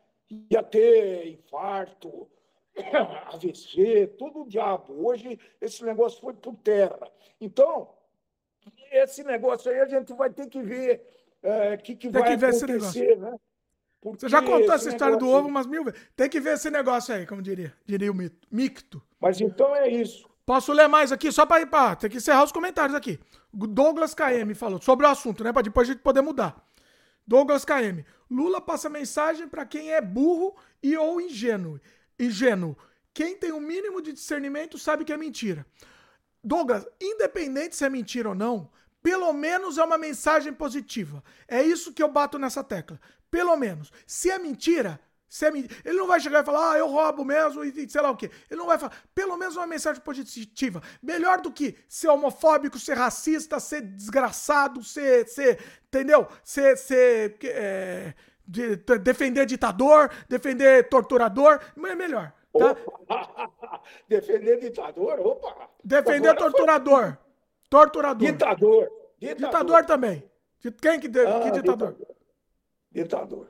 Ia ter infarto, <clears throat> AVC, tudo o diabo. Hoje, esse negócio foi por terra. Então, esse negócio aí a gente vai ter que ver o é, que, que vai que acontecer, né? Porque Você já contou essa história do ovo umas mil vezes. Tem que ver esse negócio aí, como diria, diria o mito. Micto. Mas então é isso. Posso ler mais aqui, só para. Tem que encerrar os comentários aqui. Douglas KM falou sobre o assunto, né? Para depois a gente poder mudar. Douglas KM. Lula passa mensagem para quem é burro e ou ingênuo. Ingênuo. Quem tem o um mínimo de discernimento sabe que é mentira. Douglas, independente se é mentira ou não, pelo menos é uma mensagem positiva. É isso que eu bato nessa tecla. Pelo menos. Se é mentira, ele não vai chegar e falar, ah, eu roubo mesmo e sei lá o quê. Ele não vai falar. Pelo menos uma mensagem positiva. Melhor do que ser homofóbico, ser racista, ser desgraçado, ser. ser entendeu? Ser. ser é, de, defender ditador, defender torturador. É melhor. Tá? <laughs> defender ditador? Opa! Defender torturador. Foi... Torturador. Ditador. Ditador, ditador também. Quem que, de... ah, que ditador? ditador? Ditador.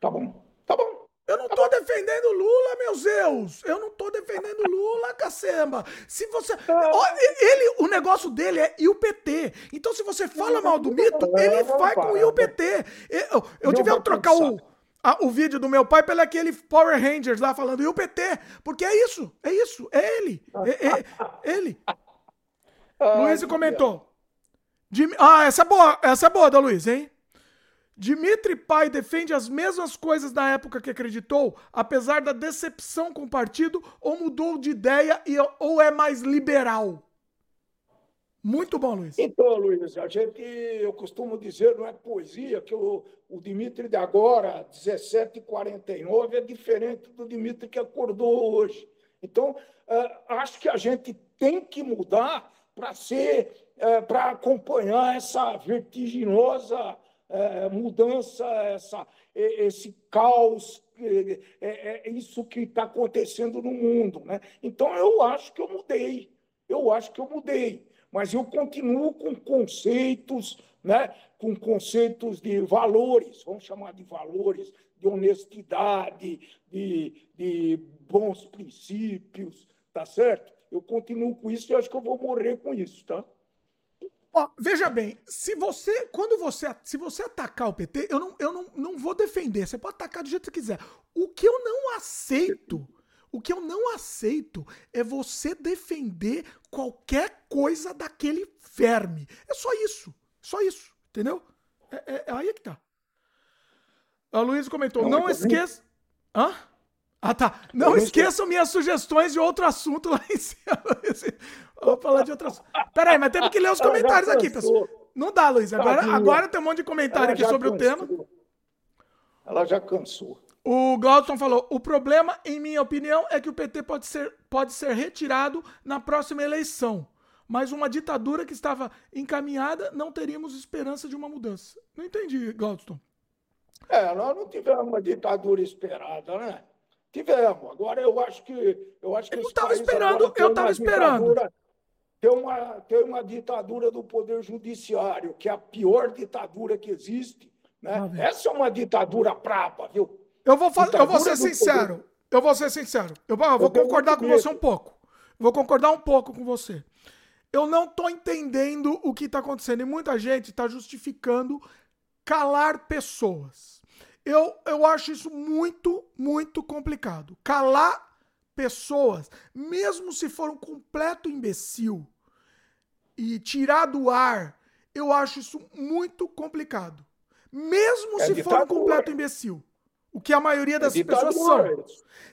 Tá bom. Tá bom. Eu não tô defendendo Lula, meus Deus. Eu não tô defendendo Lula, cacamba. Se você. Ele, o negócio dele é e o PT. Então, se você fala mal do mito, ele vai com o PT. Eu, eu devia trocar o, a, o vídeo do meu pai pelo aquele Power Rangers lá falando e o PT. Porque é isso, é isso, é ele. É, é ele. <laughs> Luiz comentou. Ah, essa é boa, essa é boa da Luiz, hein? Dimitri Pai defende as mesmas coisas da época que acreditou, apesar da decepção com o partido, ou mudou de ideia e, ou é mais liberal? Muito bom, Luiz. Então, Luiz, a gente, eu costumo dizer, não é poesia, que o, o Dimitri de agora, 17h49, é diferente do Dimitri que acordou hoje. Então, uh, acho que a gente tem que mudar para ser, uh, para acompanhar essa vertiginosa é, mudança, essa, esse caos, é, é, é isso que está acontecendo no mundo. Né? Então, eu acho que eu mudei, eu acho que eu mudei, mas eu continuo com conceitos, né? com conceitos de valores, vamos chamar de valores, de honestidade, de, de bons princípios, tá certo? Eu continuo com isso e acho que eu vou morrer com isso, tá? Ó, veja bem, se você, quando você, se você atacar o PT, eu não, eu não, não vou defender. Você pode atacar do jeito que você quiser. O que eu não aceito, o que eu não aceito é você defender qualquer coisa daquele verme. É só isso, só isso, entendeu? É, é, é aí é que tá. A Luiz comentou, não, não esqueça. Hã? Ah, tá. Não esqueçam minhas sugestões de outro assunto lá em cima. <laughs> Vou falar de outro assunto. Peraí, mas temos que ler os <laughs> comentários aqui, pessoal. Não dá, Luiz. Agora, agora tem um monte de comentário aqui sobre cansou. o tema. Ela já cansou. O Glauton falou: o problema, em minha opinião, é que o PT pode ser, pode ser retirado na próxima eleição. Mas uma ditadura que estava encaminhada, não teríamos esperança de uma mudança. Não entendi, Glauton. É, nós não tivemos uma ditadura esperada, né? Tivemos. Agora eu acho que. Eu acho que eu estava esperando, eu estava esperando. Tem uma, tem uma ditadura do Poder Judiciário, que é a pior ditadura que existe. Né? Essa é uma ditadura braba, viu? Eu vou, eu vou ser sincero. Poder... Eu vou ser sincero. Eu, eu vou eu concordar com você um pouco. Vou concordar um pouco com você. Eu não estou entendendo o que está acontecendo. E muita gente está justificando calar pessoas. Eu, eu acho isso muito, muito complicado. Calar pessoas, mesmo se for um completo imbecil, e tirar do ar, eu acho isso muito complicado. Mesmo é se for um completo imbecil. O que a maioria das é pessoas são.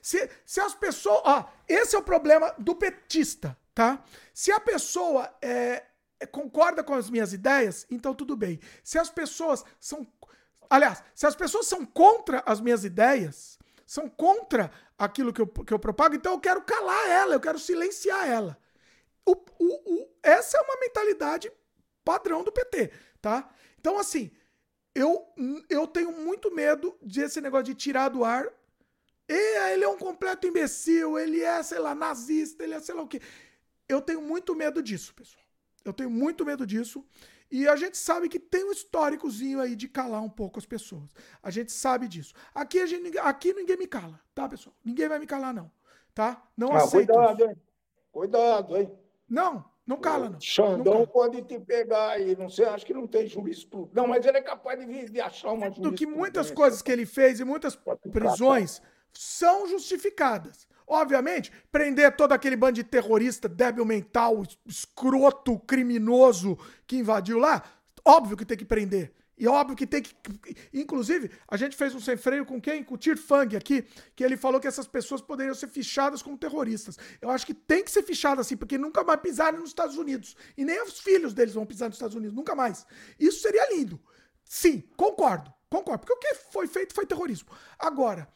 Se, se as pessoas. Ó, esse é o problema do petista, tá? Se a pessoa é, é, concorda com as minhas ideias, então tudo bem. Se as pessoas são Aliás, se as pessoas são contra as minhas ideias, são contra aquilo que eu, que eu propago, então eu quero calar ela, eu quero silenciar ela. O, o, o, essa é uma mentalidade padrão do PT, tá? Então, assim, eu, eu tenho muito medo desse negócio de tirar do ar. E ele é um completo imbecil, ele é, sei lá, nazista, ele é sei lá o quê. Eu tenho muito medo disso, pessoal. Eu tenho muito medo disso. E a gente sabe que tem um históricozinho aí de calar um pouco as pessoas. A gente sabe disso. Aqui, a gente, aqui ninguém me cala, tá, pessoal? Ninguém vai me calar, não. Tá? Não ah, aceito. Cuidado, isso. hein? Cuidado, hein? Não, não cala, não. Xandão não pode te pegar aí, não sei, acho que não tem tudo. Não, mas ele é capaz de, de achar uma juiz. Do que muitas coisas que ele fez e muitas prisões são justificadas. Obviamente, prender todo aquele bando de terrorista débil mental, escroto, criminoso que invadiu lá, óbvio que tem que prender. E óbvio que tem que. Inclusive, a gente fez um sem freio com quem? Com o Tirfang aqui, que ele falou que essas pessoas poderiam ser fichadas como terroristas. Eu acho que tem que ser fichada assim, porque nunca mais pisarem nos Estados Unidos. E nem os filhos deles vão pisar nos Estados Unidos, nunca mais. Isso seria lindo. Sim, concordo. Concordo. Porque o que foi feito foi terrorismo. Agora,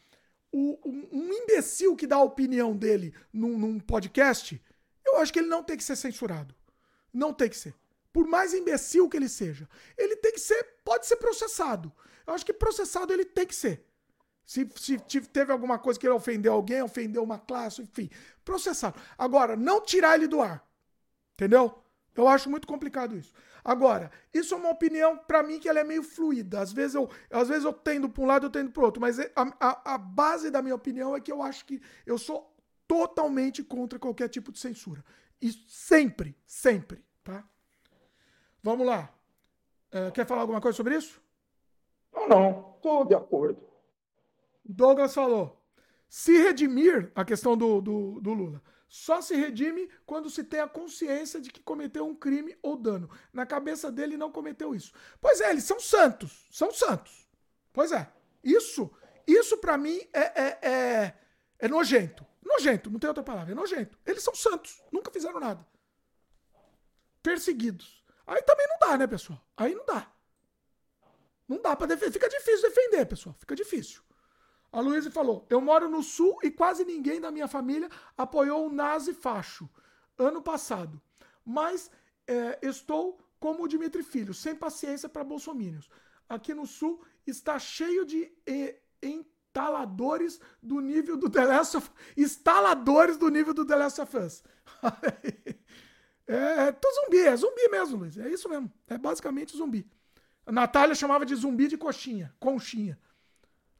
o, um, imbecil que dá a opinião dele num, num podcast, eu acho que ele não tem que ser censurado. Não tem que ser por mais imbecil que ele seja, ele tem que ser, pode ser processado. Eu acho que processado ele tem que ser. Se, se, teve alguma coisa que ele ofendeu alguém, ofendeu uma classe, enfim, processado. Agora, não tirar ele do ar. Entendeu? Eu acho muito complicado isso. Agora, isso é uma opinião para mim que ela é meio fluida. Às vezes eu, às vezes eu tendo para um lado, eu tendo para outro, mas a, a, a base da minha opinião é que eu acho que eu sou totalmente contra qualquer tipo de censura. E sempre, sempre, tá? Vamos lá. É, quer falar alguma coisa sobre isso? Não, não. Estou de acordo. Douglas falou. Se redimir, a questão do, do, do, Lula, só se redime quando se tem a consciência de que cometeu um crime ou dano. Na cabeça dele não cometeu isso. Pois é, eles são santos. São santos. Pois é. Isso, isso para mim é, é, é, é nojento. Nojento, não tem outra palavra. É nojento. Eles são santos. Nunca fizeram nada. Perseguidos. Aí também não dá, né, pessoal? Aí não dá. Não dá para defender. Fica difícil defender, pessoal. Fica difícil. A Luísa falou: Eu moro no sul e quase ninguém da minha família apoiou o nazi facho ano passado. Mas é, estou como o Dimitri Filho, sem paciência para bolsomínios. Aqui no sul está cheio de instaladores do nível do The Last of Instaladores do nível do The Last of Us. <laughs> É, é tô zumbi, é zumbi mesmo, Luiz. É isso mesmo. É basicamente zumbi. A Natália chamava de zumbi de coxinha, conchinha.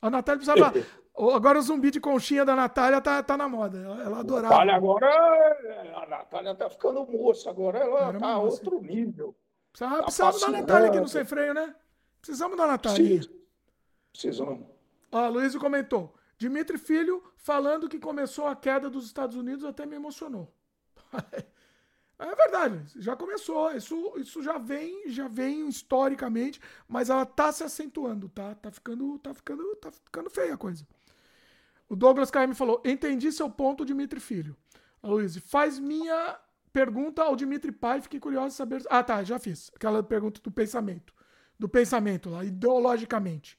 A Natália precisava. <laughs> agora o zumbi de conchinha da Natália tá, tá na moda. Ela, adorava. Natália agora. A Natália tá ficando moça, agora ela Era tá a outro nível. Precisava, tá precisamos da Natália aqui no Sem Freio, né? Precisamos da Natália. Precisamos. Ó, Luiz comentou. Dimitri Filho falando que começou a queda dos Estados Unidos até me emocionou. <laughs> É verdade, já começou. Isso, isso já vem, já vem historicamente, mas ela tá se acentuando, tá? Tá ficando, tá ficando, tá ficando feia a coisa. O Douglas KM falou: "Entendi seu ponto, Dimitri Filho". A Luiz, faz minha pergunta ao Dimitri Pai, fiquei curioso de saber. Ah, tá, já fiz. Aquela pergunta do pensamento. Do pensamento lá, ideologicamente.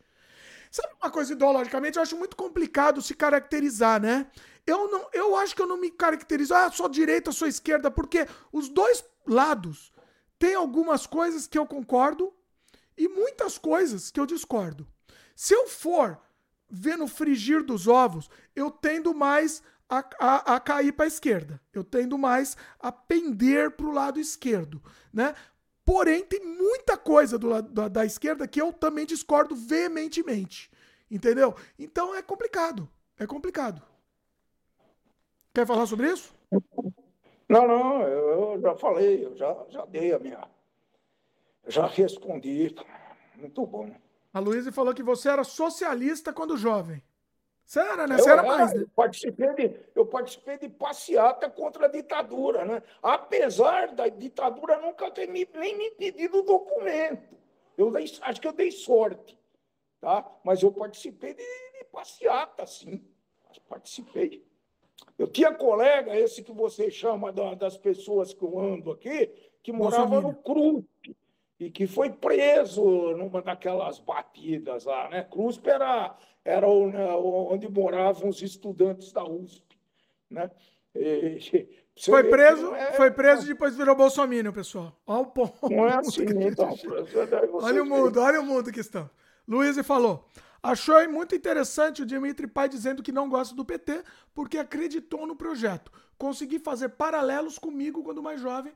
Sabe uma coisa ideologicamente? Eu acho muito complicado se caracterizar, né? Eu não, eu acho que eu não me caracterizo, ah, sou direita, sou esquerda, porque os dois lados têm algumas coisas que eu concordo e muitas coisas que eu discordo. Se eu for ver no frigir dos ovos, eu tendo mais a, a, a cair para a esquerda. Eu tendo mais a pender para o lado esquerdo, né? Porém, tem muita coisa do lado da, da esquerda que eu também discordo veementemente. Entendeu? Então é complicado. É complicado. Quer falar sobre isso? Não, não, eu já falei, eu já, já dei a minha. Já respondi. Muito bom. A Luísa falou que você era socialista quando jovem. Você era, né? Você eu era, mais, né? Eu participei, de, eu participei de passeata contra a ditadura, né? Apesar da ditadura nunca ter me, nem me pedido documento. Eu dei, acho que eu dei sorte, tá? Mas eu participei de, de passeata, sim. Participei. Eu tinha colega, esse que você chama das pessoas que eu ando aqui, que morava no CRUP e que foi preso numa daquelas batidas lá. Né? CRUSP era, era né, onde moravam os estudantes da USP. Né? E, <laughs> foi preso, é... foi preso e depois virou bolsominion, pessoal. Olha o ponto. Não é assim, <laughs> então. Olha o mundo, olha o mundo que estão. Luiz falou. Achou muito interessante o Dimitri Pai dizendo que não gosta do PT porque acreditou no projeto. Consegui fazer paralelos comigo quando mais jovem,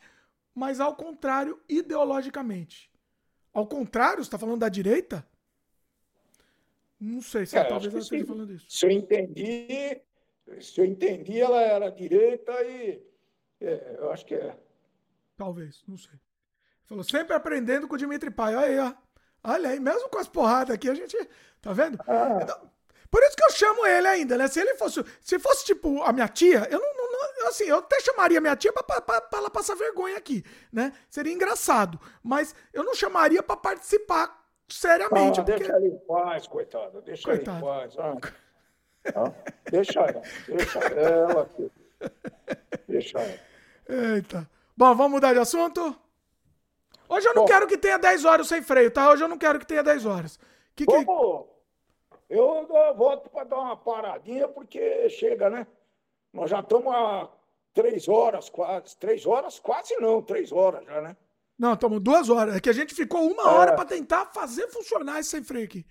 mas ao contrário, ideologicamente. Ao contrário, você está falando da direita? Não sei se é, talvez ela esteja falando isso. Se eu entendi, se eu entendi, ela era direita e é, eu acho que é. Talvez, não sei. Falou, sempre aprendendo com o Dimitri Pai. Olha aí, ó. Olha aí, mesmo com as porradas aqui, a gente. Tá vendo? Ah. Então, por isso que eu chamo ele ainda, né? Se ele fosse. Se fosse, tipo, a minha tia, eu não. não assim, eu até chamaria minha tia pra, pra, pra, pra, ela passar vergonha aqui, né? Seria engraçado. Mas eu não chamaria pra participar seriamente. Ah, deixa ele em paz, coitada. Deixa coitado. ele em paz. Ah. Ah, deixa ela. Deixa ela. Deixa ela. Eita. Bom, vamos mudar de assunto? Hoje eu não Bom, quero que tenha 10 horas sem freio, tá? Hoje eu não quero que tenha 10 horas. Que, que... Vamos. Eu volto para dar uma paradinha, porque chega, né? Nós já estamos há três horas quase. Três horas? Quase não, três horas já, né? Não, estamos duas horas. É que a gente ficou uma é. hora para tentar fazer funcionar esse sem freio aqui.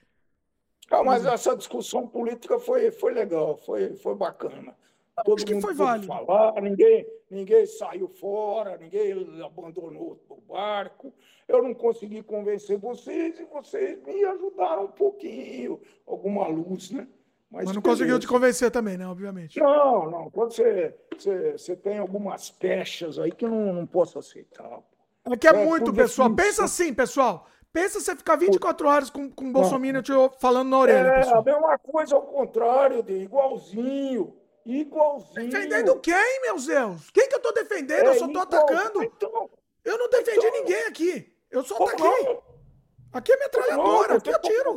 Ah, mas essa discussão política foi, foi legal, foi, foi bacana. Todo Acho que foi válido. Falar, ninguém, ninguém saiu fora, ninguém abandonou o barco. Eu não consegui convencer vocês e vocês me ajudaram um pouquinho, alguma luz, né? Mas, Mas não conseguiu te convencer também, né? Obviamente. Não, não. Quando você, você, você tem algumas pechas aí que eu não, não posso aceitar. É que é, é muito, pessoal. Definição. Pensa assim, pessoal. Pensa você ficar 24 horas com, com o Bolsonaro te falando na orelha. É, pessoal. a mesma coisa ao contrário, de igualzinho. Igualzinho. Defendendo quem, meus Deus? Quem que eu tô defendendo? É, eu só tô igual, atacando. Então, eu não defendi então, ninguém aqui. Eu só ataquei. Não? Aqui é metralhadora, aqui eu tiro.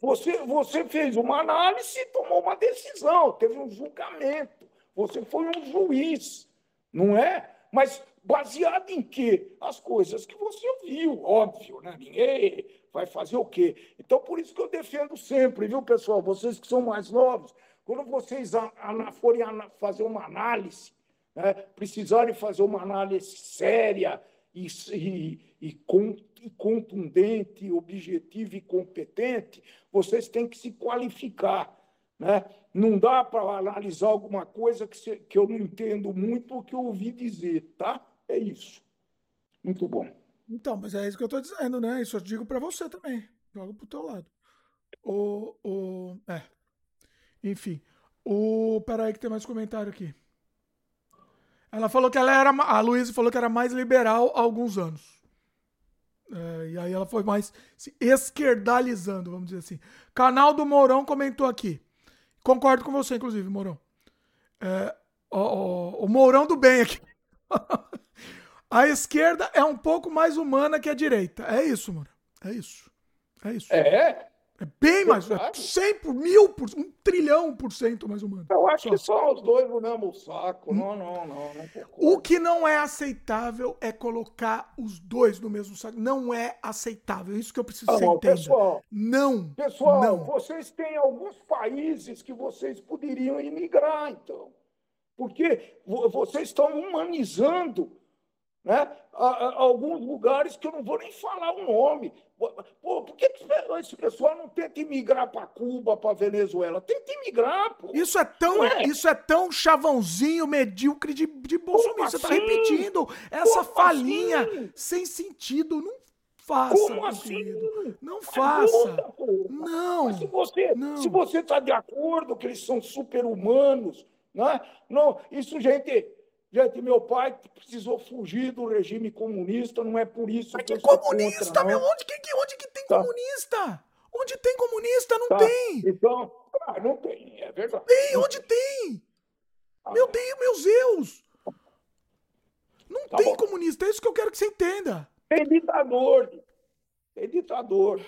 Você, você fez uma análise e tomou uma decisão, teve um julgamento. Você foi um juiz, não é? Mas baseado em quê? As coisas que você viu, óbvio, né? Ninguém vai fazer o quê? Então, por isso que eu defendo sempre, viu, pessoal? Vocês que são mais novos, quando vocês forem fazer uma análise, né, precisarem fazer uma análise séria e, e, e, contundente, objetiva e competente, vocês têm que se qualificar. Né? Não dá para analisar alguma coisa que, se, que eu não entendo muito o que eu ouvi dizer, tá? É isso. Muito bom. Então, mas é isso que eu estou dizendo, né? Isso eu digo para você também. Jogo pro teu lado. O, o, é, enfim. O. Peraí, que tem mais comentário aqui. Ela falou que ela era. A Luísa falou que era mais liberal há alguns anos. É, e aí ela foi mais se esquerdalizando, vamos dizer assim. Canal do Mourão comentou aqui. Concordo com você, inclusive, Mourão. É, o, o, o Mourão do bem aqui. <laughs> a esquerda é um pouco mais humana que a direita. É isso, Mourão. É isso. É isso. É? É bem mais. É 100 por mil, por, um trilhão por cento mais humano. Eu acho Só. que são os dois no mesmo saco. Não, não, não. não o que não é aceitável é colocar os dois no mesmo saco. Não é aceitável. Isso que eu preciso ah, que você entenda. Pessoal, não. Pessoal, não. vocês têm alguns países que vocês poderiam imigrar, então. Porque vocês estão humanizando né? alguns lugares que eu não vou nem falar o nome. Pô, por que esse pessoal não tenta imigrar para Cuba, para Venezuela? Tenta imigrar, pô. Isso é tão, é? isso é tão chavãozinho medíocre de, de Bolsonaro. Você está repetindo essa Como falinha assim? sem sentido. Não faça, Como assim? Não faça. não. Mas se você não. se você está de acordo que eles são super-humanos, né? não, isso, gente, Gente, meu pai precisou fugir do regime comunista, não é por isso Mas que, que comunista, contra, meu? Onde que, onde que tem tá. comunista? Onde tem comunista? Não tá. tem. Então, ah, não tem, é verdade. Tem, onde tem? Ah, meu Deus, meus Deus. Não tá tem bom. comunista, é isso que eu quero que você entenda. Tem ditador. Tem ditador.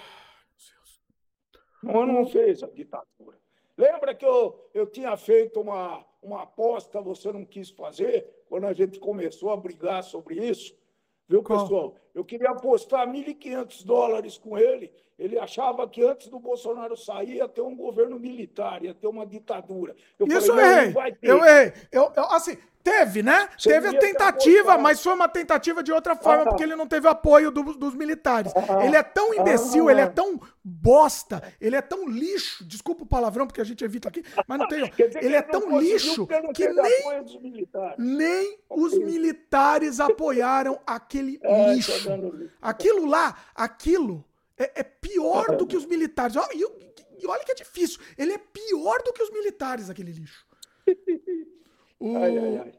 Não, não fez a ditadura. Lembra que eu, eu tinha feito uma, uma aposta, você não quis fazer, quando a gente começou a brigar sobre isso? Viu, pessoal? Eu queria apostar 1.500 dólares com ele. Ele achava que antes do Bolsonaro sair ia ter um governo militar, ia ter uma ditadura. Eu Isso falei, eu errei. Eu errei. Eu, eu, assim, Teve, né? Teve a tentativa, mas foi uma tentativa de outra forma, ah, porque ele não teve apoio do, dos militares. Ah, ele é tão imbecil, ah, ele é tão bosta, ele é tão lixo. Desculpa o palavrão, porque a gente evita aqui, mas não tem. <laughs> ele é tão lixo que nem, nem os militares apoiaram aquele <laughs> é, lixo. Aquilo lá, aquilo é, é pior do que os militares. E olha que é difícil. Ele é pior do que os militares, aquele lixo. <laughs> O, ai, ai, ai.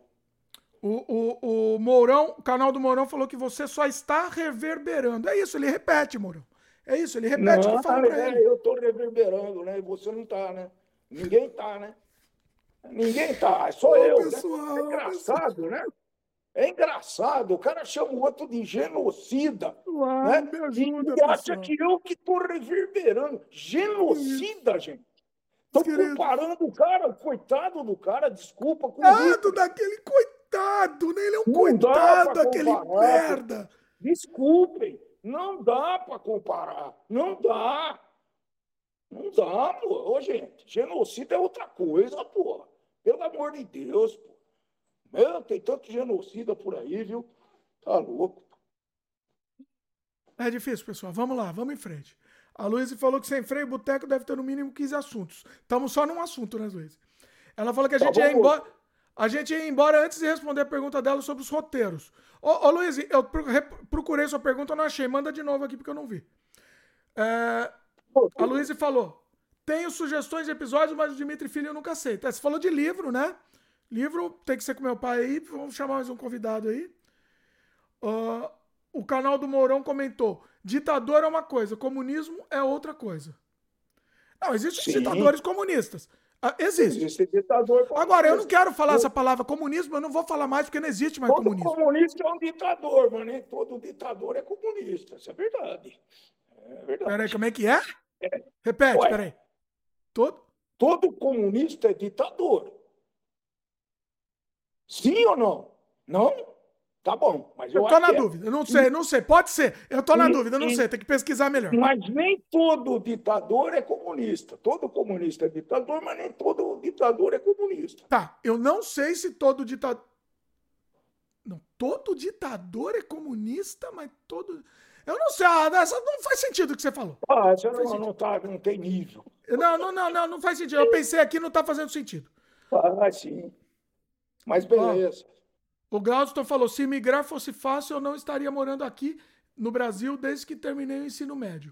O, o, o Mourão, o canal do Mourão falou que você só está reverberando. É isso, ele repete, Mourão. É isso, ele repete não, o que fala pra é, ele. Eu estou reverberando, né? E você não está, né? Ninguém está, né? Ninguém está, é só eu. Né? Pessoal, né? É engraçado, pessoal. né? É engraçado, o cara chama o outro de genocida. Né? me ajuda, e acha pessoal. que eu que estou reverberando. Genocida, gente. Querido. comparando o cara, o coitado do cara, desculpa, com Coitado daquele coitado, né? Ele é um Não coitado, pra aquele comparar, merda. Desculpem, não dá para comparar. Não dá. Não dá, pô. Ô, gente, genocídio é outra coisa, pô. Pelo amor de Deus, pô. Meu, tem tanto genocida por aí, viu? Tá louco. É difícil, pessoal. Vamos lá, vamos em frente. A Luísa falou que sem freio, boteco deve ter no mínimo 15 assuntos. Estamos só num assunto, né, Luísa? Ela falou que a Tá gente ia bom. embora. A gente ia embora antes de responder a pergunta dela sobre os roteiros. Ô, ô Luiz, eu pro- re- procurei sua pergunta, não achei. Manda de novo aqui porque eu não vi. É, a Luísa falou: tenho sugestões de episódios, mas o Dimitri Filho eu nunca aceito. É, você falou de livro, né? Livro tem que ser com meu pai aí. Vamos chamar mais um convidado aí. Ah, o canal do Mourão comentou: ditador é uma coisa, comunismo é outra coisa. Não, existem Sim. ditadores comunistas. Ah, existe. Existe ditador. Agora, eu não quero falar essa palavra comunismo, eu não vou falar mais porque não existe mais Todo comunismo. comunista é um ditador, mas nem todo ditador é comunista. Isso é verdade. É verdade. Peraí, como é que é? Repete, Ué. peraí. Todo? Todo comunista é ditador. Sim ou não? Não? Tá bom, mas eu, Eu tô na dúvida. Não sei, não sei. Pode ser. Eu tô na E- dúvida, não e- sei. Tem que pesquisar melhor. Mas nem todo ditador é comunista. Todo comunista é ditador, mas nem todo ditador é comunista. Tá, eu não sei se todo ditador. Não, todo ditador é comunista, mas todo. Eu não sei, ah, essa não faz sentido o que você falou. Ah, você não, não, tá, não tem nível. Não, não, não, não, não faz sentido. Eu pensei aqui, não tá fazendo sentido. Ah, sim. Mas beleza. O Glaudston falou: se migrar fosse fácil, eu não estaria morando aqui no Brasil desde que terminei o ensino médio.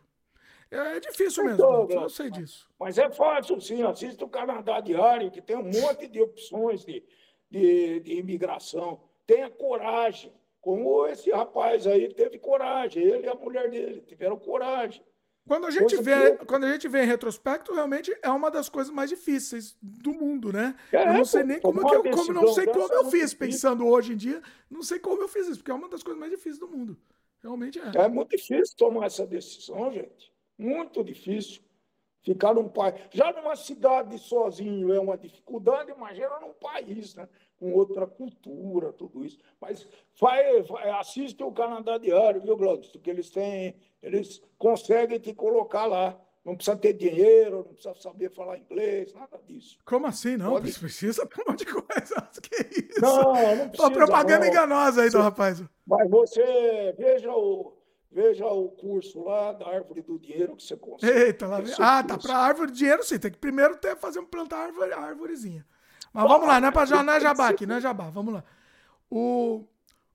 É, é difícil mesmo, Então, Glaudston, eu sei disso. Mas é fácil, sim. Assista o Canadá Diário, que tem um monte de opções de, de, de imigração. Tenha coragem. Como esse rapaz aí teve coragem. Ele e a mulher dele tiveram coragem. Quando a gente vê, eu- quando a gente vê em retrospecto, realmente é uma das coisas mais difíceis do mundo, né? É, eu não sei nem como, eu, como não sei como eu muito fiz, pensando hoje em dia, não sei como eu fiz isso, porque é uma das coisas mais difíceis do mundo. Realmente é. É muito difícil tomar essa decisão, gente. Muito difícil. Ficar num país. Já numa cidade sozinho é uma dificuldade, imagina num país, né? Com outra cultura, tudo isso. Mas vai, vai, assiste o Canadá Diário, viu, Glaucio? Que eles têm, eles conseguem te colocar lá. Não precisa ter dinheiro, não precisa saber falar inglês, nada disso. Como assim? Não, Pode- precisa de um monte de coisa. <laughs> Que isso? Não, não precisa. propaganda não. enganosa aí do rapaz. Mas você veja o, veja o curso lá da Árvore do Dinheiro que você consegue. Eita, lá vem. Ah, tá. curso. Pra árvore de dinheiro, sim. Tem que primeiro ter, fazer um plantar árvore, árvorezinha. Mas vamos lá, não é, pra, já, não é jabá aqui, não é jabá. Vamos lá. O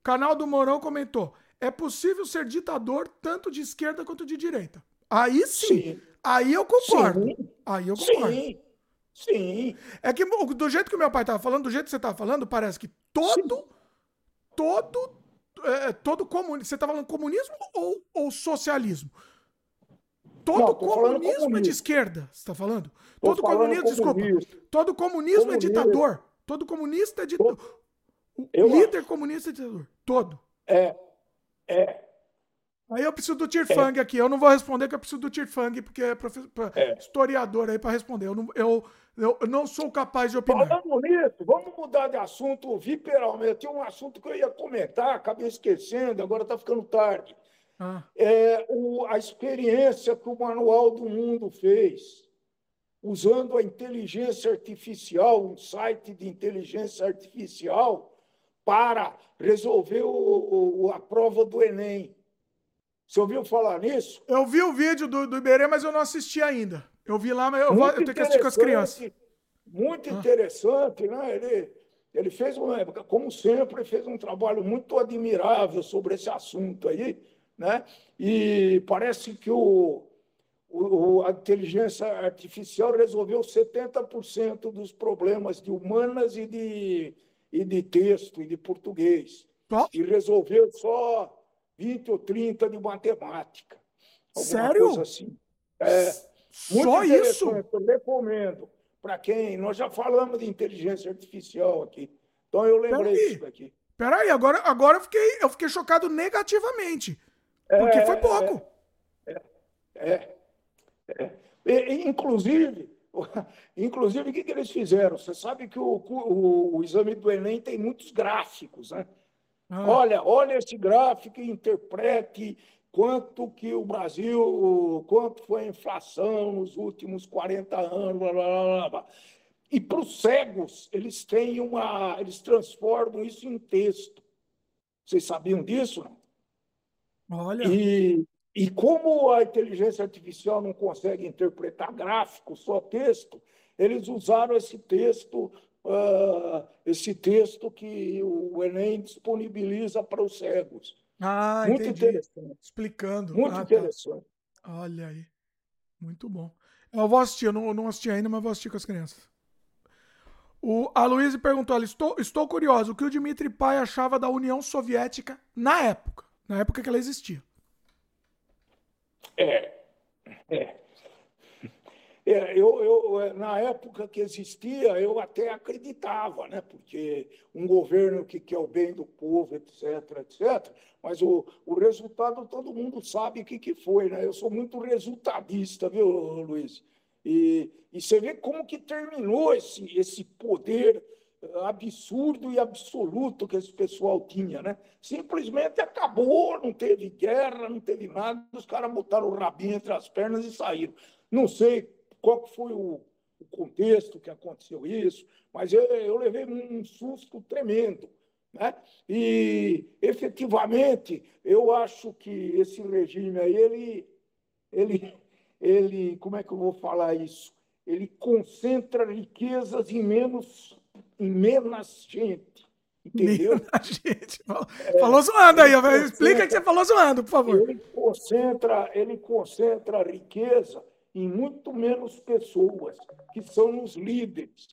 canal do Morão comentou: é possível ser ditador tanto de esquerda quanto de direita. Aí sim. Sim. Aí eu concordo. Sim. Aí eu concordo. Sim, sim. É que do jeito que meu pai tava falando, do jeito que você tava falando, parece que todo. Todo. é, todo comunismo. Você tá falando comunismo ou, ou socialismo? Todo Não, falando comunismo é de comunismo. esquerda, você tá falando? Tô todo comunismo, desculpa. Todo comunismo é Comunista. ditador. Todo comunista é ditador. Eu líder comunista é ditador. Todo. É, é. Aí eu preciso do Tirfang aqui. Eu não vou responder, que eu preciso do Tirfang, porque é, profe- pra- É. historiador aí pra responder. Eu não, eu, eu não sou capaz de opinar. Falando nisso, vamos mudar de assunto viperalmente. Tinha um assunto que eu ia comentar, acabei esquecendo, agora está ficando tarde. Ah, É o, a experiência que o Manual do Mundo fez, usando a inteligência artificial, um site de inteligência artificial, para resolver o- o- a prova do Enem. Você ouviu falar nisso? eu vi o vídeo do, do Iberê, mas eu não assisti ainda. Eu vi lá, mas eu, vou, eu tenho que assistir com as crianças. interessante, Muito Ah. interessante, né? Ele, ele fez, um, como sempre, fez um trabalho muito admirável sobre esse assunto aí, né? E parece que o, o, a inteligência artificial resolveu 70% dos problemas de humanas e de, e de texto e de português. E resolveu só 20 ou 30 de matemática. Sério? Assim. É, muito Só isso? Eu recomendo para quem. Nós já falamos de inteligência artificial aqui. Então eu lembrei Peraí. disso daqui. Peraí, agora, agora eu, fiquei, eu fiquei chocado negativamente. Porque é, foi pouco. É, é, é. E, inclusive, <laughs> inclusive, o que, que eles fizeram? Você sabe que o, o, o exame do Enem tem muitos gráficos, né? Ah. Olha, olha esse gráfico e interprete quanto que o Brasil, quanto foi a inflação nos últimos 40 anos, blá, blá, blá, blá. E para os cegos, eles têm uma. Eles transformam isso em texto. Vocês sabiam disso? Olha. E, e como a inteligência artificial não consegue interpretar gráfico, só texto, eles usaram esse texto, uh, esse texto que o Enem disponibiliza para os cegos. Ah, Muito entendi. interessante. Explicando. Muito ah, tá. interessante. Tá. Olha aí. Muito bom. Eu vou assistir, eu não, não assisti ainda, mas vou assistir com as crianças. O, a Luísa perguntou: estou, estou curioso, o que o Dmitry Pai achava da União Soviética na época, na época que ela existia? É. é. É, eu, eu, na época que existia, eu até acreditava, né? porque um governo que quer o bem do povo, etc., etc., mas o, o resultado todo mundo sabe o que, que foi. Né? Eu sou muito resultadista, viu, Luiz? E, e você vê como que terminou esse, esse poder absurdo e absoluto que esse pessoal tinha, né? Simplesmente acabou, não teve guerra, não teve nada, os caras botaram o rabinho entre as pernas e saíram. Não sei qual foi o, contexto que aconteceu isso, mas eu, eu levei um susto tremendo. Né? E, efetivamente, eu acho que esse regime aí, ele, ele, ele, como é que eu vou falar isso? Ele concentra riquezas em menos, em menos gente. Entendeu? Menos gente. É, falou zoando aí, explica que você falou zoando, por favor. Ele concentra, ele concentra a riqueza em muito menos pessoas, que são os líderes.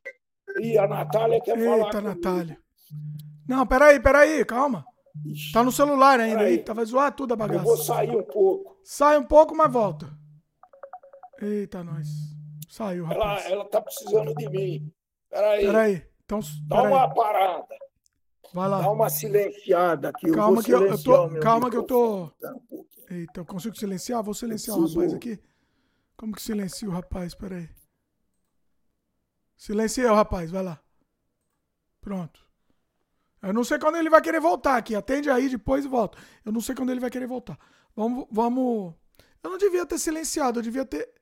E a Natália quer Eita, falar. Eita, Natália. Não, peraí, peraí, calma. Tá no celular ainda aí, tá, vai zoar tudo a bagaça. Eu vou sair um pouco. Sai um pouco, mas volta. Eita, nós. Saiu, rapaz. Ela, ela tá precisando de mim. Peraí. Peraí. Então, Dá peraí. uma parada. Vai lá. Dá uma silenciada aqui. Calma que eu, eu tô. Calma que eu tô. Eita, eu consigo silenciar? Vou silenciar o rapaz aqui. Como que silencia o rapaz? Pera aí. Silencia o rapaz, vai lá. Pronto. Eu não sei quando ele vai querer voltar aqui. Atende aí depois e volta. Eu não sei quando ele vai querer voltar. Vamos, vamos. Eu não devia ter silenciado, eu devia ter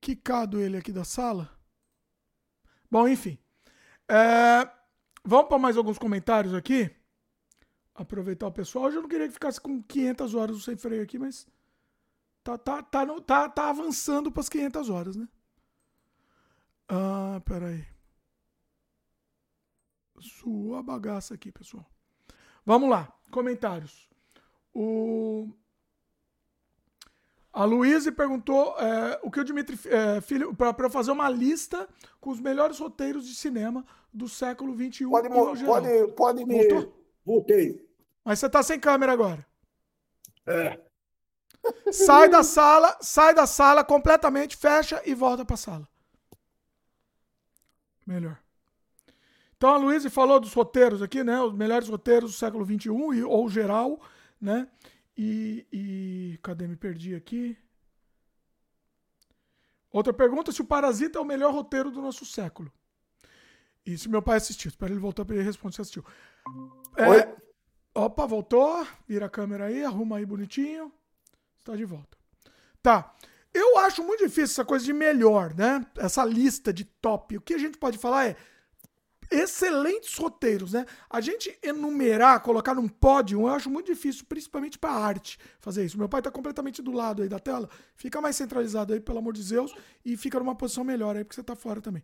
quicado ele aqui da sala. Bom, enfim. É... Vamos para mais alguns comentários aqui. Aproveitar o pessoal. Hoje eu não queria que ficasse com 500 horas sem freio aqui, mas Tá, tá, tá, no, tá, tá avançando para as 500 horas, né? Ah, peraí. Sua bagaça aqui, pessoal. Vamos lá, comentários. O... A Luísa perguntou é, o que o Dimitri é, Filho para fazer uma lista com os melhores roteiros de cinema do século XXI. Pode, pode, pode me. Voltou? Voltei. Mas você tá sem câmera agora. É. Sai da sala, sai da sala completamente, fecha e volta para a sala. Melhor. Então a Luísa falou dos roteiros aqui, né? Os melhores roteiros do século XXI, ou geral, né? E, e. Cadê? Me perdi aqui. Outra pergunta: se o Parasita é o melhor roteiro do nosso século. E se meu pai assistiu? Espera ele voltar para ele responder se assistiu. É, opa, voltou. Vira a câmera aí, arruma aí bonitinho. Está de volta. Tá. Eu acho muito difícil essa coisa de melhor, né? Essa lista de top. O que a gente pode falar é excelentes roteiros, né? A gente enumerar, colocar num pódio, eu acho muito difícil, principalmente para arte, fazer isso. Meu pai tá completamente do lado aí da tela. Fica mais centralizado aí, pelo amor de Deus, e fica numa posição melhor aí, porque você tá fora também.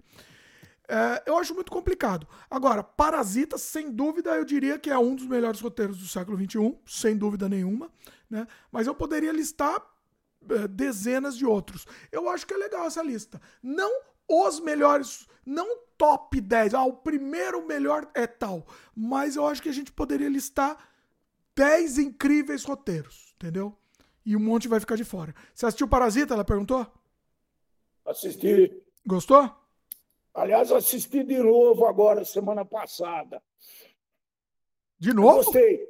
É, eu acho muito complicado. Agora, Parasita, sem dúvida, eu diria que é um dos melhores roteiros do século XXI, sem dúvida nenhuma. Né? Mas eu poderia listar é, dezenas de outros. Eu acho que é legal essa lista. Não os melhores, não top 10. Ah, o primeiro melhor é tal. Mas eu acho que a gente poderia listar 10 incríveis roteiros, entendeu? E um monte vai ficar de fora. Você assistiu Parasita? Ela perguntou? Assisti. Gostou? Aliás, assisti de novo agora, semana passada. De novo? Gostei.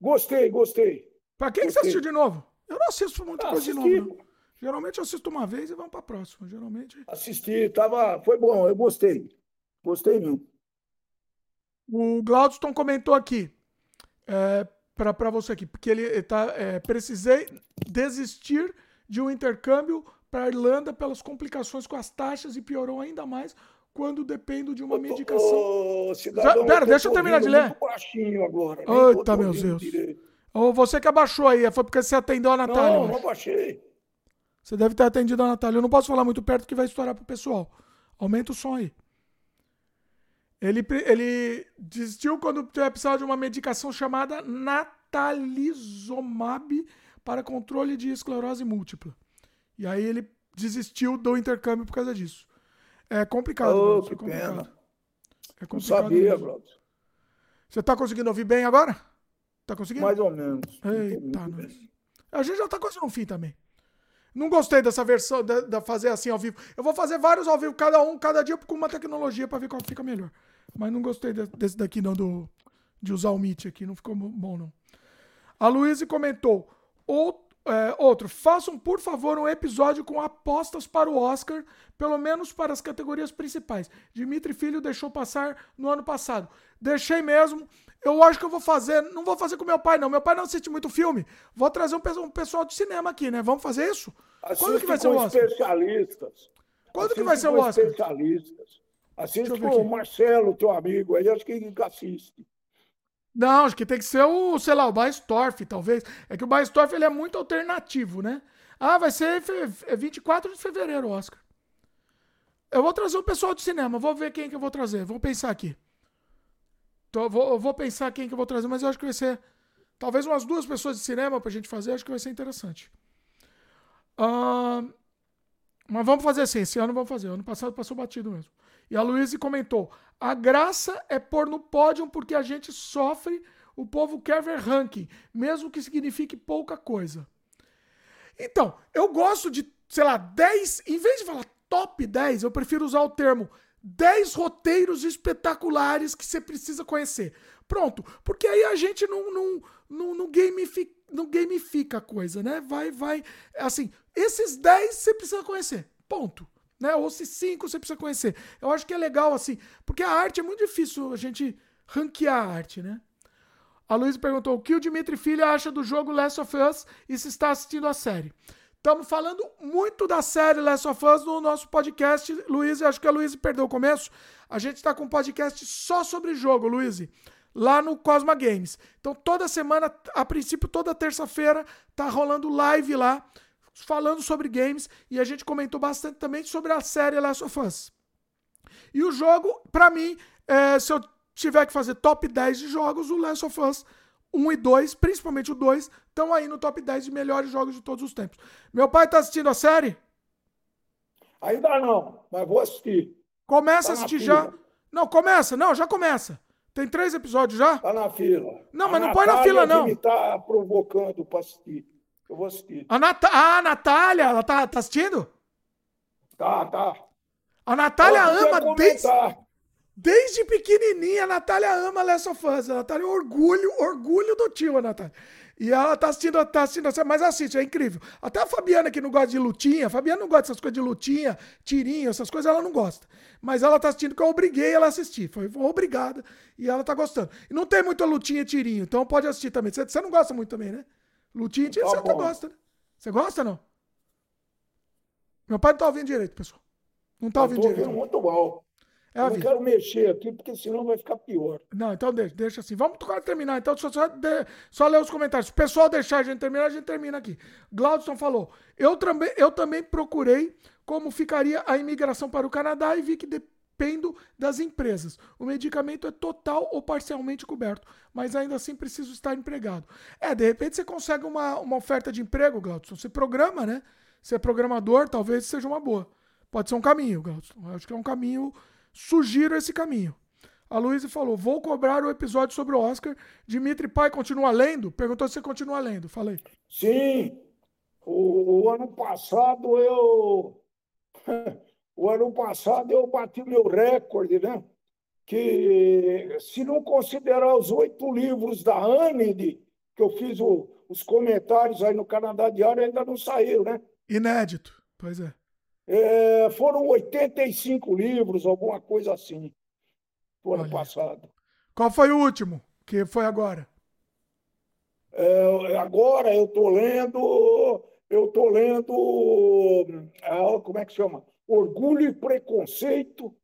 Gostei, gostei. Pra quem que você assistiu de novo? Eu não assisto muita Ah, coisa de assisti. novo. Não. Geralmente eu assisto uma vez e vamos pra próxima. Geralmente. Assisti, tava, foi bom, eu gostei. Gostei mesmo. O Glaudston comentou aqui. É, pra você aqui. Porque ele ele tá. é, precisei desistir de um intercâmbio pra Irlanda pelas complicações com as taxas e piorou ainda mais quando dependo de uma Ô, medicação. cidadão, Pera, tô deixa eu te terminar de ler. baixinho agora. Eita, tô te meu Deus. direito. Ou você que abaixou aí, foi porque você atendeu a Natália. eu Não, não baixei. Você deve ter atendido a Natália. Eu não posso falar muito perto que vai estourar pro pessoal. Aumenta o som aí. Ele, ele desistiu quando precisava de uma medicação chamada natalizumab para controle de esclerose múltipla. E aí ele desistiu do intercâmbio por causa disso. É complicado. Glaucio, que é complicado. pena. É Não complicado sabia, mesmo. Glaucio. Você tá conseguindo ouvir bem agora? Tá conseguindo? Mais ou menos. Não Eita. A gente já tá quase no fim também. Não gostei dessa versão, da, fazer assim ao vivo. Eu vou fazer vários ao vivo, cada um, cada dia, com uma tecnologia pra ver qual fica melhor. Mas não gostei de- desse daqui, não, do, de usar o Meet aqui. Não ficou bo- bom, não. A Luísa comentou. Ou, é, outro, façam, por favor, um episódio com apostas para o Oscar, pelo menos para as categorias principais. Dimitri Filho deixou passar no ano passado. Deixei mesmo. Eu acho que eu vou fazer. Não vou fazer com meu pai, não. Meu pai não assiste muito filme. Vou trazer um, um pessoal de cinema aqui, né? Vamos fazer isso? Quando Assiste que vai ser o Oscar? especialistas. Quando que Assiste vai ser o Oscar? especialistas. Assiste com o. Marcelo, teu amigo, aí acho que que assiste. Não, acho que tem que ser o, sei lá, o Baestorff, talvez. É que o Baestorff ele é muito alternativo, né? Ah, vai ser fe- é 24 de fevereiro o Oscar. Eu vou trazer o pessoal de cinema, vou ver quem que eu vou trazer. Vou pensar aqui. Tô- vou, vou pensar quem que eu vou trazer, mas eu acho que vai ser talvez umas duas pessoas de cinema pra gente fazer, acho que vai ser interessante. Mas vamos fazer assim, esse ano vamos fazer. Ano passado passou batido mesmo. E a Luísa comentou: a graça é pôr no pódio porque a gente sofre, o povo quer ver ranking, mesmo que signifique pouca coisa. Então, eu gosto de, sei lá, 10, em vez de falar top 10, eu prefiro usar o termo 10 roteiros espetaculares que você precisa conhecer. Pronto, porque aí a gente não, não, não, não, gamifica, não gamifica a coisa, né? Vai, vai, assim, esses 10 você precisa conhecer, ponto. Né? Ou se 5 você precisa conhecer. Eu acho que é legal, assim, porque a arte é muito difícil a gente ranquear a arte, né? A Luísa perguntou o que o Dimitri Filho acha do jogo Last of Us e se está assistindo a série. Estamos falando muito da série Last of Us no nosso podcast, Luiz. Acho que a Luiz perdeu o começo. A gente está com um podcast só sobre jogo, Luiz, lá no Cosma Games. Então, toda semana, a princípio, toda terça-feira, tá rolando live lá, falando sobre games. E a gente comentou bastante também sobre a série Last of Us. E o jogo, pra mim, é, se eu tiver que fazer top 10 de jogos, o Last of Us 1 e 2, principalmente o 2, estão aí no top 10 de melhores jogos de todos os tempos. Meu pai tá assistindo a série? Ainda não, mas vou assistir. Começa Tá a assistir já. Não, começa. Não, já começa. Tem três episódios já? Tá na fila. Não, A mas não põe na fila, não. me tá provocando para assistir. Eu vou assistir. A, Nata ah, a Natália, ela tá, tá assistindo? Tá, tá. A Natália ama desde, comentar. desde pequenininha. A Natália ama Last of Us. A Natália é orgulho, orgulho do tio, a Natália. E ela tá assistindo, tá assistindo, mas assiste, é incrível. Até a Fabiana, que não gosta de lutinha, a Fabiana não gosta dessas coisas de lutinha, tirinho, essas coisas, ela não gosta. Mas ela tá assistindo porque eu obriguei ela a assistir. Foi foi obrigada. E ela tá gostando. E não tem muita lutinha e tirinho, então pode assistir também. Você não gosta muito também, né? Lutinha tirinho, Tá você até gosta, né? Você gosta não? Meu pai não tá ouvindo direito, pessoal. Não tá Eu ouvindo tô direito. ouvindo muito mal. É eu não quero mexer aqui, porque senão vai ficar pior. Não, então deixa, deixa assim. Vamos terminar. Então, só, só, de- só ler os comentários. Se o pessoal deixar a gente terminar, a gente termina aqui. Glaudson falou: eu também, eu também procurei como ficaria a imigração para o Canadá e vi que dependo das empresas. O medicamento é total ou parcialmente coberto, mas ainda assim preciso estar empregado. É, de repente você consegue uma, uma oferta de emprego, Glaudson. Você programa, né? Você é programador, talvez seja uma boa. Pode ser um caminho, Glaudson. Acho que é um caminho. Sugiro esse caminho. A Luísa falou: vou cobrar o episódio sobre o Oscar. Dimitri Pai continua lendo? Perguntou se você continua lendo. Falei. Sim, o, o ano passado eu. <laughs> O ano passado eu bati meu recorde, né? que, se não considerar os oito livros da Anne, que eu fiz o, os comentários aí no Canadá Diário, ainda não saiu, né? Inédito, pois é. é foram 85 livros, alguma coisa assim, no ano passado. Qual foi o último que foi agora? É, agora eu estou lendo, eu estou lendo, ah, como é que chama? Orgulho e Preconceito,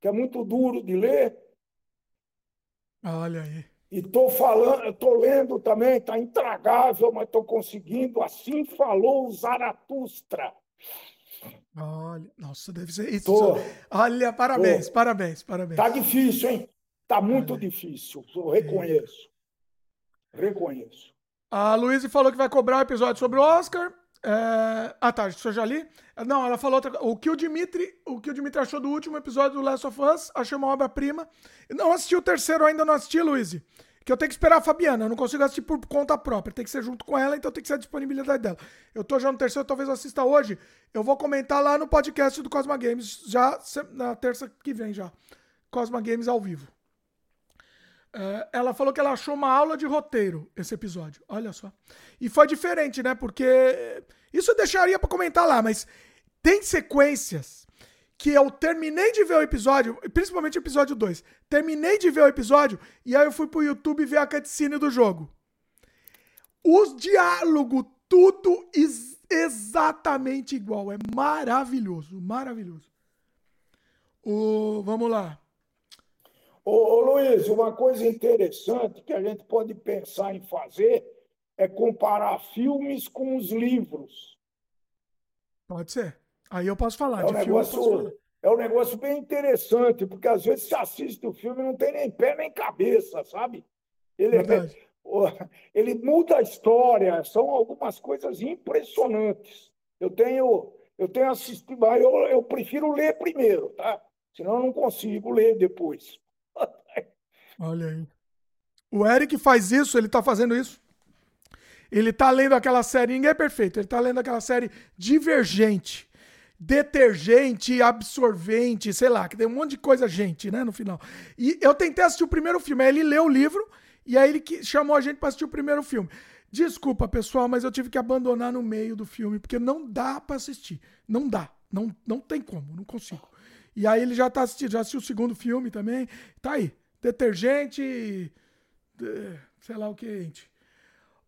que é muito duro de ler. Olha aí. E estou falando, estou lendo também, está intragável, mas estou conseguindo. Assim falou o Zaratustra. Olha, nossa, deve ser isso. Tô, Olha, parabéns, tô. parabéns, parabéns. Tá difícil, hein? Tá muito Olha. difícil. Eu reconheço. Reconheço. A Luísa falou que vai cobrar o um episódio sobre o Oscar. É... Ah, tá, isso eu já li. Não, ela falou outra... o que o Dimitri, o que o Dimitri achou do último episódio do Last of Us, achei uma obra-prima. Não assisti o terceiro ainda, não assisti, Luiz. Que eu tenho que esperar a Fabiana, eu não consigo assistir por conta própria, tem que ser junto com ela, então tem que ser a disponibilidade dela. Eu tô já no terceiro, talvez eu assista hoje. Eu vou comentar lá no podcast do Cosma Games, já na terça que vem já. Cosma Games ao vivo. É, ela falou que ela achou uma aula de roteiro esse episódio. Olha só. E foi diferente, né? Porque isso eu deixaria para comentar lá, mas tem sequências que eu terminei de ver o episódio, principalmente o episódio 2. Terminei de ver o episódio e aí eu fui pro YouTube ver a cutscene do jogo. Os diálogos, tudo ex exatamente igual. É maravilhoso, maravilhoso. O, vamos lá. Ô, ô, Luiz, uma coisa interessante que a gente pode pensar em fazer é comparar filmes com os livros. Pode ser. Aí eu posso falar. É um, negócio, falar. é um negócio bem interessante, porque às vezes você assiste o filme e não tem nem pé nem cabeça, sabe? Ele, é, <laughs> ele muda a história, são algumas coisas impressionantes. Eu tenho, eu tenho assistido, eu, eu prefiro ler primeiro, tá? Senão eu não consigo ler depois. Olha aí. O Eric faz isso, ele tá fazendo isso. Ele tá lendo aquela série, ninguém é perfeito, ele tá lendo aquela série Divergente. Detergente, absorvente, sei lá, que tem um monte de coisa gente, né, no final. E eu tentei assistir o primeiro filme, aí ele leu o livro e aí ele chamou a gente para assistir o primeiro filme. Desculpa, pessoal, mas eu tive que abandonar no meio do filme, porque não dá para assistir. Não dá. Não, não tem como, não consigo. E aí ele já tá assistindo, já assistiu o segundo filme também. Tá aí detergente, sei lá o que, gente.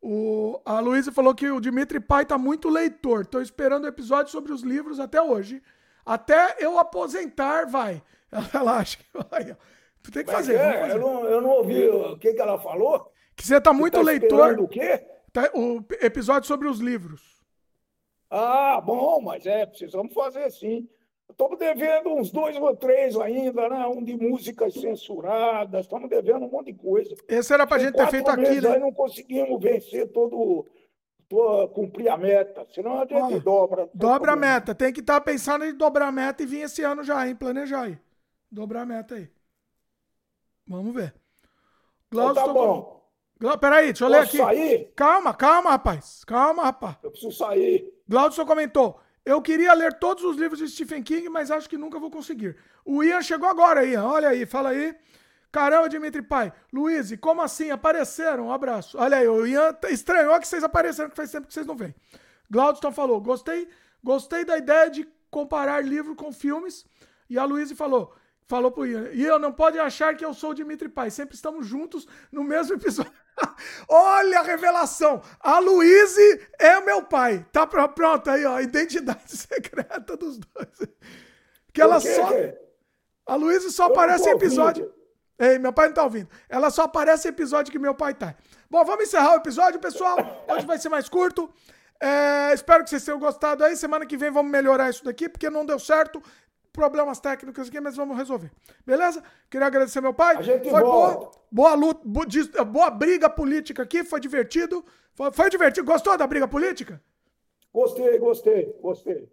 O, a Luísa falou que o Dimitri Pai tá muito leitor. Tô esperando o episódio sobre os livros até hoje. Até eu aposentar, vai. <laughs> Ela acha que vai. Tu tem que fazer, é, fazer. Eu, não, eu não ouvi o que, que ela falou. Que você tá muito você tá leitor. O quê? Tá, o episódio sobre os livros. Ah, bom, mas é, precisamos fazer sim. Estamos devendo uns dois ou três ainda, né? Um de músicas censuradas, estamos devendo um monte de coisa. Esse era para a gente ter feito aqui, né? Aí não conseguimos vencer todo, todo, cumprir a meta, senão a gente dobra. Dobra a meta, tem que estar tá pensando em dobrar a meta e vir esse ano já, hein? Planejar aí. Dobrar a meta aí. Vamos ver. Glaucio, então tá bom. Glau... Peraí, deixa eu Posso ler aqui. sair? Calma, calma, rapaz. Calma, rapaz. Eu preciso sair. Glaucio comentou. Eu queria ler todos os livros de Stephen King, mas acho que nunca vou conseguir. O Ian chegou agora, Ian. Olha aí, fala aí. Caramba, Dimitri Pai. Luiz, como assim? Apareceram? Um abraço. Olha aí, o Ian estranhou que vocês apareceram, que faz tempo que vocês não vêm. Glaudston falou: gostei, gostei da ideia de comparar livro com filmes. E a Luísa falou: falou pro Ian, Ian, não pode achar que eu sou o Dimitri Pai. Sempre estamos juntos no mesmo episódio. <laughs> Olha a revelação! A Luíse é o meu pai. Tá pronto aí, ó. Identidade <laughs> secreta dos dois. Que ela só. A Luíse só aparece em episódio. Ei, meu pai não tá ouvindo. Ela só aparece em episódio que meu pai tá. Bom, vamos encerrar o episódio, pessoal. Hoje vai ser mais curto. É, espero que vocês tenham gostado aí. Semana que vem vamos melhorar isso daqui, porque não deu certo problemas técnicos aqui, mas vamos resolver. Beleza? Queria agradecer meu pai. Foi boa, boa luta, boa, boa briga política aqui, foi divertido. Foi, foi, divertido. Gostou da briga política? Gostei, gostei, gostei.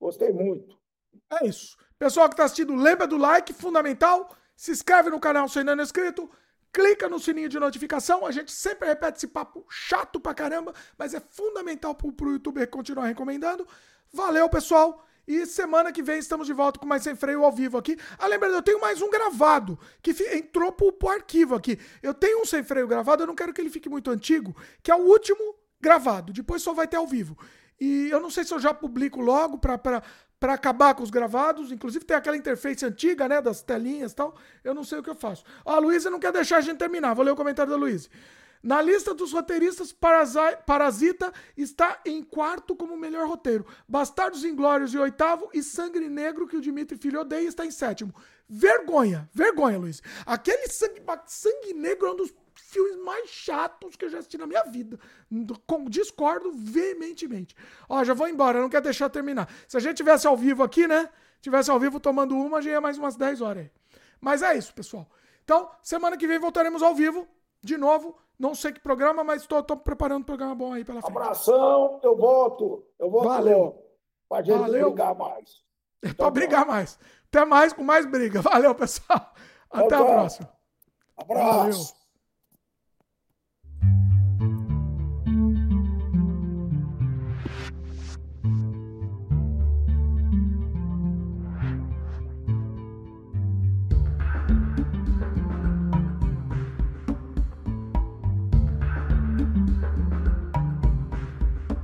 Gostei muito. É isso. Pessoal que está assistindo, lembra do like, fundamental. Se inscreve no canal se ainda não é inscrito. Clica no sininho de notificação. A gente sempre repete esse papo chato pra caramba, mas é fundamental pro, pro YouTube continuar recomendando. Valeu, pessoal E semana que vem estamos de volta com mais Sem Freio ao vivo aqui. Ah, lembrando, eu tenho mais um gravado que entrou pro, pro arquivo aqui. Eu tenho um Sem Freio gravado, eu não quero que ele fique muito antigo, que é o último gravado. Depois só vai ter ao vivo. E eu não sei se eu já publico logo para acabar com os gravados. Inclusive tem aquela interface antiga, né? Das telinhas e tal. Eu não sei o que eu faço. Ó, a Luísa não quer deixar a gente terminar. Vou ler o comentário da Luísa. Na lista dos roteiristas, Parasita está em quarto como melhor roteiro. Bastardos Inglórios em oitavo e Sangue Negro, que o Dimitri Filho odeia, está em sétimo. Vergonha, vergonha, Luiz. Aquele Sangue, sangue Negro é um dos filmes mais chatos que eu já assisti na minha vida. Discordo veementemente. Ó, já vou embora, não quero deixar terminar. Se a gente tivesse ao vivo aqui, né? Tivesse ao vivo tomando uma, já ia mais umas 10 horas aí. Mas é isso, pessoal. Então, semana que vem voltaremos ao vivo, de novo. Não sei que programa, mas estou preparando um programa bom aí pela frente. Abração, eu volto. Eu volto Valeu. Pra gente Valeu. brigar mais. <laughs> É então, brigar mais. Até mais com mais briga. Valeu, pessoal. Até a próxima. Abraço. Valeu.